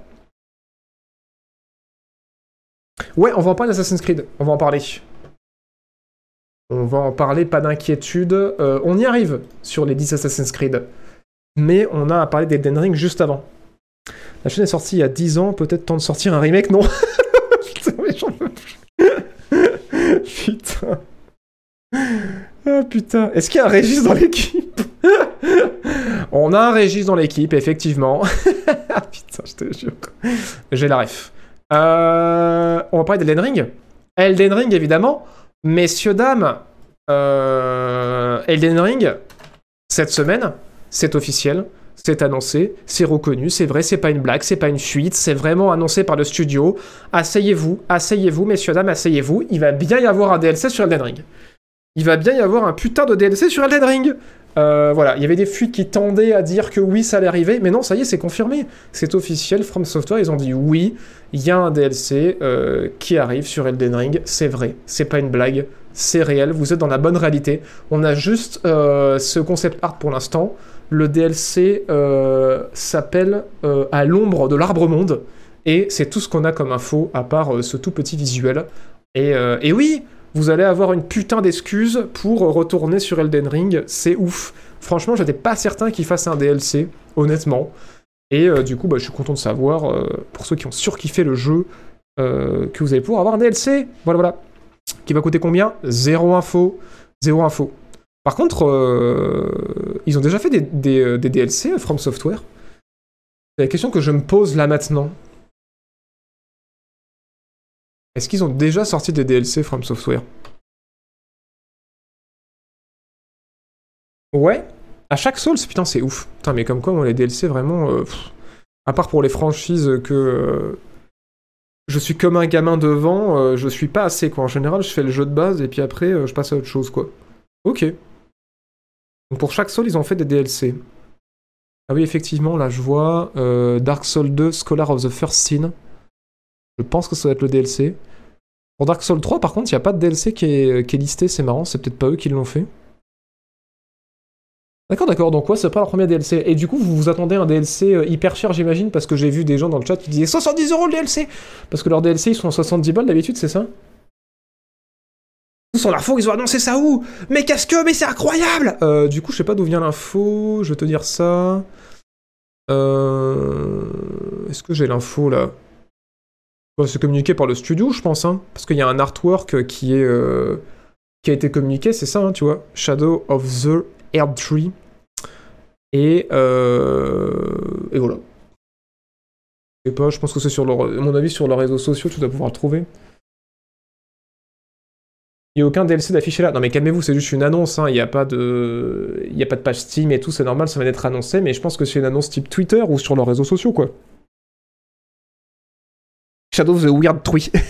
Ouais, on va en parler d'Assassin's Creed. On va en parler. On va en parler, pas d'inquiétude. Euh, on y arrive sur les 10 Assassin's Creed. Mais on a à parler d'Elden Ring juste avant. La chaîne est sortie il y a 10 ans, peut-être temps de sortir un remake, non Putain, mais j'en peux plus. Putain. Ah putain. Est-ce qu'il y a un Régis dans l'équipe On a un Régis dans l'équipe, effectivement. putain, je te jure. J'ai la ref. Euh, on va parler d'Elden Ring. Elden Ring, évidemment. Messieurs, dames, euh, Elden Ring, cette semaine, c'est officiel, c'est annoncé, c'est reconnu, c'est vrai, c'est pas une blague, c'est pas une fuite, c'est vraiment annoncé par le studio. Asseyez-vous, asseyez-vous, messieurs, dames, asseyez-vous. Il va bien y avoir un DLC sur Elden Ring. Il va bien y avoir un putain de DLC sur Elden Ring. Euh, voilà, il y avait des fuites qui tendaient à dire que oui, ça allait arriver, mais non, ça y est, c'est confirmé. C'est officiel, From Software, ils ont dit oui, il y a un DLC euh, qui arrive sur Elden Ring, c'est vrai, c'est pas une blague, c'est réel, vous êtes dans la bonne réalité. On a juste euh, ce concept art pour l'instant. Le DLC s'appelle À l'ombre de l'arbre monde, et c'est tout ce qu'on a comme info, à part ce tout petit visuel. Et oui, vous allez avoir une putain d'excuse pour retourner sur Elden Ring, c'est ouf. Franchement, j'étais pas certain qu'il fasse un DLC, honnêtement. Et euh, du coup, bah, je suis content de savoir, euh, pour ceux qui ont surkiffé le jeu, euh, que vous allez pouvoir avoir un DLC. Voilà, voilà. Qui va coûter combien? Zéro info. Zéro info. Par contre, ils ont déjà fait des, des, DLC From Software. C'est la question que je me pose là maintenant. Est-ce qu'ils ont déjà sorti des DLC From Software? Ouais. À chaque Souls, putain, c'est ouf. Putain, mais comme quoi, les DLC, vraiment... euh, à part pour les franchises que... euh, je suis comme un gamin devant, euh, je suis pas assez, quoi. En général, je fais le jeu de base, et puis après, je passe à autre chose, quoi. Ok. Donc pour chaque Soul, ils ont fait des DLC. Ah oui, effectivement, là, je vois Dark Souls 2, Scholar of the First Sin. Je pense que ça va être le DLC. Pour Dark Souls 3, par contre, il n'y a pas de DLC qui est, listé, c'est marrant, c'est peut-être pas eux qui l'ont fait. D'accord, d'accord, donc ouais, c'est pas leur premier DLC. Et du coup, vous vous attendez à un DLC euh, hyper cher, j'imagine, parce que j'ai vu des gens dans le chat qui disaient 70 euros le DLC Parce que leurs DLC, ils sont à 70 balles d'habitude, c'est ça? Sur l'info, ils ont annoncé ça où? Mais qu'est-ce que Mais c'est incroyable euh, Du coup, je sais pas d'où vient l'info, je vais te dire ça. Euh... Est-ce que j'ai l'info là? C'est communiqué par le studio, je pense, hein, parce qu'il y a un artwork qui est euh, qui a été communiqué, c'est ça, hein, tu vois, Shadow of the Earth Tree, et euh, et voilà. Je sais pas, je pense que c'est sur leur... mon avis sur leurs réseaux sociaux, tu dois pouvoir le trouver. Il n'y a aucun DLC d'affiché là. Non mais calmez-vous, c'est juste une annonce, hein. il n'y a pas de... Y a pas de page Steam et tout, c'est normal, ça va d'être annoncé, mais je pense que c'est une annonce type Twitter ou sur leurs réseaux sociaux, quoi. Shadow of the Weird Tree.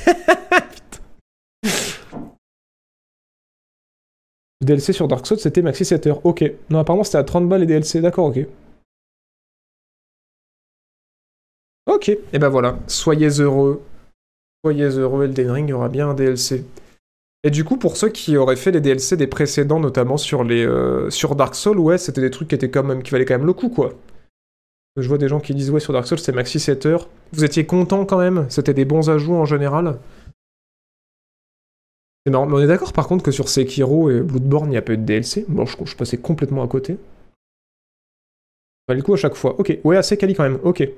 Le DLC sur Dark Souls, c'était maxi 7 heures. Ok. Non, apparemment, c'était à 30 balles les DLC. D'accord, ok. Ok. Et ben voilà. Soyez heureux. Soyez heureux, Elden Ring, il y aura bien un DLC. Et du coup, pour ceux qui auraient fait les DLC des précédents, notamment sur les euh, sur Dark Souls, ouais, c'était des trucs qui étaient quand même qui valaient quand même le coup, quoi. Je vois des gens qui disent ouais sur Dark Souls c'est maxi 7 heures. Vous étiez content quand même? C'était des bons ajouts en général? C'est marrant, mais on est d'accord par contre que sur Sekiro et Bloodborne il n'y a pas eu de DLC. Bon, je, je passais complètement à côté. Bah, le coup à chaque fois. Ok, ouais, assez quali quand même, ok.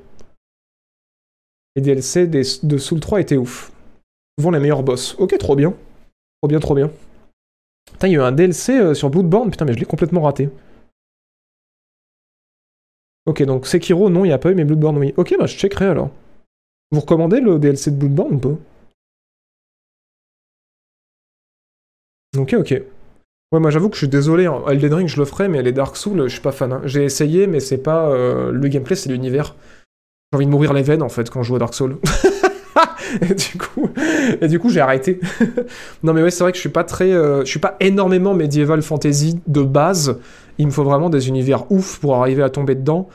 Les DLC de Soul 3 étaient ouf. Souvent les meilleurs boss. Ok, trop bien. Trop bien, trop bien. Putain, il y a eu un DLC euh, sur Bloodborne, putain, mais je l'ai complètement raté. Ok, donc Sekiro, non, il n'y a pas eu, mais Bloodborne, oui. Ok, bah je checkerai alors. Vous recommandez le DLC de Bloodborne ou pas? Ok, ok. Ouais, moi j'avoue que je suis désolé, hein. Elden Ring je le ferai, mais les Dark Souls, je suis pas fan. hein. J'ai essayé, mais c'est pas. euh, Le gameplay, c'est l'univers. J'ai envie de mourir les veines en fait quand je joue à Dark Souls. et du coup, et du coup j'ai arrêté. non mais ouais, c'est vrai que je suis pas très, euh, je suis pas énormément medieval fantasy de base. Il me faut vraiment des univers ouf pour arriver à tomber dedans.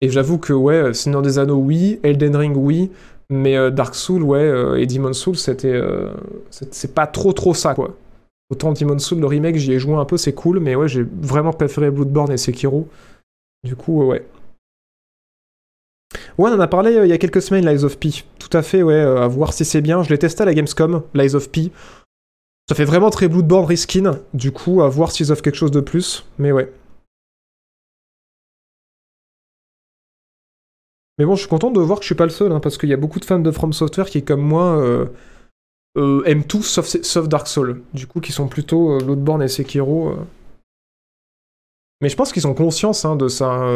Et j'avoue que ouais, euh, Seigneur des Anneaux oui, Elden Ring oui, mais euh, Dark Souls ouais euh, et Demon Souls c'était, euh, c'est pas trop trop ça quoi. Autant Demon Souls le remake j'y ai joué un peu c'est cool, mais ouais j'ai vraiment préféré Bloodborne et Sekiro. Du coup ouais. Ouais, on en a parlé il y a quelques semaines, Lies of P. Tout à fait, ouais, à voir si c'est bien. Je l'ai testé à la Gamescom, Lies of P. Ça fait vraiment très Bloodborne Reskin, du coup, à voir s'ils offrent quelque chose de plus. Mais ouais. Mais bon, je suis content de voir que je suis pas le seul, hein, parce qu'il y a beaucoup de fans de From Software qui, comme moi, euh, euh, aiment tout sauf, Dark Souls. Du coup, qui sont plutôt euh, Bloodborne et Sekiro. euh. Mais je pense qu'ils ont conscience hein, de ça,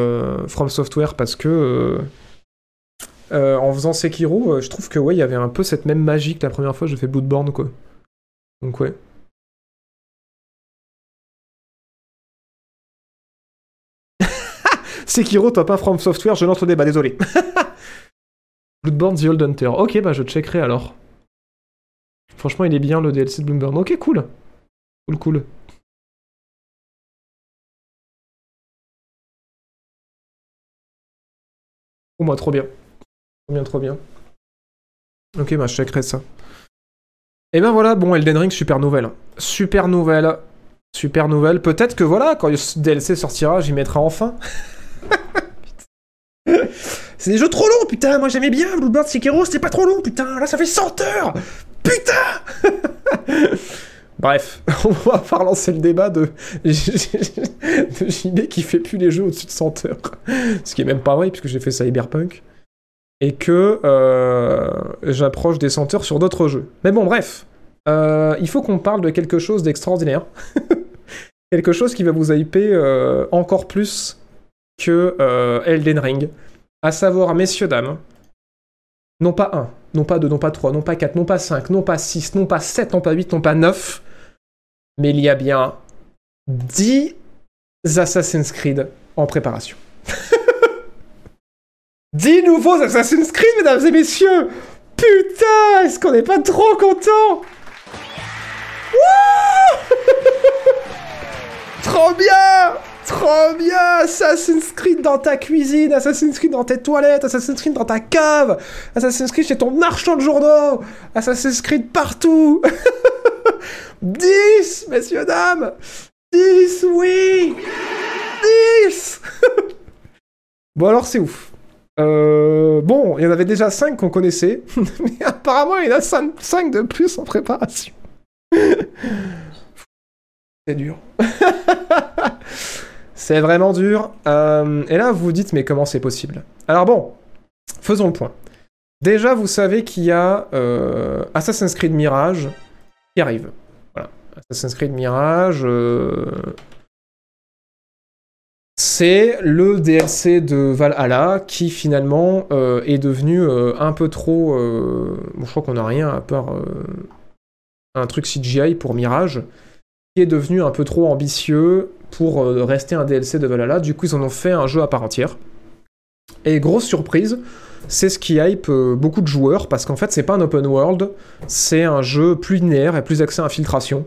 From Software, parce que en faisant Sekiro, je trouve que ouais, il y avait un peu cette même magie que la première fois que j'ai fait Bloodborne, quoi. Donc ouais. Sekiro, top 1 From Software, je l'entre débat, désolé. Bloodborne The Old Hunter. Ok, bah je checkerai alors. Franchement, il est bien le DLC de Bloodborne. Ok, cool. Cool, cool. Oh, moi, trop bien. Trop bien, trop bien. Ok, bah je checkerai ça. Et ben voilà, bon, Elden Ring, super nouvelle. Super nouvelle. Super nouvelle. Peut-être que voilà, quand ce DLC sortira, j'y mettrai enfin. C'est des jeux trop longs, putain. Moi j'aimais bien Bloodborne Sekiro, c'était pas trop long, putain. Là ça fait 100 heures. Putain. Bref, on va pas relancer le débat de, de JB qui fait plus les jeux au-dessus de 100 heures. Ce qui est même pas vrai, puisque j'ai fait Cyberpunk. Et que euh, j'approche des 100 heures sur d'autres jeux. Mais bon, bref. Euh, il faut qu'on parle de quelque chose d'extraordinaire. quelque chose qui va vous hyper euh, encore plus que euh, Elden Ring. À savoir, messieurs, dames, non pas 1, non pas 2, non pas 3, non pas 4, non pas 5, non pas 6, non pas 7, non pas 8, non pas 9, mais il y a bien 10 Assassin's Creed en préparation. 10 nouveaux Assassin's Creed, mesdames et messieurs Putain, est-ce qu'on n'est pas trop content Trop bien Trop bien Assassin's Creed dans ta cuisine, Assassin's Creed dans tes toilettes, Assassin's Creed dans ta cave, Assassin's Creed chez ton marchand de journaux, Assassin's Creed partout 10, messieurs, dames 10, oui 10 Bon alors c'est ouf. Euh, bon, il y en avait déjà 5 qu'on connaissait, mais apparemment il y en a 5 de plus en préparation. C'est dur. C'est vraiment dur. Euh, et là, vous vous dites, mais comment c'est possible? Alors bon, faisons le point. Déjà, vous savez qu'il y a euh, Assassin's Creed Mirage qui arrive. Voilà. Assassin's Creed Mirage. euh, c'est le DLC de Valhalla qui finalement est devenu un peu trop. je crois qu'on n'a rien à part un truc CGI pour Mirage, est devenu un peu trop ambitieux pour euh, rester un DLC de Valhalla. Du coup, ils en ont fait un jeu à part entière. Et grosse surprise, c'est ce qui hype euh, beaucoup de joueurs parce qu'en fait, c'est pas un open world, c'est un jeu plus linéaire et plus axé à infiltration.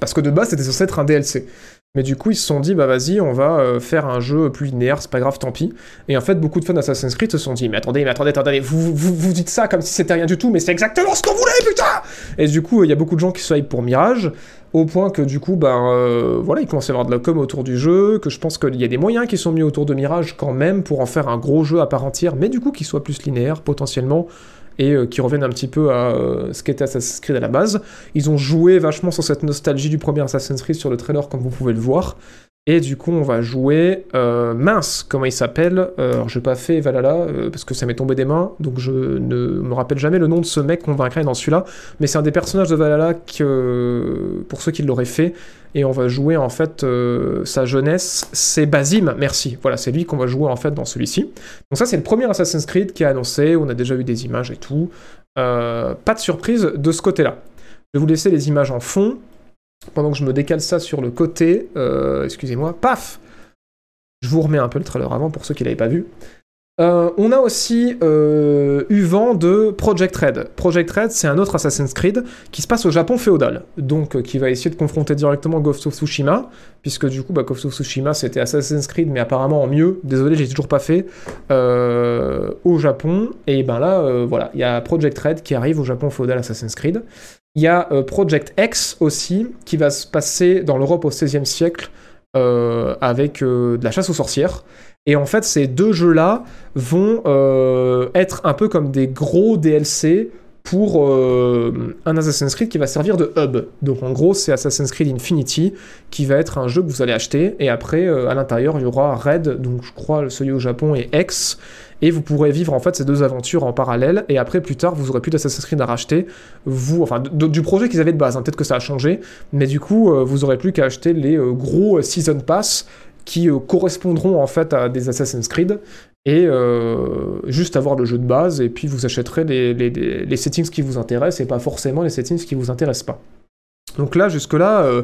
Parce que de base, c'était censé être un DLC. Mais du coup, ils se sont dit, bah vas-y, on va euh, faire un jeu plus linéaire, c'est pas grave, tant pis. Et en fait, beaucoup de fans d'Assassin's Creed se sont dit, mais attendez, mais attendez, attendez, vous, vous, dites ça comme si c'était rien du tout, mais c'est exactement ce qu'on voulait, putain Et du coup, il y a beaucoup de gens qui se hype pour Mirage, au point que du coup, ben voilà, il commence à y avoir de la com autour du jeu, que je pense qu'il y a des moyens qui sont mis autour de Mirage quand même pour en faire un gros jeu à part entière, mais du coup qui soit plus linéaire potentiellement et euh, qui reviennent un petit peu à euh, ce qu'était Assassin's Creed à la base. Ils ont joué vachement sur cette nostalgie du premier Assassin's Creed sur le trailer, comme vous pouvez le voir. Et du coup, on va jouer euh, mince, comment il s'appelle Euh, Alors, j'ai pas fait Valhalla parce que ça m'est tombé des mains, donc je ne me rappelle jamais le nom de ce mec qu'on vaincrait dans celui-là. Mais c'est un des personnages de Valhalla que, pour ceux qui l'auraient fait, et on va jouer en fait euh, sa jeunesse. C'est Basim, merci. Voilà, c'est lui qu'on va jouer en fait dans celui-ci. Donc ça, c'est le premier Assassin's Creed qui est annoncé. On a déjà eu des images et tout. Euh, pas de surprise de ce côté-là. Je vais vous laisser les images en fond pendant que je me décale ça sur le côté. Euh, Excusez-moi. Paf Je vous remets un peu le trailer avant pour ceux qui l'avaient pas vu. Euh, on a aussi eu vent de Project Red. Project Red, c'est un autre Assassin's Creed qui se passe au Japon féodal, donc euh, qui va essayer de confronter directement Ghost of Tsushima, puisque du coup, bah, Ghost Tsushima c'était Assassin's Creed, mais apparemment en mieux. Désolé, j'ai toujours pas fait euh, au Japon. Et ben là, voilà, il y a Project Red qui arrive au Japon féodal Assassin's Creed. Il y a Project X aussi, qui va se passer dans l'Europe au XVIe siècle avec de la chasse aux sorcières. Et en fait, ces deux jeux-là vont euh, être un peu comme des gros DLC pour euh, un Assassin's Creed qui va servir de hub. Donc en gros, c'est Assassin's Creed Infinity qui va être un jeu que vous allez acheter. Et après, euh, à l'intérieur, il y aura Red, donc je crois celui au Japon, et X. Et vous pourrez vivre en fait ces deux aventures en parallèle. Et après, plus tard, vous aurez plus d'Assassin's Creed à racheter. Vous, enfin, du projet qu'ils avaient de base. hein. Peut-être que ça a changé. Mais du coup, vous aurez plus qu'à acheter les gros Season Pass qui euh, correspondront en fait à des Assassin's Creed et euh, juste avoir le jeu de base et puis vous achèterez les, settings qui vous intéressent et pas forcément les settings qui vous intéressent pas. Donc là, jusque-là, euh,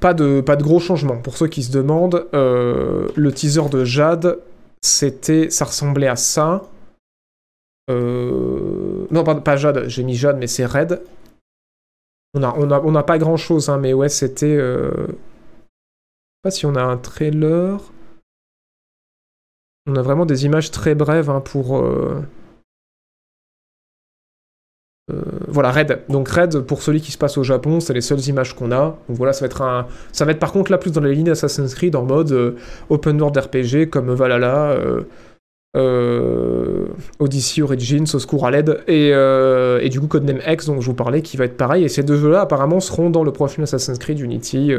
pas, de, pas de gros changements. Pour ceux qui se demandent, le teaser de Jade, c'était, ça ressemblait à ça. Non, pas Jade, j'ai mis Jade, mais c'est Red. On n'a on a, on pas grand-chose, hein, mais ouais, c'était... pas si on a un trailer... On a vraiment des images très brèves hein, pour. euh, euh, voilà, Red. Donc Red, pour celui qui se passe au Japon, c'est les seules images qu'on a. Donc voilà, ça va être un. Ça va être par contre là plus dans les lignes d'Assassin's Creed en mode euh, open world RPG comme Valhalla, Odyssey Origins, Au secours à l'aide et, et du coup Codename X dont je vous parlais qui va être pareil. Et ces deux jeux-là apparemment seront dans le prochain Assassin's Creed Unity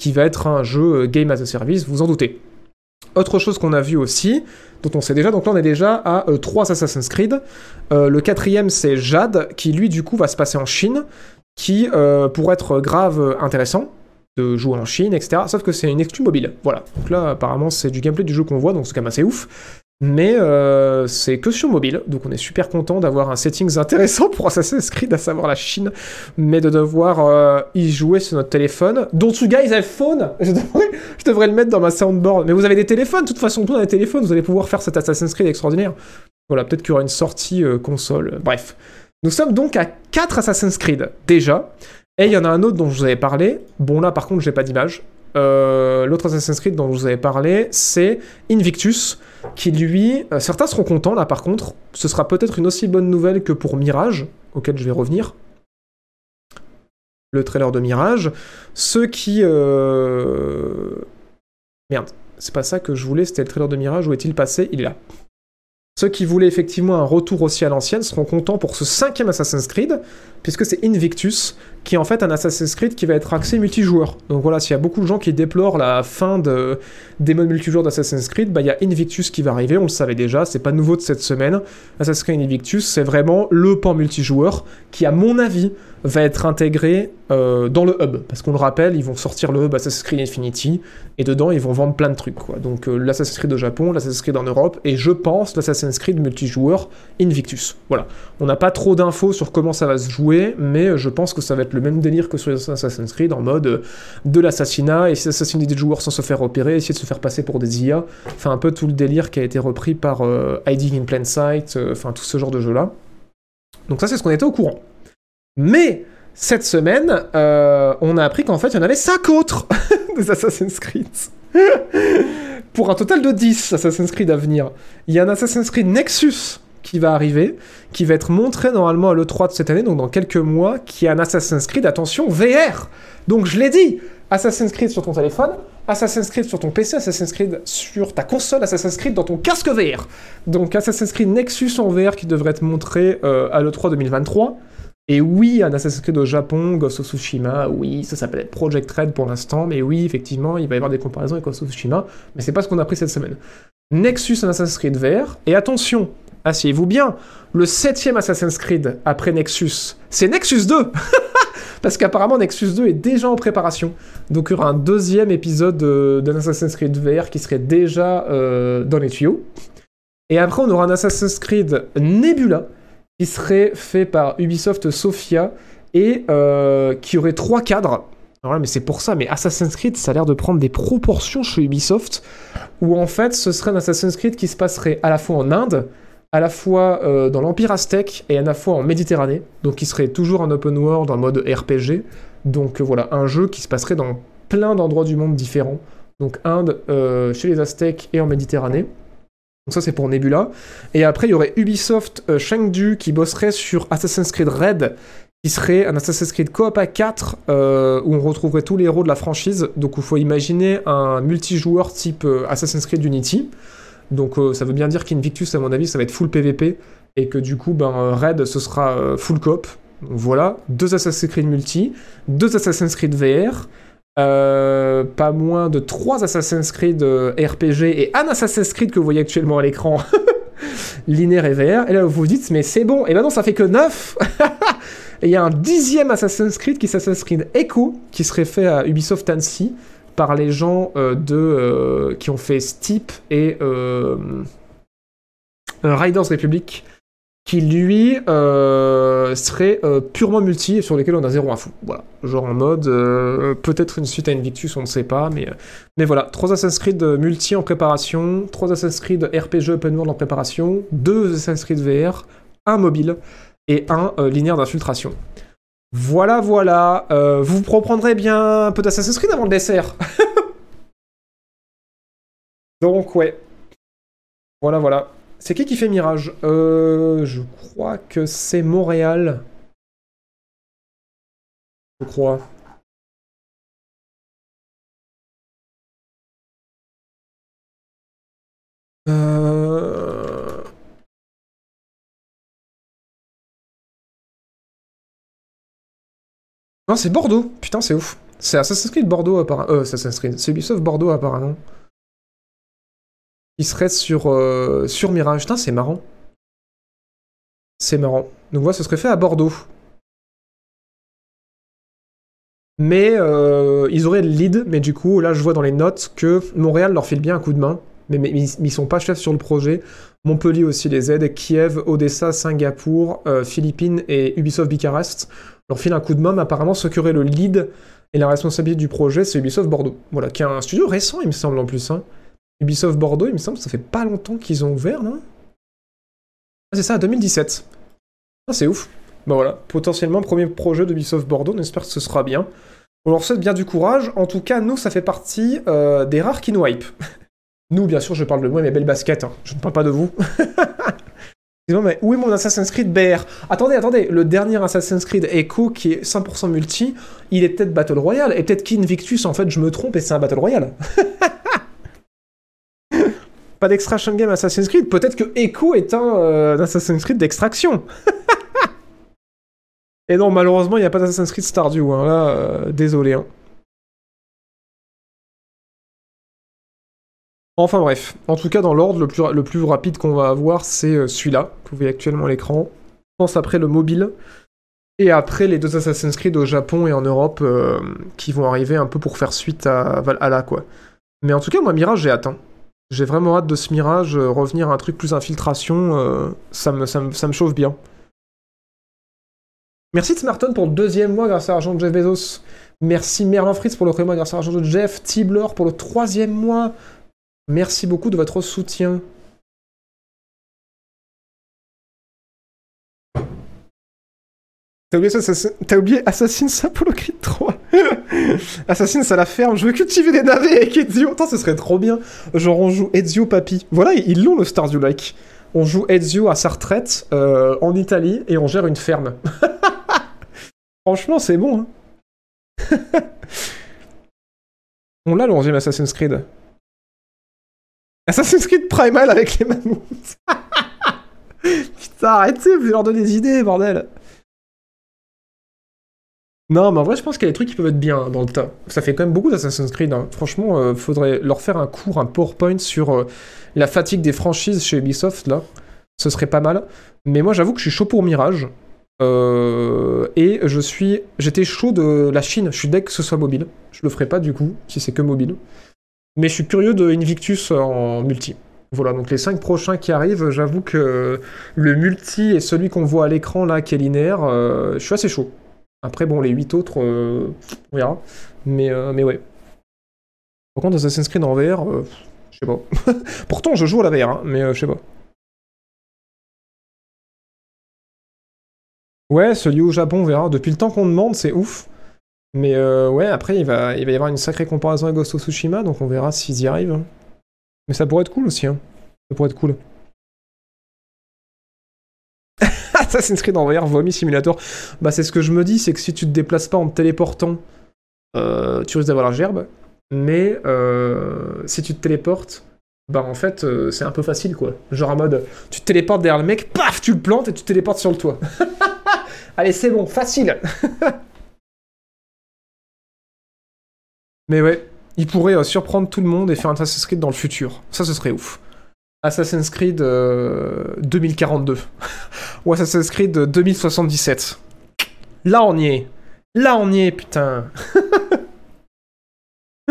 qui va être un jeu euh, game as a service, vous en doutez. Autre chose qu'on a vu aussi, dont on sait déjà, donc là on est déjà à euh, trois Assassin's Creed. Euh, le quatrième c'est Jade, qui lui du coup va se passer en Chine, qui euh, pourrait être grave euh, intéressant de jouer en Chine, etc. Sauf que c'est une exclu mobile. Voilà. Donc là apparemment c'est du gameplay du jeu qu'on voit, donc c'est quand même assez ouf. Mais euh, c'est que sur mobile, donc on est super content d'avoir un settings intéressant pour Assassin's Creed, à savoir la Chine, mais de devoir euh, y jouer sur notre téléphone. Don't you guys have phone? Je devrais, le mettre dans ma soundboard. Mais vous avez des téléphones, de toute façon, tout dans les téléphones, vous allez pouvoir faire cet Assassin's Creed extraordinaire. Voilà, peut-être qu'il y aura une sortie euh, console. Bref. Nous sommes donc à 4 Assassin's Creed, déjà. Et il y en a un autre dont je vous avais parlé. Bon, là, par contre, j'ai pas d'image. Euh, L'autre Assassin's Creed dont je vous avais parlé, c'est Invictus, qui lui, euh, certains seront contents là par contre, ce sera peut-être une aussi bonne nouvelle que pour Mirage, auquel je vais revenir. Le trailer de Mirage. Ceux qui... euh, Merde, c'est pas ça que je voulais, c'était le trailer de Mirage, où est-il passé? Il est. Ceux qui voulaient effectivement un retour aussi à l'ancienne seront contents pour ce cinquième Assassin's Creed, puisque c'est Invictus, qui est en fait un Assassin's Creed qui va être axé multijoueur. Donc voilà, s'il y a beaucoup de gens qui déplorent la fin de, des modes multijoueurs d'Assassin's Creed, bah il y a Invictus qui va arriver, on le savait déjà, c'est pas nouveau de cette semaine. Assassin's Creed Invictus, c'est vraiment le pan multijoueur qui, à mon avis, va être intégré euh, dans le hub. Parce qu'on le rappelle, ils vont sortir le hub Assassin's Creed Infinity, et dedans, ils vont vendre plein de trucs. Quoi. Donc euh, l'Assassin's Creed au Japon, l'Assassin's Creed en Europe, et je pense l'Assassin's Creed multijoueur Invictus. Voilà. On n'a pas trop d'infos sur comment ça va se jouer, mais je pense que ça va être le même délire que sur les Assassin's Creed, en mode euh, de l'assassinat, essayer d'assassiner des joueurs sans se faire repérer, essayer de se faire passer pour des IA. Enfin, un peu tout le délire qui a été repris par Hiding in Plain Sight, enfin tout ce genre de jeu-là. Donc ça, c'est ce qu'on était au courant. Mais cette semaine, euh, on a appris qu'en fait, il y en avait 5 autres des Assassin's Creed. Pour un total de 10 Assassin's Creed à venir. Il y a un Assassin's Creed Nexus qui va arriver, qui va être montré normalement à l'E3 de cette année, donc dans quelques mois, qui est un Assassin's Creed, attention, VR Donc je l'ai dit, Assassin's Creed sur ton téléphone, Assassin's Creed sur ton PC, Assassin's Creed sur ta console, Assassin's Creed dans ton casque VR. Donc Assassin's Creed Nexus en VR qui devrait être montré euh, à l'E3 2023. Et oui, un Assassin's Creed au Japon, Ghost of Tsushima, oui, ça s'appelle Project Red pour l'instant, mais oui, effectivement, il va y avoir des comparaisons avec Ghost of Tsushima, mais c'est pas ce qu'on a pris cette semaine. Nexus, un Assassin's Creed VR, et attention, asseyez-vous bien, le septième Assassin's Creed après Nexus, c'est Nexus 2 Parce qu'apparemment Nexus 2 est déjà en préparation, donc il y aura un deuxième épisode d'un Assassin's Creed VR qui serait déjà euh, dans les tuyaux. Et après, on aura un Assassin's Creed Nebula, qui serait fait par Ubisoft Sophia et euh, qui aurait trois cadres. Alors mais c'est pour ça, mais Assassin's Creed, ça a l'air de prendre des proportions chez Ubisoft, où en fait, ce serait un Assassin's Creed qui se passerait à la fois en Inde, à la fois euh, dans l'Empire aztèque et à la fois en Méditerranée, donc qui serait toujours un open world en mode RPG. Donc euh, voilà, un jeu qui se passerait dans plein d'endroits du monde différents. Donc Inde, chez les Aztèques et en Méditerranée. Donc ça c'est pour Nebula. Et après il y aurait Ubisoft euh, Chengdu qui bosserait sur Assassin's Creed Red, qui serait un Assassin's Creed Coop à 4 euh, où on retrouverait tous les héros de la franchise. Donc il faut imaginer un multijoueur type euh, Assassin's Creed Unity. Donc ça veut bien dire qu'Invictus à mon avis ça va être full PVP et que du coup ben, Red ce sera full coop. Voilà, deux Assassin's Creed multi, deux Assassin's Creed VR. Euh, pas moins de 3 Assassin's Creed euh, RPG et un Assassin's Creed que vous voyez actuellement à l'écran, linéaire et VR. Et là, vous vous dites, mais c'est bon, et maintenant ça fait que 9 Et il y a un dixième Assassin's Creed qui Assassin's Creed Echo, qui serait fait à Ubisoft Annecy par les gens euh, de, qui ont fait Steep et Riders Republic qui lui euh, serait euh, purement multi et sur lesquels on a zéro info. Voilà, genre en mode euh, peut-être une suite à Invictus, on ne sait pas, mais, mais voilà, trois Assassin's Creed multi en préparation, trois Assassin's Creed RPG open world en préparation, deux Assassin's Creed VR, un mobile et un linéaire d'infiltration. Voilà, voilà, vous reprendrez bien un peu d'Assassin's Creed avant le dessert. Donc ouais, voilà, voilà. C'est qui qui fait Mirage euh, Je crois que c'est Montréal. Je crois. Euh... Non, c'est Bordeaux. Putain, c'est ouf. C'est Assassin's Creed Bordeaux apparemment. Euh, Assassin's Creed. C'est Ubisoft Bordeaux apparemment qui serait sur, euh, sur Mirage. Putain, c'est marrant. C'est marrant. Donc voilà, ce serait fait à Bordeaux. Mais euh, ils auraient le lead, mais du coup, là, je vois dans les notes que Montréal leur file bien un coup de main. Mais, mais, ils sont pas chefs sur le projet. Montpellier aussi les aide. Kiev, Odessa, Singapour, euh, Philippines et Ubisoft Bucarest leur filent un coup de main. Mais apparemment, ce qui aurait le lead et la responsabilité du projet, c'est Ubisoft Bordeaux. Voilà, qui est un studio récent, il me semble, en plus. Hein. Ubisoft Bordeaux, il me semble, ça fait pas longtemps qu'ils ont ouvert, non? Ah, c'est ça, 2017. Ah, c'est ouf. Bah voilà, potentiellement premier projet d'Ubisoft Bordeaux, on espère que ce sera bien. On leur souhaite bien du courage. En tout cas, nous, ça fait partie euh, des rares qui nous nous, bien sûr, je parle de moi mes belles baskets. Hein. Je ne parle pas de vous. mais où est mon Assassin's Creed BR Attendez, attendez, le dernier Assassin's Creed Echo qui est 100% multi, il est peut-être Battle Royale. Et peut-être qu'Invictus, en fait, je me trompe et c'est un Battle Royale. pas d'extraction game Assassin's Creed. Peut-être que Echo est un, euh, Assassin's Creed d'extraction. Et non, malheureusement, il n'y a pas d'Assassin's Creed Stardew. Hein. Là, euh, désolé. Hein. Enfin bref, en tout cas dans l'ordre, le plus, rapide qu'on va avoir, c'est euh, celui-là, que vous voyez actuellement à l'écran. Je pense après le mobile. Et après, les deux Assassin's Creed au Japon et en Europe qui vont arriver un peu pour faire suite à Valhalla, quoi. Mais en tout cas, moi, Mirage, j'ai hâte. J'ai vraiment hâte de ce Mirage, euh, revenir à un truc plus infiltration, euh, ça, me, ça, me, ça me chauffe bien. Merci Smarton pour le deuxième mois grâce à l'argent de Jeff Bezos. Merci Merlin Fritz pour le premier mois grâce à l'argent de Jeff. Tibler pour le troisième mois. Merci beaucoup de votre soutien. T'as oublié, oublié Assassin's Apollo Creed 3 Assassin's à la ferme, je veux cultiver des navets avec Ezio. Attends, ce serait trop bien. Genre, on joue Ezio Papy. Voilà, ils l'ont le Stardew Like. On joue Ezio à sa retraite euh, en Italie et on gère une ferme. Franchement, c'est bon. Hein. on l'a le 11 Assassin's Creed. Assassin's Creed Primal avec les mammouths. Putain, arrêtez, vous leur donner des idées, bordel. Non, mais en vrai, je pense qu'il y a des trucs qui peuvent être bien dans le tas. Ça fait quand même beaucoup d'Assassin's Creed. hein. Franchement, euh, faudrait leur faire un cours, un PowerPoint sur euh, la fatigue des franchises chez Ubisoft, là. Ce serait pas mal. Mais moi, j'avoue que je suis chaud pour Mirage. Euh, et je suis. J'étais chaud de la Chine. Je suis dès que ce soit mobile. Je le ferai pas du coup, si c'est que mobile. Mais je suis curieux de Invictus en multi. Voilà, donc les 5 prochains qui arrivent, j'avoue que le multi et celui qu'on voit à l'écran là, qui est linéaire, euh, je suis assez chaud. Après, bon, les 8 autres, euh, on verra. Mais, euh, mais ouais. Par contre, Assassin's Creed en VR, euh, je sais pas. Pourtant, je joue à la VR, hein, mais je sais pas. Ouais, celui au Japon, on verra. Depuis le temps qu'on demande, c'est ouf. Mais ouais, après, il va, il va y avoir une sacrée comparaison avec Ghost of Tsushima, donc on verra s'ils y arrivent. hein. Mais ça pourrait être cool aussi. Hein. Ça pourrait être cool. Assassin's Creed en VR, Vomi Simulator. Bah, c'est ce que je me dis, c'est que si tu te déplaces pas en te téléportant, euh, tu risques d'avoir la gerbe. Mais euh, si tu te téléportes, bah en fait, euh, c'est un peu facile quoi. Genre en mode, tu te téléportes derrière le mec, paf, tu le plantes et tu te téléportes sur le toit. Allez, c'est bon, facile. Mais ouais, il pourrait euh, surprendre tout le monde et faire un Assassin's Creed dans le futur. Ça, ce serait ouf. Assassin's Creed euh, 2042. Ou Assassin's Creed 2077. Là, on y est. Là, on y est, putain.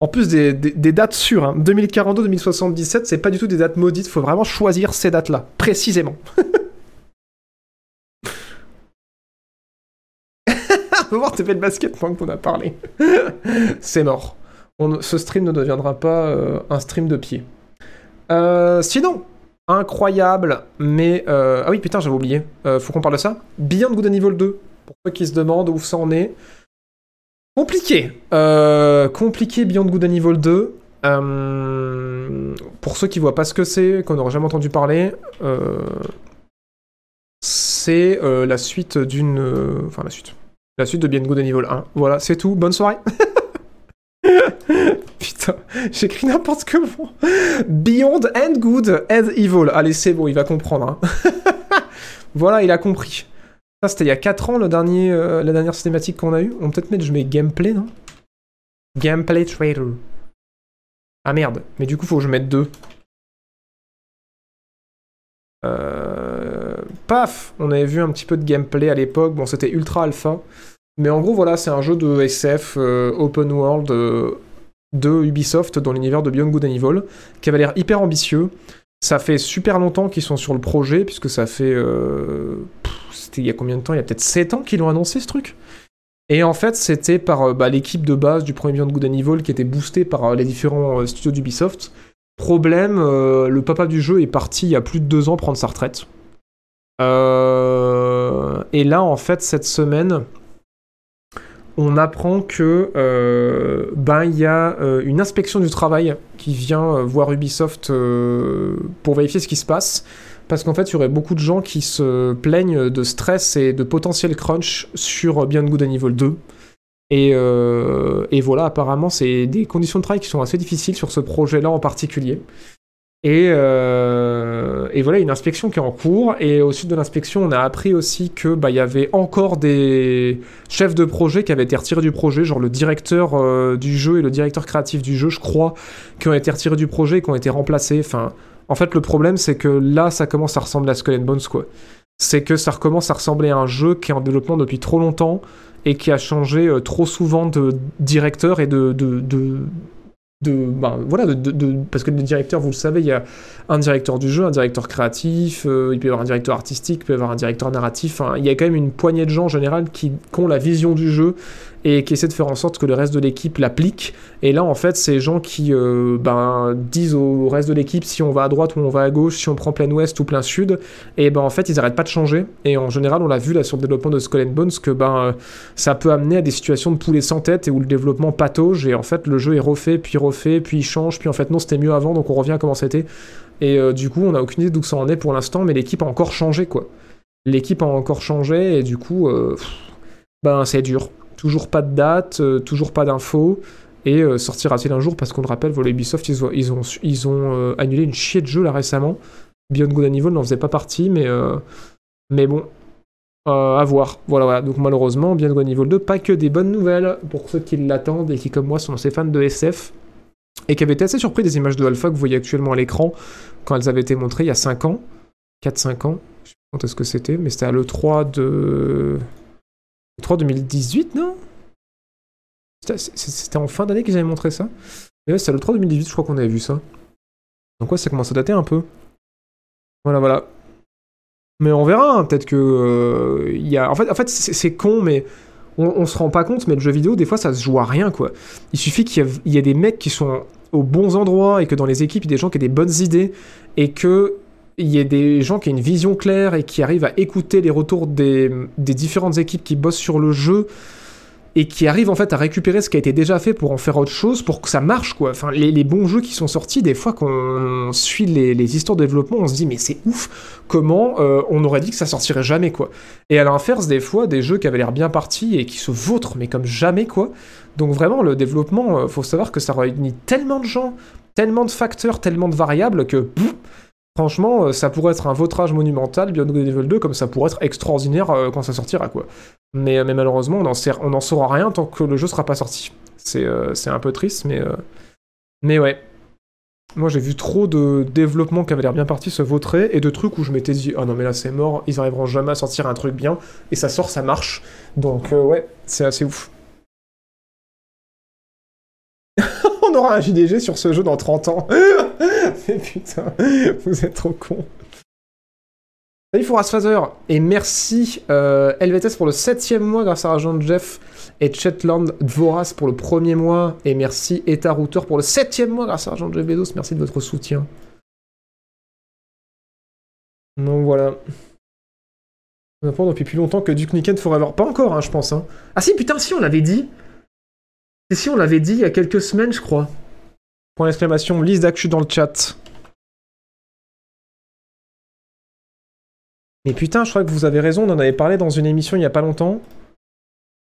en plus, des, des- dates sûres. hein. 2042-2077, c'est pas du tout des dates maudites. Faut vraiment choisir ces dates-là, précisément. On va voir TP de basket pendant qu'on a parlé. c'est mort. Ce stream ne deviendra pas euh, un stream de pied. Euh, sinon, incroyable, mais... euh, Ah oui, putain, j'avais oublié. Faut qu'on parle de ça. Beyond Good and Evil 2, pour ceux qui se demandent où ça en est. Compliqué. Compliqué Beyond Good and Evil 2. Euh, pour ceux qui voient pas ce que c'est, qu'on n'aurait jamais entendu parler, c'est la suite d'une... Enfin, la suite. La suite de Beyond Good and Evil 1. Voilà, c'est tout. Bonne soirée. Putain, j'écris n'importe comment. Beyond and Good and Evil. Allez, c'est bon, il va comprendre. hein. voilà, il a compris. Ça, c'était il y a 4 ans, le dernier, euh, la dernière cinématique qu'on a eue. On peut peut-être mettre, je mets gameplay, non? Gameplay trailer. Ah merde, mais du coup, faut que je mette deux. Euh... Paf On avait vu un petit peu de gameplay à l'époque. Bon, c'était ultra alpha. Mais en gros, voilà, c'est un jeu de SF euh, open world euh, de Ubisoft dans l'univers de Beyond Good and Evil, qui avait l'air hyper ambitieux. Ça fait super longtemps qu'ils sont sur le projet, puisque ça fait. euh, C'était il y a combien de temps? Il y a peut-être 7 ans qu'ils l'ont annoncé ce truc Et en fait, c'était par bah, l'équipe de base du premier Beyond Good and Evil qui était boostée par les différents studios d'Ubisoft. Problème, le papa du jeu est parti il y a plus de deux ans prendre sa retraite. Et là, en fait, cette semaine, on apprend que euh, ben il y a euh, une inspection du travail qui vient euh, voir Ubisoft pour vérifier ce qui se passe. Parce qu'en fait, il y aurait beaucoup de gens qui se plaignent de stress et de potentiel crunch sur Beyond Good and Evil 2. Et, et voilà, apparemment, c'est des conditions de travail qui sont assez difficiles sur ce projet-là en particulier. Et, euh, et voilà, une inspection qui est en cours. Et au sud de l'inspection, on a appris aussi que bah, y avait encore des chefs de projet qui avaient été retirés du projet, genre le directeur euh, du jeu et le directeur créatif du jeu, je crois, qui ont été retirés du projet et qui ont été remplacés. Enfin, en fait, le problème, c'est que là, ça commence à ressembler à Skull Bones, quoi. c'est que ça recommence à ressembler à un jeu qui est en développement depuis trop longtemps et qui a changé euh, trop souvent de directeur et de, de ben, voilà de, de- parce que les directeurs vous le savez il y a un directeur du jeu un directeur créatif euh, il peut y avoir un directeur artistique il peut y avoir un directeur narratif il y a quand même une poignée de gens en général qui, qui ont la vision du jeu et qui essaient de faire en sorte que le reste de l'équipe l'applique. Et là en fait c'est les gens qui euh, ben, disent au reste de l'équipe si on va à droite ou on va à gauche si on prend plein ouest ou plein sud et ben en fait ils arrêtent pas de changer. Et en général on l'a vu là sur le développement de Skull and Bones que ben euh, ça peut amener à des situations de poulet sans tête et où le développement patauge et en fait le jeu est refait puis refait puis il change puis en fait non c'était mieux avant donc on revient à comment c'était. Et euh, du coup on a aucune idée d'où ça en est pour l'instant mais l'équipe a encore changé quoi. L'équipe a encore changé et du coup ben c'est dur toujours pas de date euh, toujours pas d'infos et euh, sortira-t-il un jour? Parce qu'on le rappelle voilà, Ubisoft ils ont, euh, annulé une chier de jeu là récemment Beyond Good and Evil n'en faisait pas partie mais mais bon à voir. Voilà, voilà. Donc malheureusement, Good and Evil 2, pas que des bonnes nouvelles pour ceux qui l'attendent et qui, comme moi, sont assez fans de SF et qui avaient été assez surpris des images de Alpha que vous voyez actuellement à l'écran quand elles avaient été montrées il y a 5 ans, 4-5 ans. Je sais pas quand est-ce que c'était, mais c'était à l'E3 de. l'E3 2018, non? C'était- en fin d'année qu'ils avaient montré ça Mais ouais, c'était à l'E3 2018, je crois qu'on avait vu ça. Donc ouais, ça commence à dater un peu. Voilà, voilà. Mais on verra, hein, peut-être que euh, il y a. En fait, en fait c'est con, mais on, se rend pas compte. Mais le jeu vidéo, des fois, ça se joue à rien, quoi. Il suffit qu'il y, a- ait des mecs qui sont aux bons endroits et que dans les équipes, il y ait des gens qui aient des bonnes idées et que il y ait des gens qui aient une vision claire et qui arrivent à écouter les retours des, différentes équipes qui bossent sur le jeu et qui arrivent en fait à récupérer ce qui a été déjà fait pour en faire autre chose, pour que ça marche quoi. Enfin, les, bons jeux qui sont sortis, des fois qu'on suit les, histoires de développement, on se dit mais c'est ouf, comment euh, on aurait dit que ça sortirait jamais quoi. Et à l'inverse, des fois, des jeux qui avaient l'air bien partis et qui se vautrent mais comme jamais quoi. Donc vraiment, le développement, euh, faut savoir que ça réunit tellement de gens, tellement de facteurs, tellement de variables que franchement, euh, ça pourrait être un vautrage monumental, Beyond Good Evil 2, comme ça pourrait être extraordinaire euh, quand ça sortira quoi. Mais, mais malheureusement, on n'en saura rien tant que le jeu sera pas sorti. C'est euh, un peu triste, mais, euh, mais ouais. Moi, j'ai vu trop de développements qui avaient l'air bien partis se vautrer et de trucs où je m'étais dit, ah non, mais là, c'est mort, ils arriveront jamais à sortir un truc bien, et ça sort, ça marche. Donc, euh, ouais, c'est assez ouf. on aura un JDG sur ce jeu dans 30 ans. mais putain, vous êtes trop cons. Salut Forasfazer, et merci euh, pour le septième mois grâce à Argent Jeff et Chetland Dvoras pour le premier mois, et merci Eta Router pour le septième mois grâce à Argent Jeff Bezos, merci de votre soutien. Donc voilà. On apprend depuis plus longtemps que Duke Nukem Forever. Pas encore, hein, je pense. hein. Ah si, putain, si, on l'avait dit. Si, on l'avait dit il y a quelques semaines, je crois. Point d'exclamation, liste d'actu dans le chat. Mais putain, je crois que vous avez raison, on en avait parlé dans une émission il y a pas longtemps.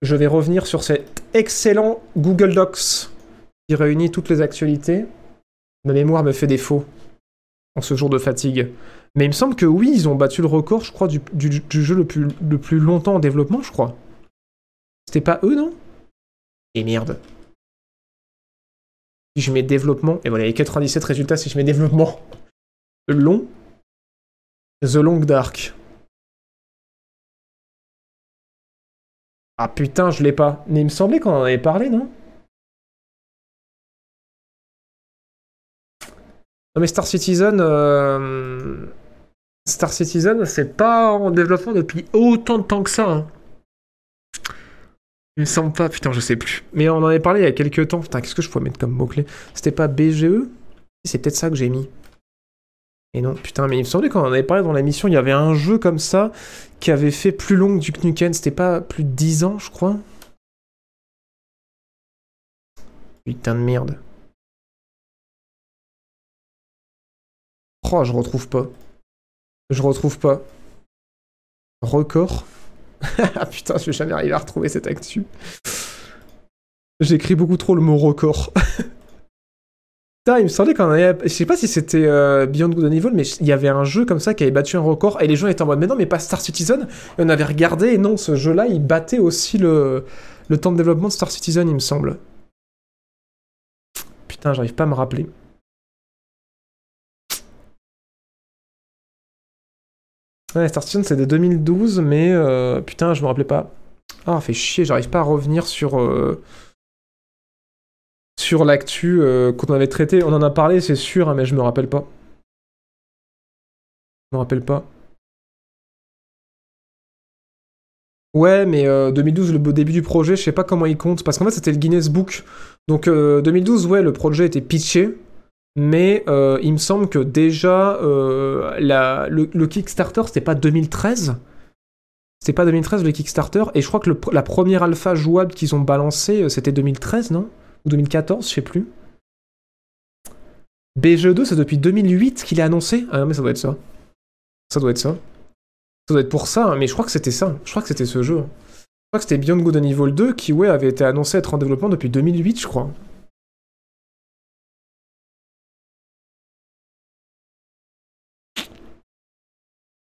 Je vais revenir sur cet excellent Google Docs qui réunit toutes les actualités. Ma mémoire me fait défaut en ce jour de fatigue. Mais il me semble que oui, ils ont battu le record, je crois, du, du- du jeu le plus, le plus longtemps en développement, je crois. C'était pas eux, non? Et merde. Si je mets développement, et voilà, il y a 97 résultats si je mets développement. Long. The Long Dark. Ah putain, je l'ai pas. Mais il me semblait qu'on en avait parlé, non? Non mais Star Citizen... euh, Star Citizen, c'est pas en développement depuis autant de temps que ça. hein. Il me semble pas, putain, je sais plus. Mais on en avait parlé il y a quelques temps. Putain, qu'est-ce que je pourrais mettre comme mot-clé? C'était pas BGE C'est peut-être ça que j'ai mis. Et non, putain, mais il me semblait qu'on en avait parlé dans l'émission, il y avait un jeu comme ça qui avait fait plus long que Duke Nukem, c'était pas plus de 10 ans, je crois Putain de merde. Oh, je retrouve pas. Je retrouve pas. Record putain, je vais jamais arriver à retrouver cette actu. J'écris beaucoup trop le mot record. Putain, il me semblait qu'on avait. Je sais pas si c'était euh, Beyond Good and Evil, mais il y avait un jeu comme ça qui avait battu un record et les gens étaient en mode mais non, mais pas Star Citizen. Et on avait regardé et non, ce jeu-là, il battait aussi le, le temps de développement de Star Citizen, il me semble. Putain, j'arrive pas à me rappeler. Ouais, Star Citizen c'est de 2012, mais euh, putain, je me rappelais pas. Ah, fait chier, j'arrive pas à revenir sur. euh, sur l'actu euh, qu'on avait traité. On en a parlé, c'est sûr, hein, mais je me rappelle pas. Je me rappelle pas. Ouais, mais euh, 2012, le début du projet, je sais pas comment il compte, parce qu'en fait c'était le Guinness Book. Donc euh, 2012, ouais, le projet était pitché, mais euh, il me semble que déjà euh, le, Kickstarter c'était pas 2013 C'était pas 2013 le Kickstarter, et je crois que la première alpha jouable qu'ils ont balancée euh, c'était 2013, non? Ou 2014, je sais plus. BGE2, c'est depuis 2008 qu'il est annoncé Ah non, mais ça doit être ça. Ça doit être ça. Ça doit être pour ça, hein, mais je crois que c'était ça. Je crois que c'était ce jeu. Je crois que c'était Beyond Good and Evil 2 qui, ouais, avait été annoncé être en développement depuis 2008, je crois.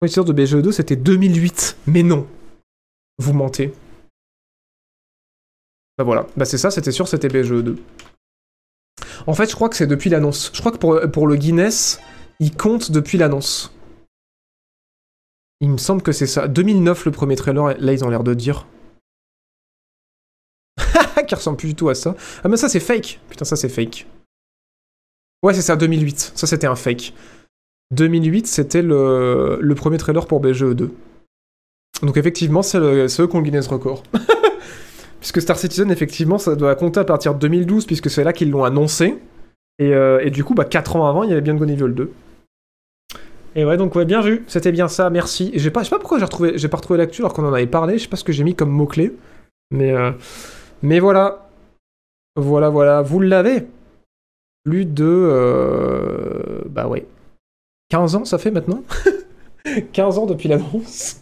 De BGE2, c'était 2008. Mais non. Vous mentez. Bah voilà. Bah c'est ça, c'était sûr, c'était BGE2. En fait, je crois que c'est depuis l'annonce. Je crois que pour, pour le Guinness, il compte depuis l'annonce. Il me semble que c'est ça. 2009 le premier trailer, là ils ont l'air de dire. qui ressemble plus du tout à ça. Ah mais ça c'est fake. Putain ça c'est fake. Ouais c'est ça, 2008. Ça c'était un fake. 2008 c'était le, premier trailer pour BGE2. Donc effectivement c'est eux qui ont le Guinness Record. puisque Star Citizen effectivement ça doit compter à partir de 2012 puisque c'est là qu'ils l'ont annoncé. Et, euh, du coup bah 4 ans avant il y avait bien Gone Evil 2. Et ouais, donc ouais, bien vu, c'était bien ça, merci. Je sais pas pourquoi j'ai retrouvé, pas retrouvé l'actu alors qu'on en avait parlé, je sais pas ce que j'ai mis comme mot-clé. Mais, euh, mais voilà. Voilà, voilà, vous l'avez. Plus de. euh, bah ouais. 15 ans, ça fait maintenant 15 ans depuis l'annonce.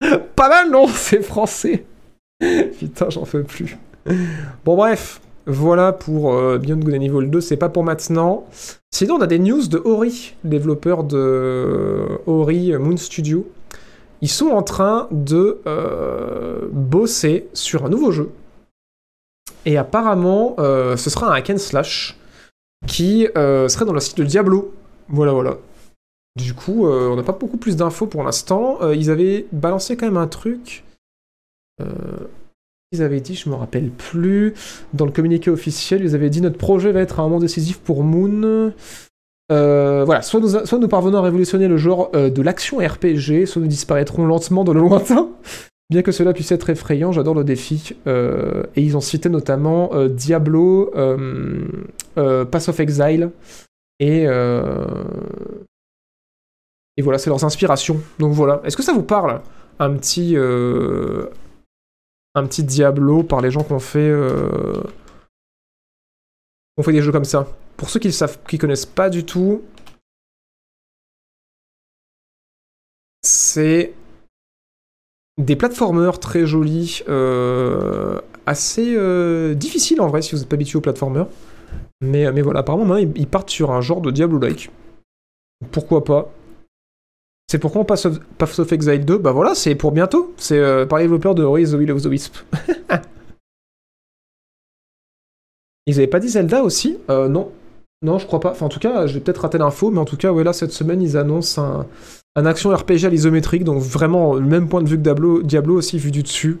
pas mal, non C'est français. Putain, j'en peux plus. Bon, bref. Voilà pour euh, Beyond Good and Evil 2, c'est pas pour maintenant. Sinon, on a des news de Ori, développeur de euh, Ori Moon Studio. Ils sont en train de euh, bosser sur un nouveau jeu. Et apparemment, euh, ce sera un hack and slash qui euh, serait dans le style de Diablo. Voilà, voilà. Du coup, euh, on n'a pas beaucoup plus d'infos pour l'instant. Euh, ils avaient balancé quand même un truc. Euh, ils avaient dit, je me rappelle plus, dans le communiqué officiel, ils avaient dit notre projet va être un moment décisif pour Moon. Voilà, soit nous, soit nous parvenons à révolutionner le genre de l'action RPG, soit nous disparaîtrons lentement dans le lointain. Bien que cela puisse être effrayant, j'adore le défi. Et ils ont cité notamment Diablo, Pass of Exile, et, euh, et voilà, c'est leurs inspirations. Donc voilà, est-ce que ça vous parle un petit, euh, Diablo par les gens qui ont fait, euh, qui ont fait des jeux comme ça? Pour ceux qui ne qui connaissent pas du tout, c'est des platformers très jolis, assez difficiles en vrai si vous n'êtes pas habitué aux platformers. Mais, mais voilà, apparemment, maintenant, ils, partent sur un genre de Diablo-like. Pourquoi pas? C'est pourquoi on passe of, Path of Exile 2 Bah voilà, c'est pour bientôt. C'est euh, par les développeurs de Ori the Will of the Wisp. Ils avaient pas dit Zelda aussi? Euh, Non. Non, je crois pas. Enfin, en tout cas, j'ai peut-être raté l'info, mais en tout cas, ouais, cette semaine, ils annoncent un, un action RPG à l'isométrique, donc vraiment le même point de vue que Diablo, Diablo aussi vu du dessus,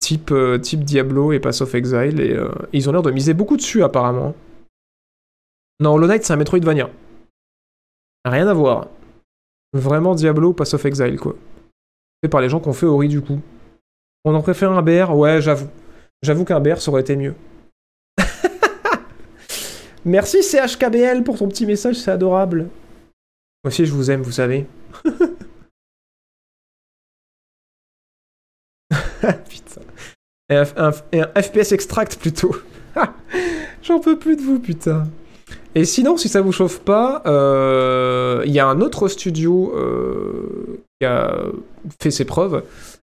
type, euh, type Diablo et Pass of Exile, et ils ont l'air de miser beaucoup dessus apparemment. Non, Hollow Knight c'est un Metroidvania. Rien à voir. Vraiment Diablo, Pass of Exile quoi. Fait par les gens qui ont fait Ori du coup. On en préfère un BR Ouais, j'avoue. J'avoue qu'un BR ça aurait été mieux. Merci CHKBL pour ton petit message, c'est adorable. Moi aussi je vous aime, vous savez. putain. Et un FPS extract plutôt. J'en peux plus de vous, putain. Et sinon, si ça vous chauffe pas, euh, il y a un autre studio euh, qui a fait ses preuves.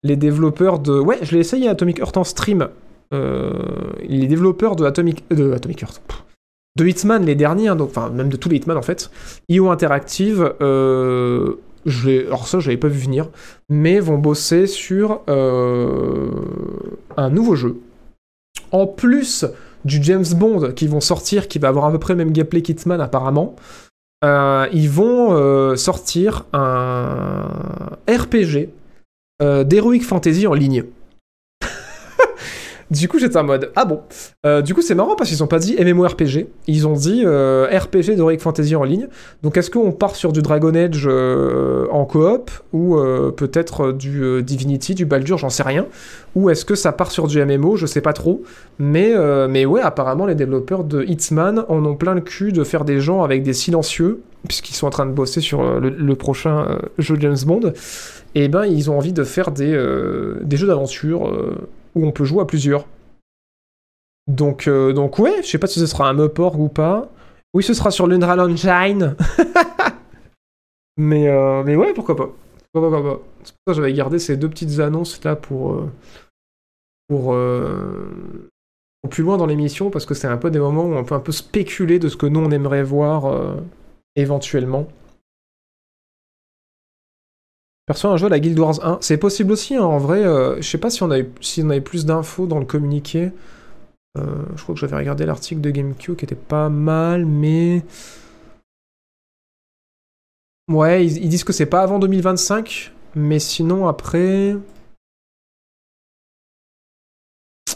Les développeurs de. Ouais, je l'ai essayé Atomic Heart en stream. Euh, les développeurs de Atomic. De Atomic Heart. De Hitman, les derniers, hein, donc, enfin, même de tous les Hitman en fait. IO Interactive, je alors ça, je l'avais pas vu venir, mais vont bosser sur un nouveau jeu. En plus du James Bond qui vont sortir, qui va avoir à peu près le même gameplay qu'Hitman apparemment, euh, ils vont euh, sortir un RPG euh, d'Heroic Fantasy en ligne. Du coup, j'étais en mode Ah bon Euh, Du coup, c'est marrant parce qu'ils ont pas dit MMORPG. Ils ont dit euh, RPG d'Heroic Fantasy en ligne. Donc, est-ce qu'on part sur du Dragon Age euh, en coop ou euh, peut-être du Divinity, du Baldur, j'en sais rien. Ou est-ce que ça part sur du MMO Je sais pas trop. Mais, mais ouais, apparemment, les développeurs de Hitman en ont plein le cul de faire des gens avec des silencieux, puisqu'ils sont en train de bosser sur le, prochain jeu James Bond. Et ben, ils ont envie de faire des, jeux d'aventure où on peut jouer à plusieurs. Donc, euh, donc ouais, je sais pas si ce sera un Meuporg ou pas. Oui, ce sera sur l'Unreal Engine. mais, euh, mais ouais, pourquoi pas. C'est pour ça j'avais gardé ces deux petites annonces là pour. euh, pour, plus loin dans l'émission, parce que c'est un peu des moments où on peut un peu spéculer de ce que nous on aimerait voir éventuellement. Perso, un jeu à la Guild Wars 1, c'est possible aussi, hein, en vrai. euh, je sais pas si on avait, si plus d'infos dans le communiqué. Euh, je crois que j'avais regardé l'article de GameCube qui était pas mal, mais. Ouais, ils, ils disent que c'est pas avant 2025, mais sinon après.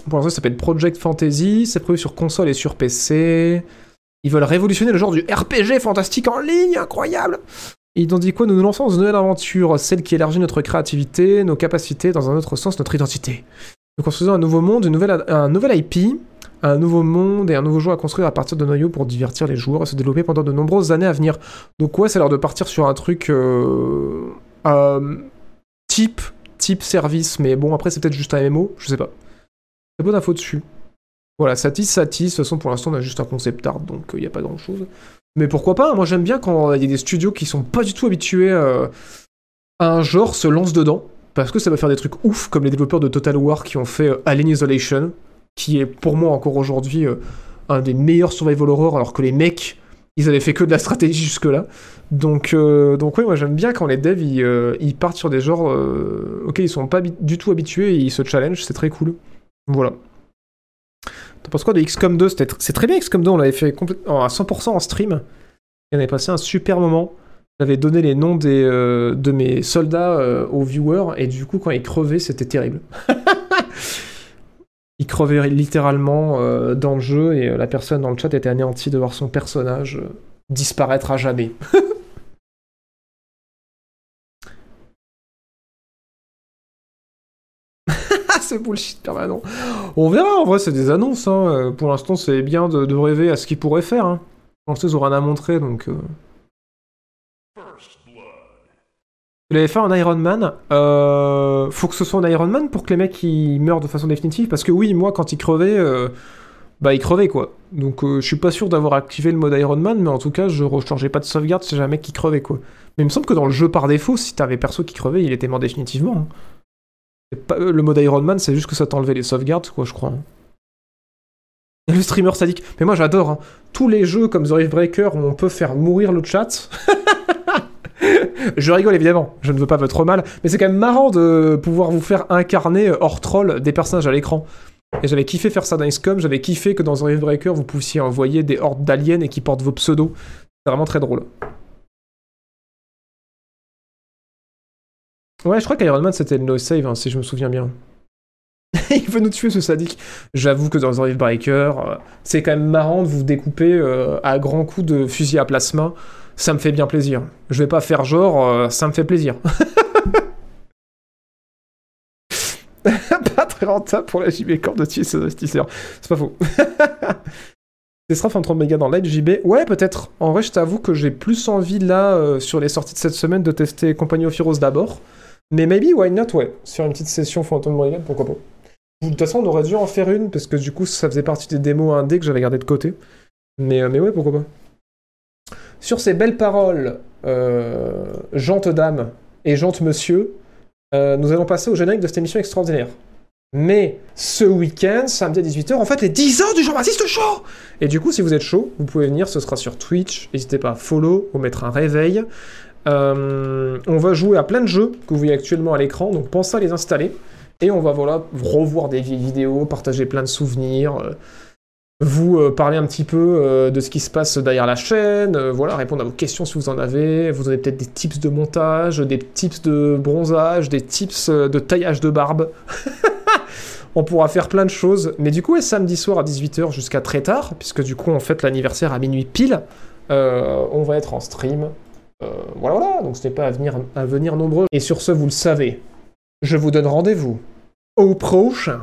Pour l'instant, ça s'appelle Project Fantasy, c'est prévu sur console et sur PC. Ils veulent révolutionner le genre du RPG fantastique en ligne, incroyable! Et ont dit quoi? Nous nous lançons dans une nouvelle aventure, celle qui élargit notre créativité, nos capacités, dans un autre sens, notre identité. Nous construisons un nouveau monde, une nouvelle, un nouvel IP, un nouveau monde et un nouveau jeu à construire à partir de noyaux pour divertir les joueurs et se développer pendant de nombreuses années à venir. Donc ouais, c'est l'heure de partir sur un truc euh, euh, type, type service, mais bon après c'est peut-être juste un MMO, je sais pas. C'est bonne info dessus. Voilà, Satis, Satis, de toute façon pour l'instant on a juste un concept art, donc il n'y a pas grand chose. Mais pourquoi pas Moi j'aime bien quand il y a des studios qui sont pas du tout habitués euh, à un genre se lancent dedans, parce que ça va faire des trucs ouf, comme les développeurs de Total War qui ont fait euh, Alien Isolation, qui est pour moi encore aujourd'hui euh, un des meilleurs survival horror, alors que les mecs, ils avaient fait que de la stratégie jusque-là. Donc, donc ouais, moi j'aime bien quand les devs ils, partent sur des genres euh, auxquels ils sont pas du tout habitués et ils se challenge, c'est très cool. Voilà. T'en penses quoi de XCOM 2 C'était tr- C'est très bien XCOM 2, on l'avait fait à 100% en stream. Et on avait passé un super moment. J'avais donné les noms euh, de mes soldats euh, aux viewers et du coup quand ils crevaient c'était terrible. ils crevaient littéralement euh, dans le jeu et la personne dans le chat était anéantie de voir son personnage disparaître à jamais. C'est bullshit permanent. On verra, en vrai, c'est des annonces. hein. Euh, Pour l'instant, c'est bien de, rêver à ce qu'ils pourraient faire. Hein. L'instant, ils auront rien à montrer, donc... Euh... L'avez fait en Iron Man. Euh, faut que ce soit en Iron Man pour que les mecs meurent de façon définitive. Parce que oui, moi, quand ils crevaient, euh, bah ils crevaient quoi. Donc euh, je suis pas sûr d'avoir activé le mode Iron Man, mais en tout cas, je rechargeais pas de sauvegarde si mec qui crevait quoi. Mais il me semble que dans le jeu par défaut, si t'avais perso qui crevait, il était mort définitivement. hein. Euh, le mode Iron Man, c'est juste que ça t'enlevait les sauvegardes, quoi, je crois. hein. Le streamer sadique. Mais moi, j'adore. hein. Tous les jeux comme The Rift Breaker où on peut faire mourir le chat. je rigole évidemment, je ne veux pas votre mal, mais c'est quand même marrant de pouvoir vous faire incarner euh, hors troll des personnages à l'écran. Et j'avais kiffé faire ça dans XCOM, j'avais kiffé que dans The Rift Breaker vous puissiez envoyer des hordes d'aliens et qui portent vos pseudos. C'est vraiment très drôle. Ouais, je crois qu'Iron Man c'était le no save, hein, si je me souviens bien. Il veut nous tuer ce sadique. J'avoue que dans The Rift Breaker, euh, c'est quand même marrant de vous découper euh, à grands coups de fusil à plasma. Ça me fait bien plaisir. Je vais pas faire genre, euh, ça me fait plaisir. pas très rentable pour la JB Corp de tuer ses investisseurs. C'est pas faux. Sera fin 30 mégas dans Light JB. Ouais, peut-être. En vrai, je t'avoue que j'ai plus envie là, sur les sorties de cette semaine, de tester Compagnie of Heroes d'abord. Mais maybe, why not, ouais. Sur une petite session Phantom Brigade, pourquoi pas. De toute façon, on aurait dû en faire une, parce que du coup, ça faisait partie des démos indé que j'avais gardé de côté. Mais, euh, mais ouais, pourquoi pas. Sur ces belles paroles, euh, gente dame et gente monsieur, euh, nous allons passer au générique de cette émission extraordinaire. Mais ce week-end, samedi à 18h, en fait, les 10 ans du Jean-Baptiste Show Et du coup, si vous êtes chaud, vous pouvez venir, ce sera sur Twitch. N'hésitez pas à follow ou mettre un réveil. Euh, on va jouer à plein de jeux que vous voyez actuellement à l'écran, donc pensez à les installer. Et on va voilà, revoir des vieilles vidéos, partager plein de souvenirs. euh, vous euh, parler un petit peu de ce qui se passe derrière la chaîne, voilà, répondre à vos questions si vous en avez, vous avez peut-être des tips de montage, des tips de bronzage, des tips de taillage de barbe. on pourra faire plein de choses, mais du coup, ouais, samedi soir à 18h jusqu'à très tard, puisque du coup, on fête l'anniversaire à minuit pile, on va être en stream. Euh, voilà, voilà, donc ce n'est pas à venir, à venir nombreux. Et sur ce, vous le savez, je vous donne rendez-vous au prochain.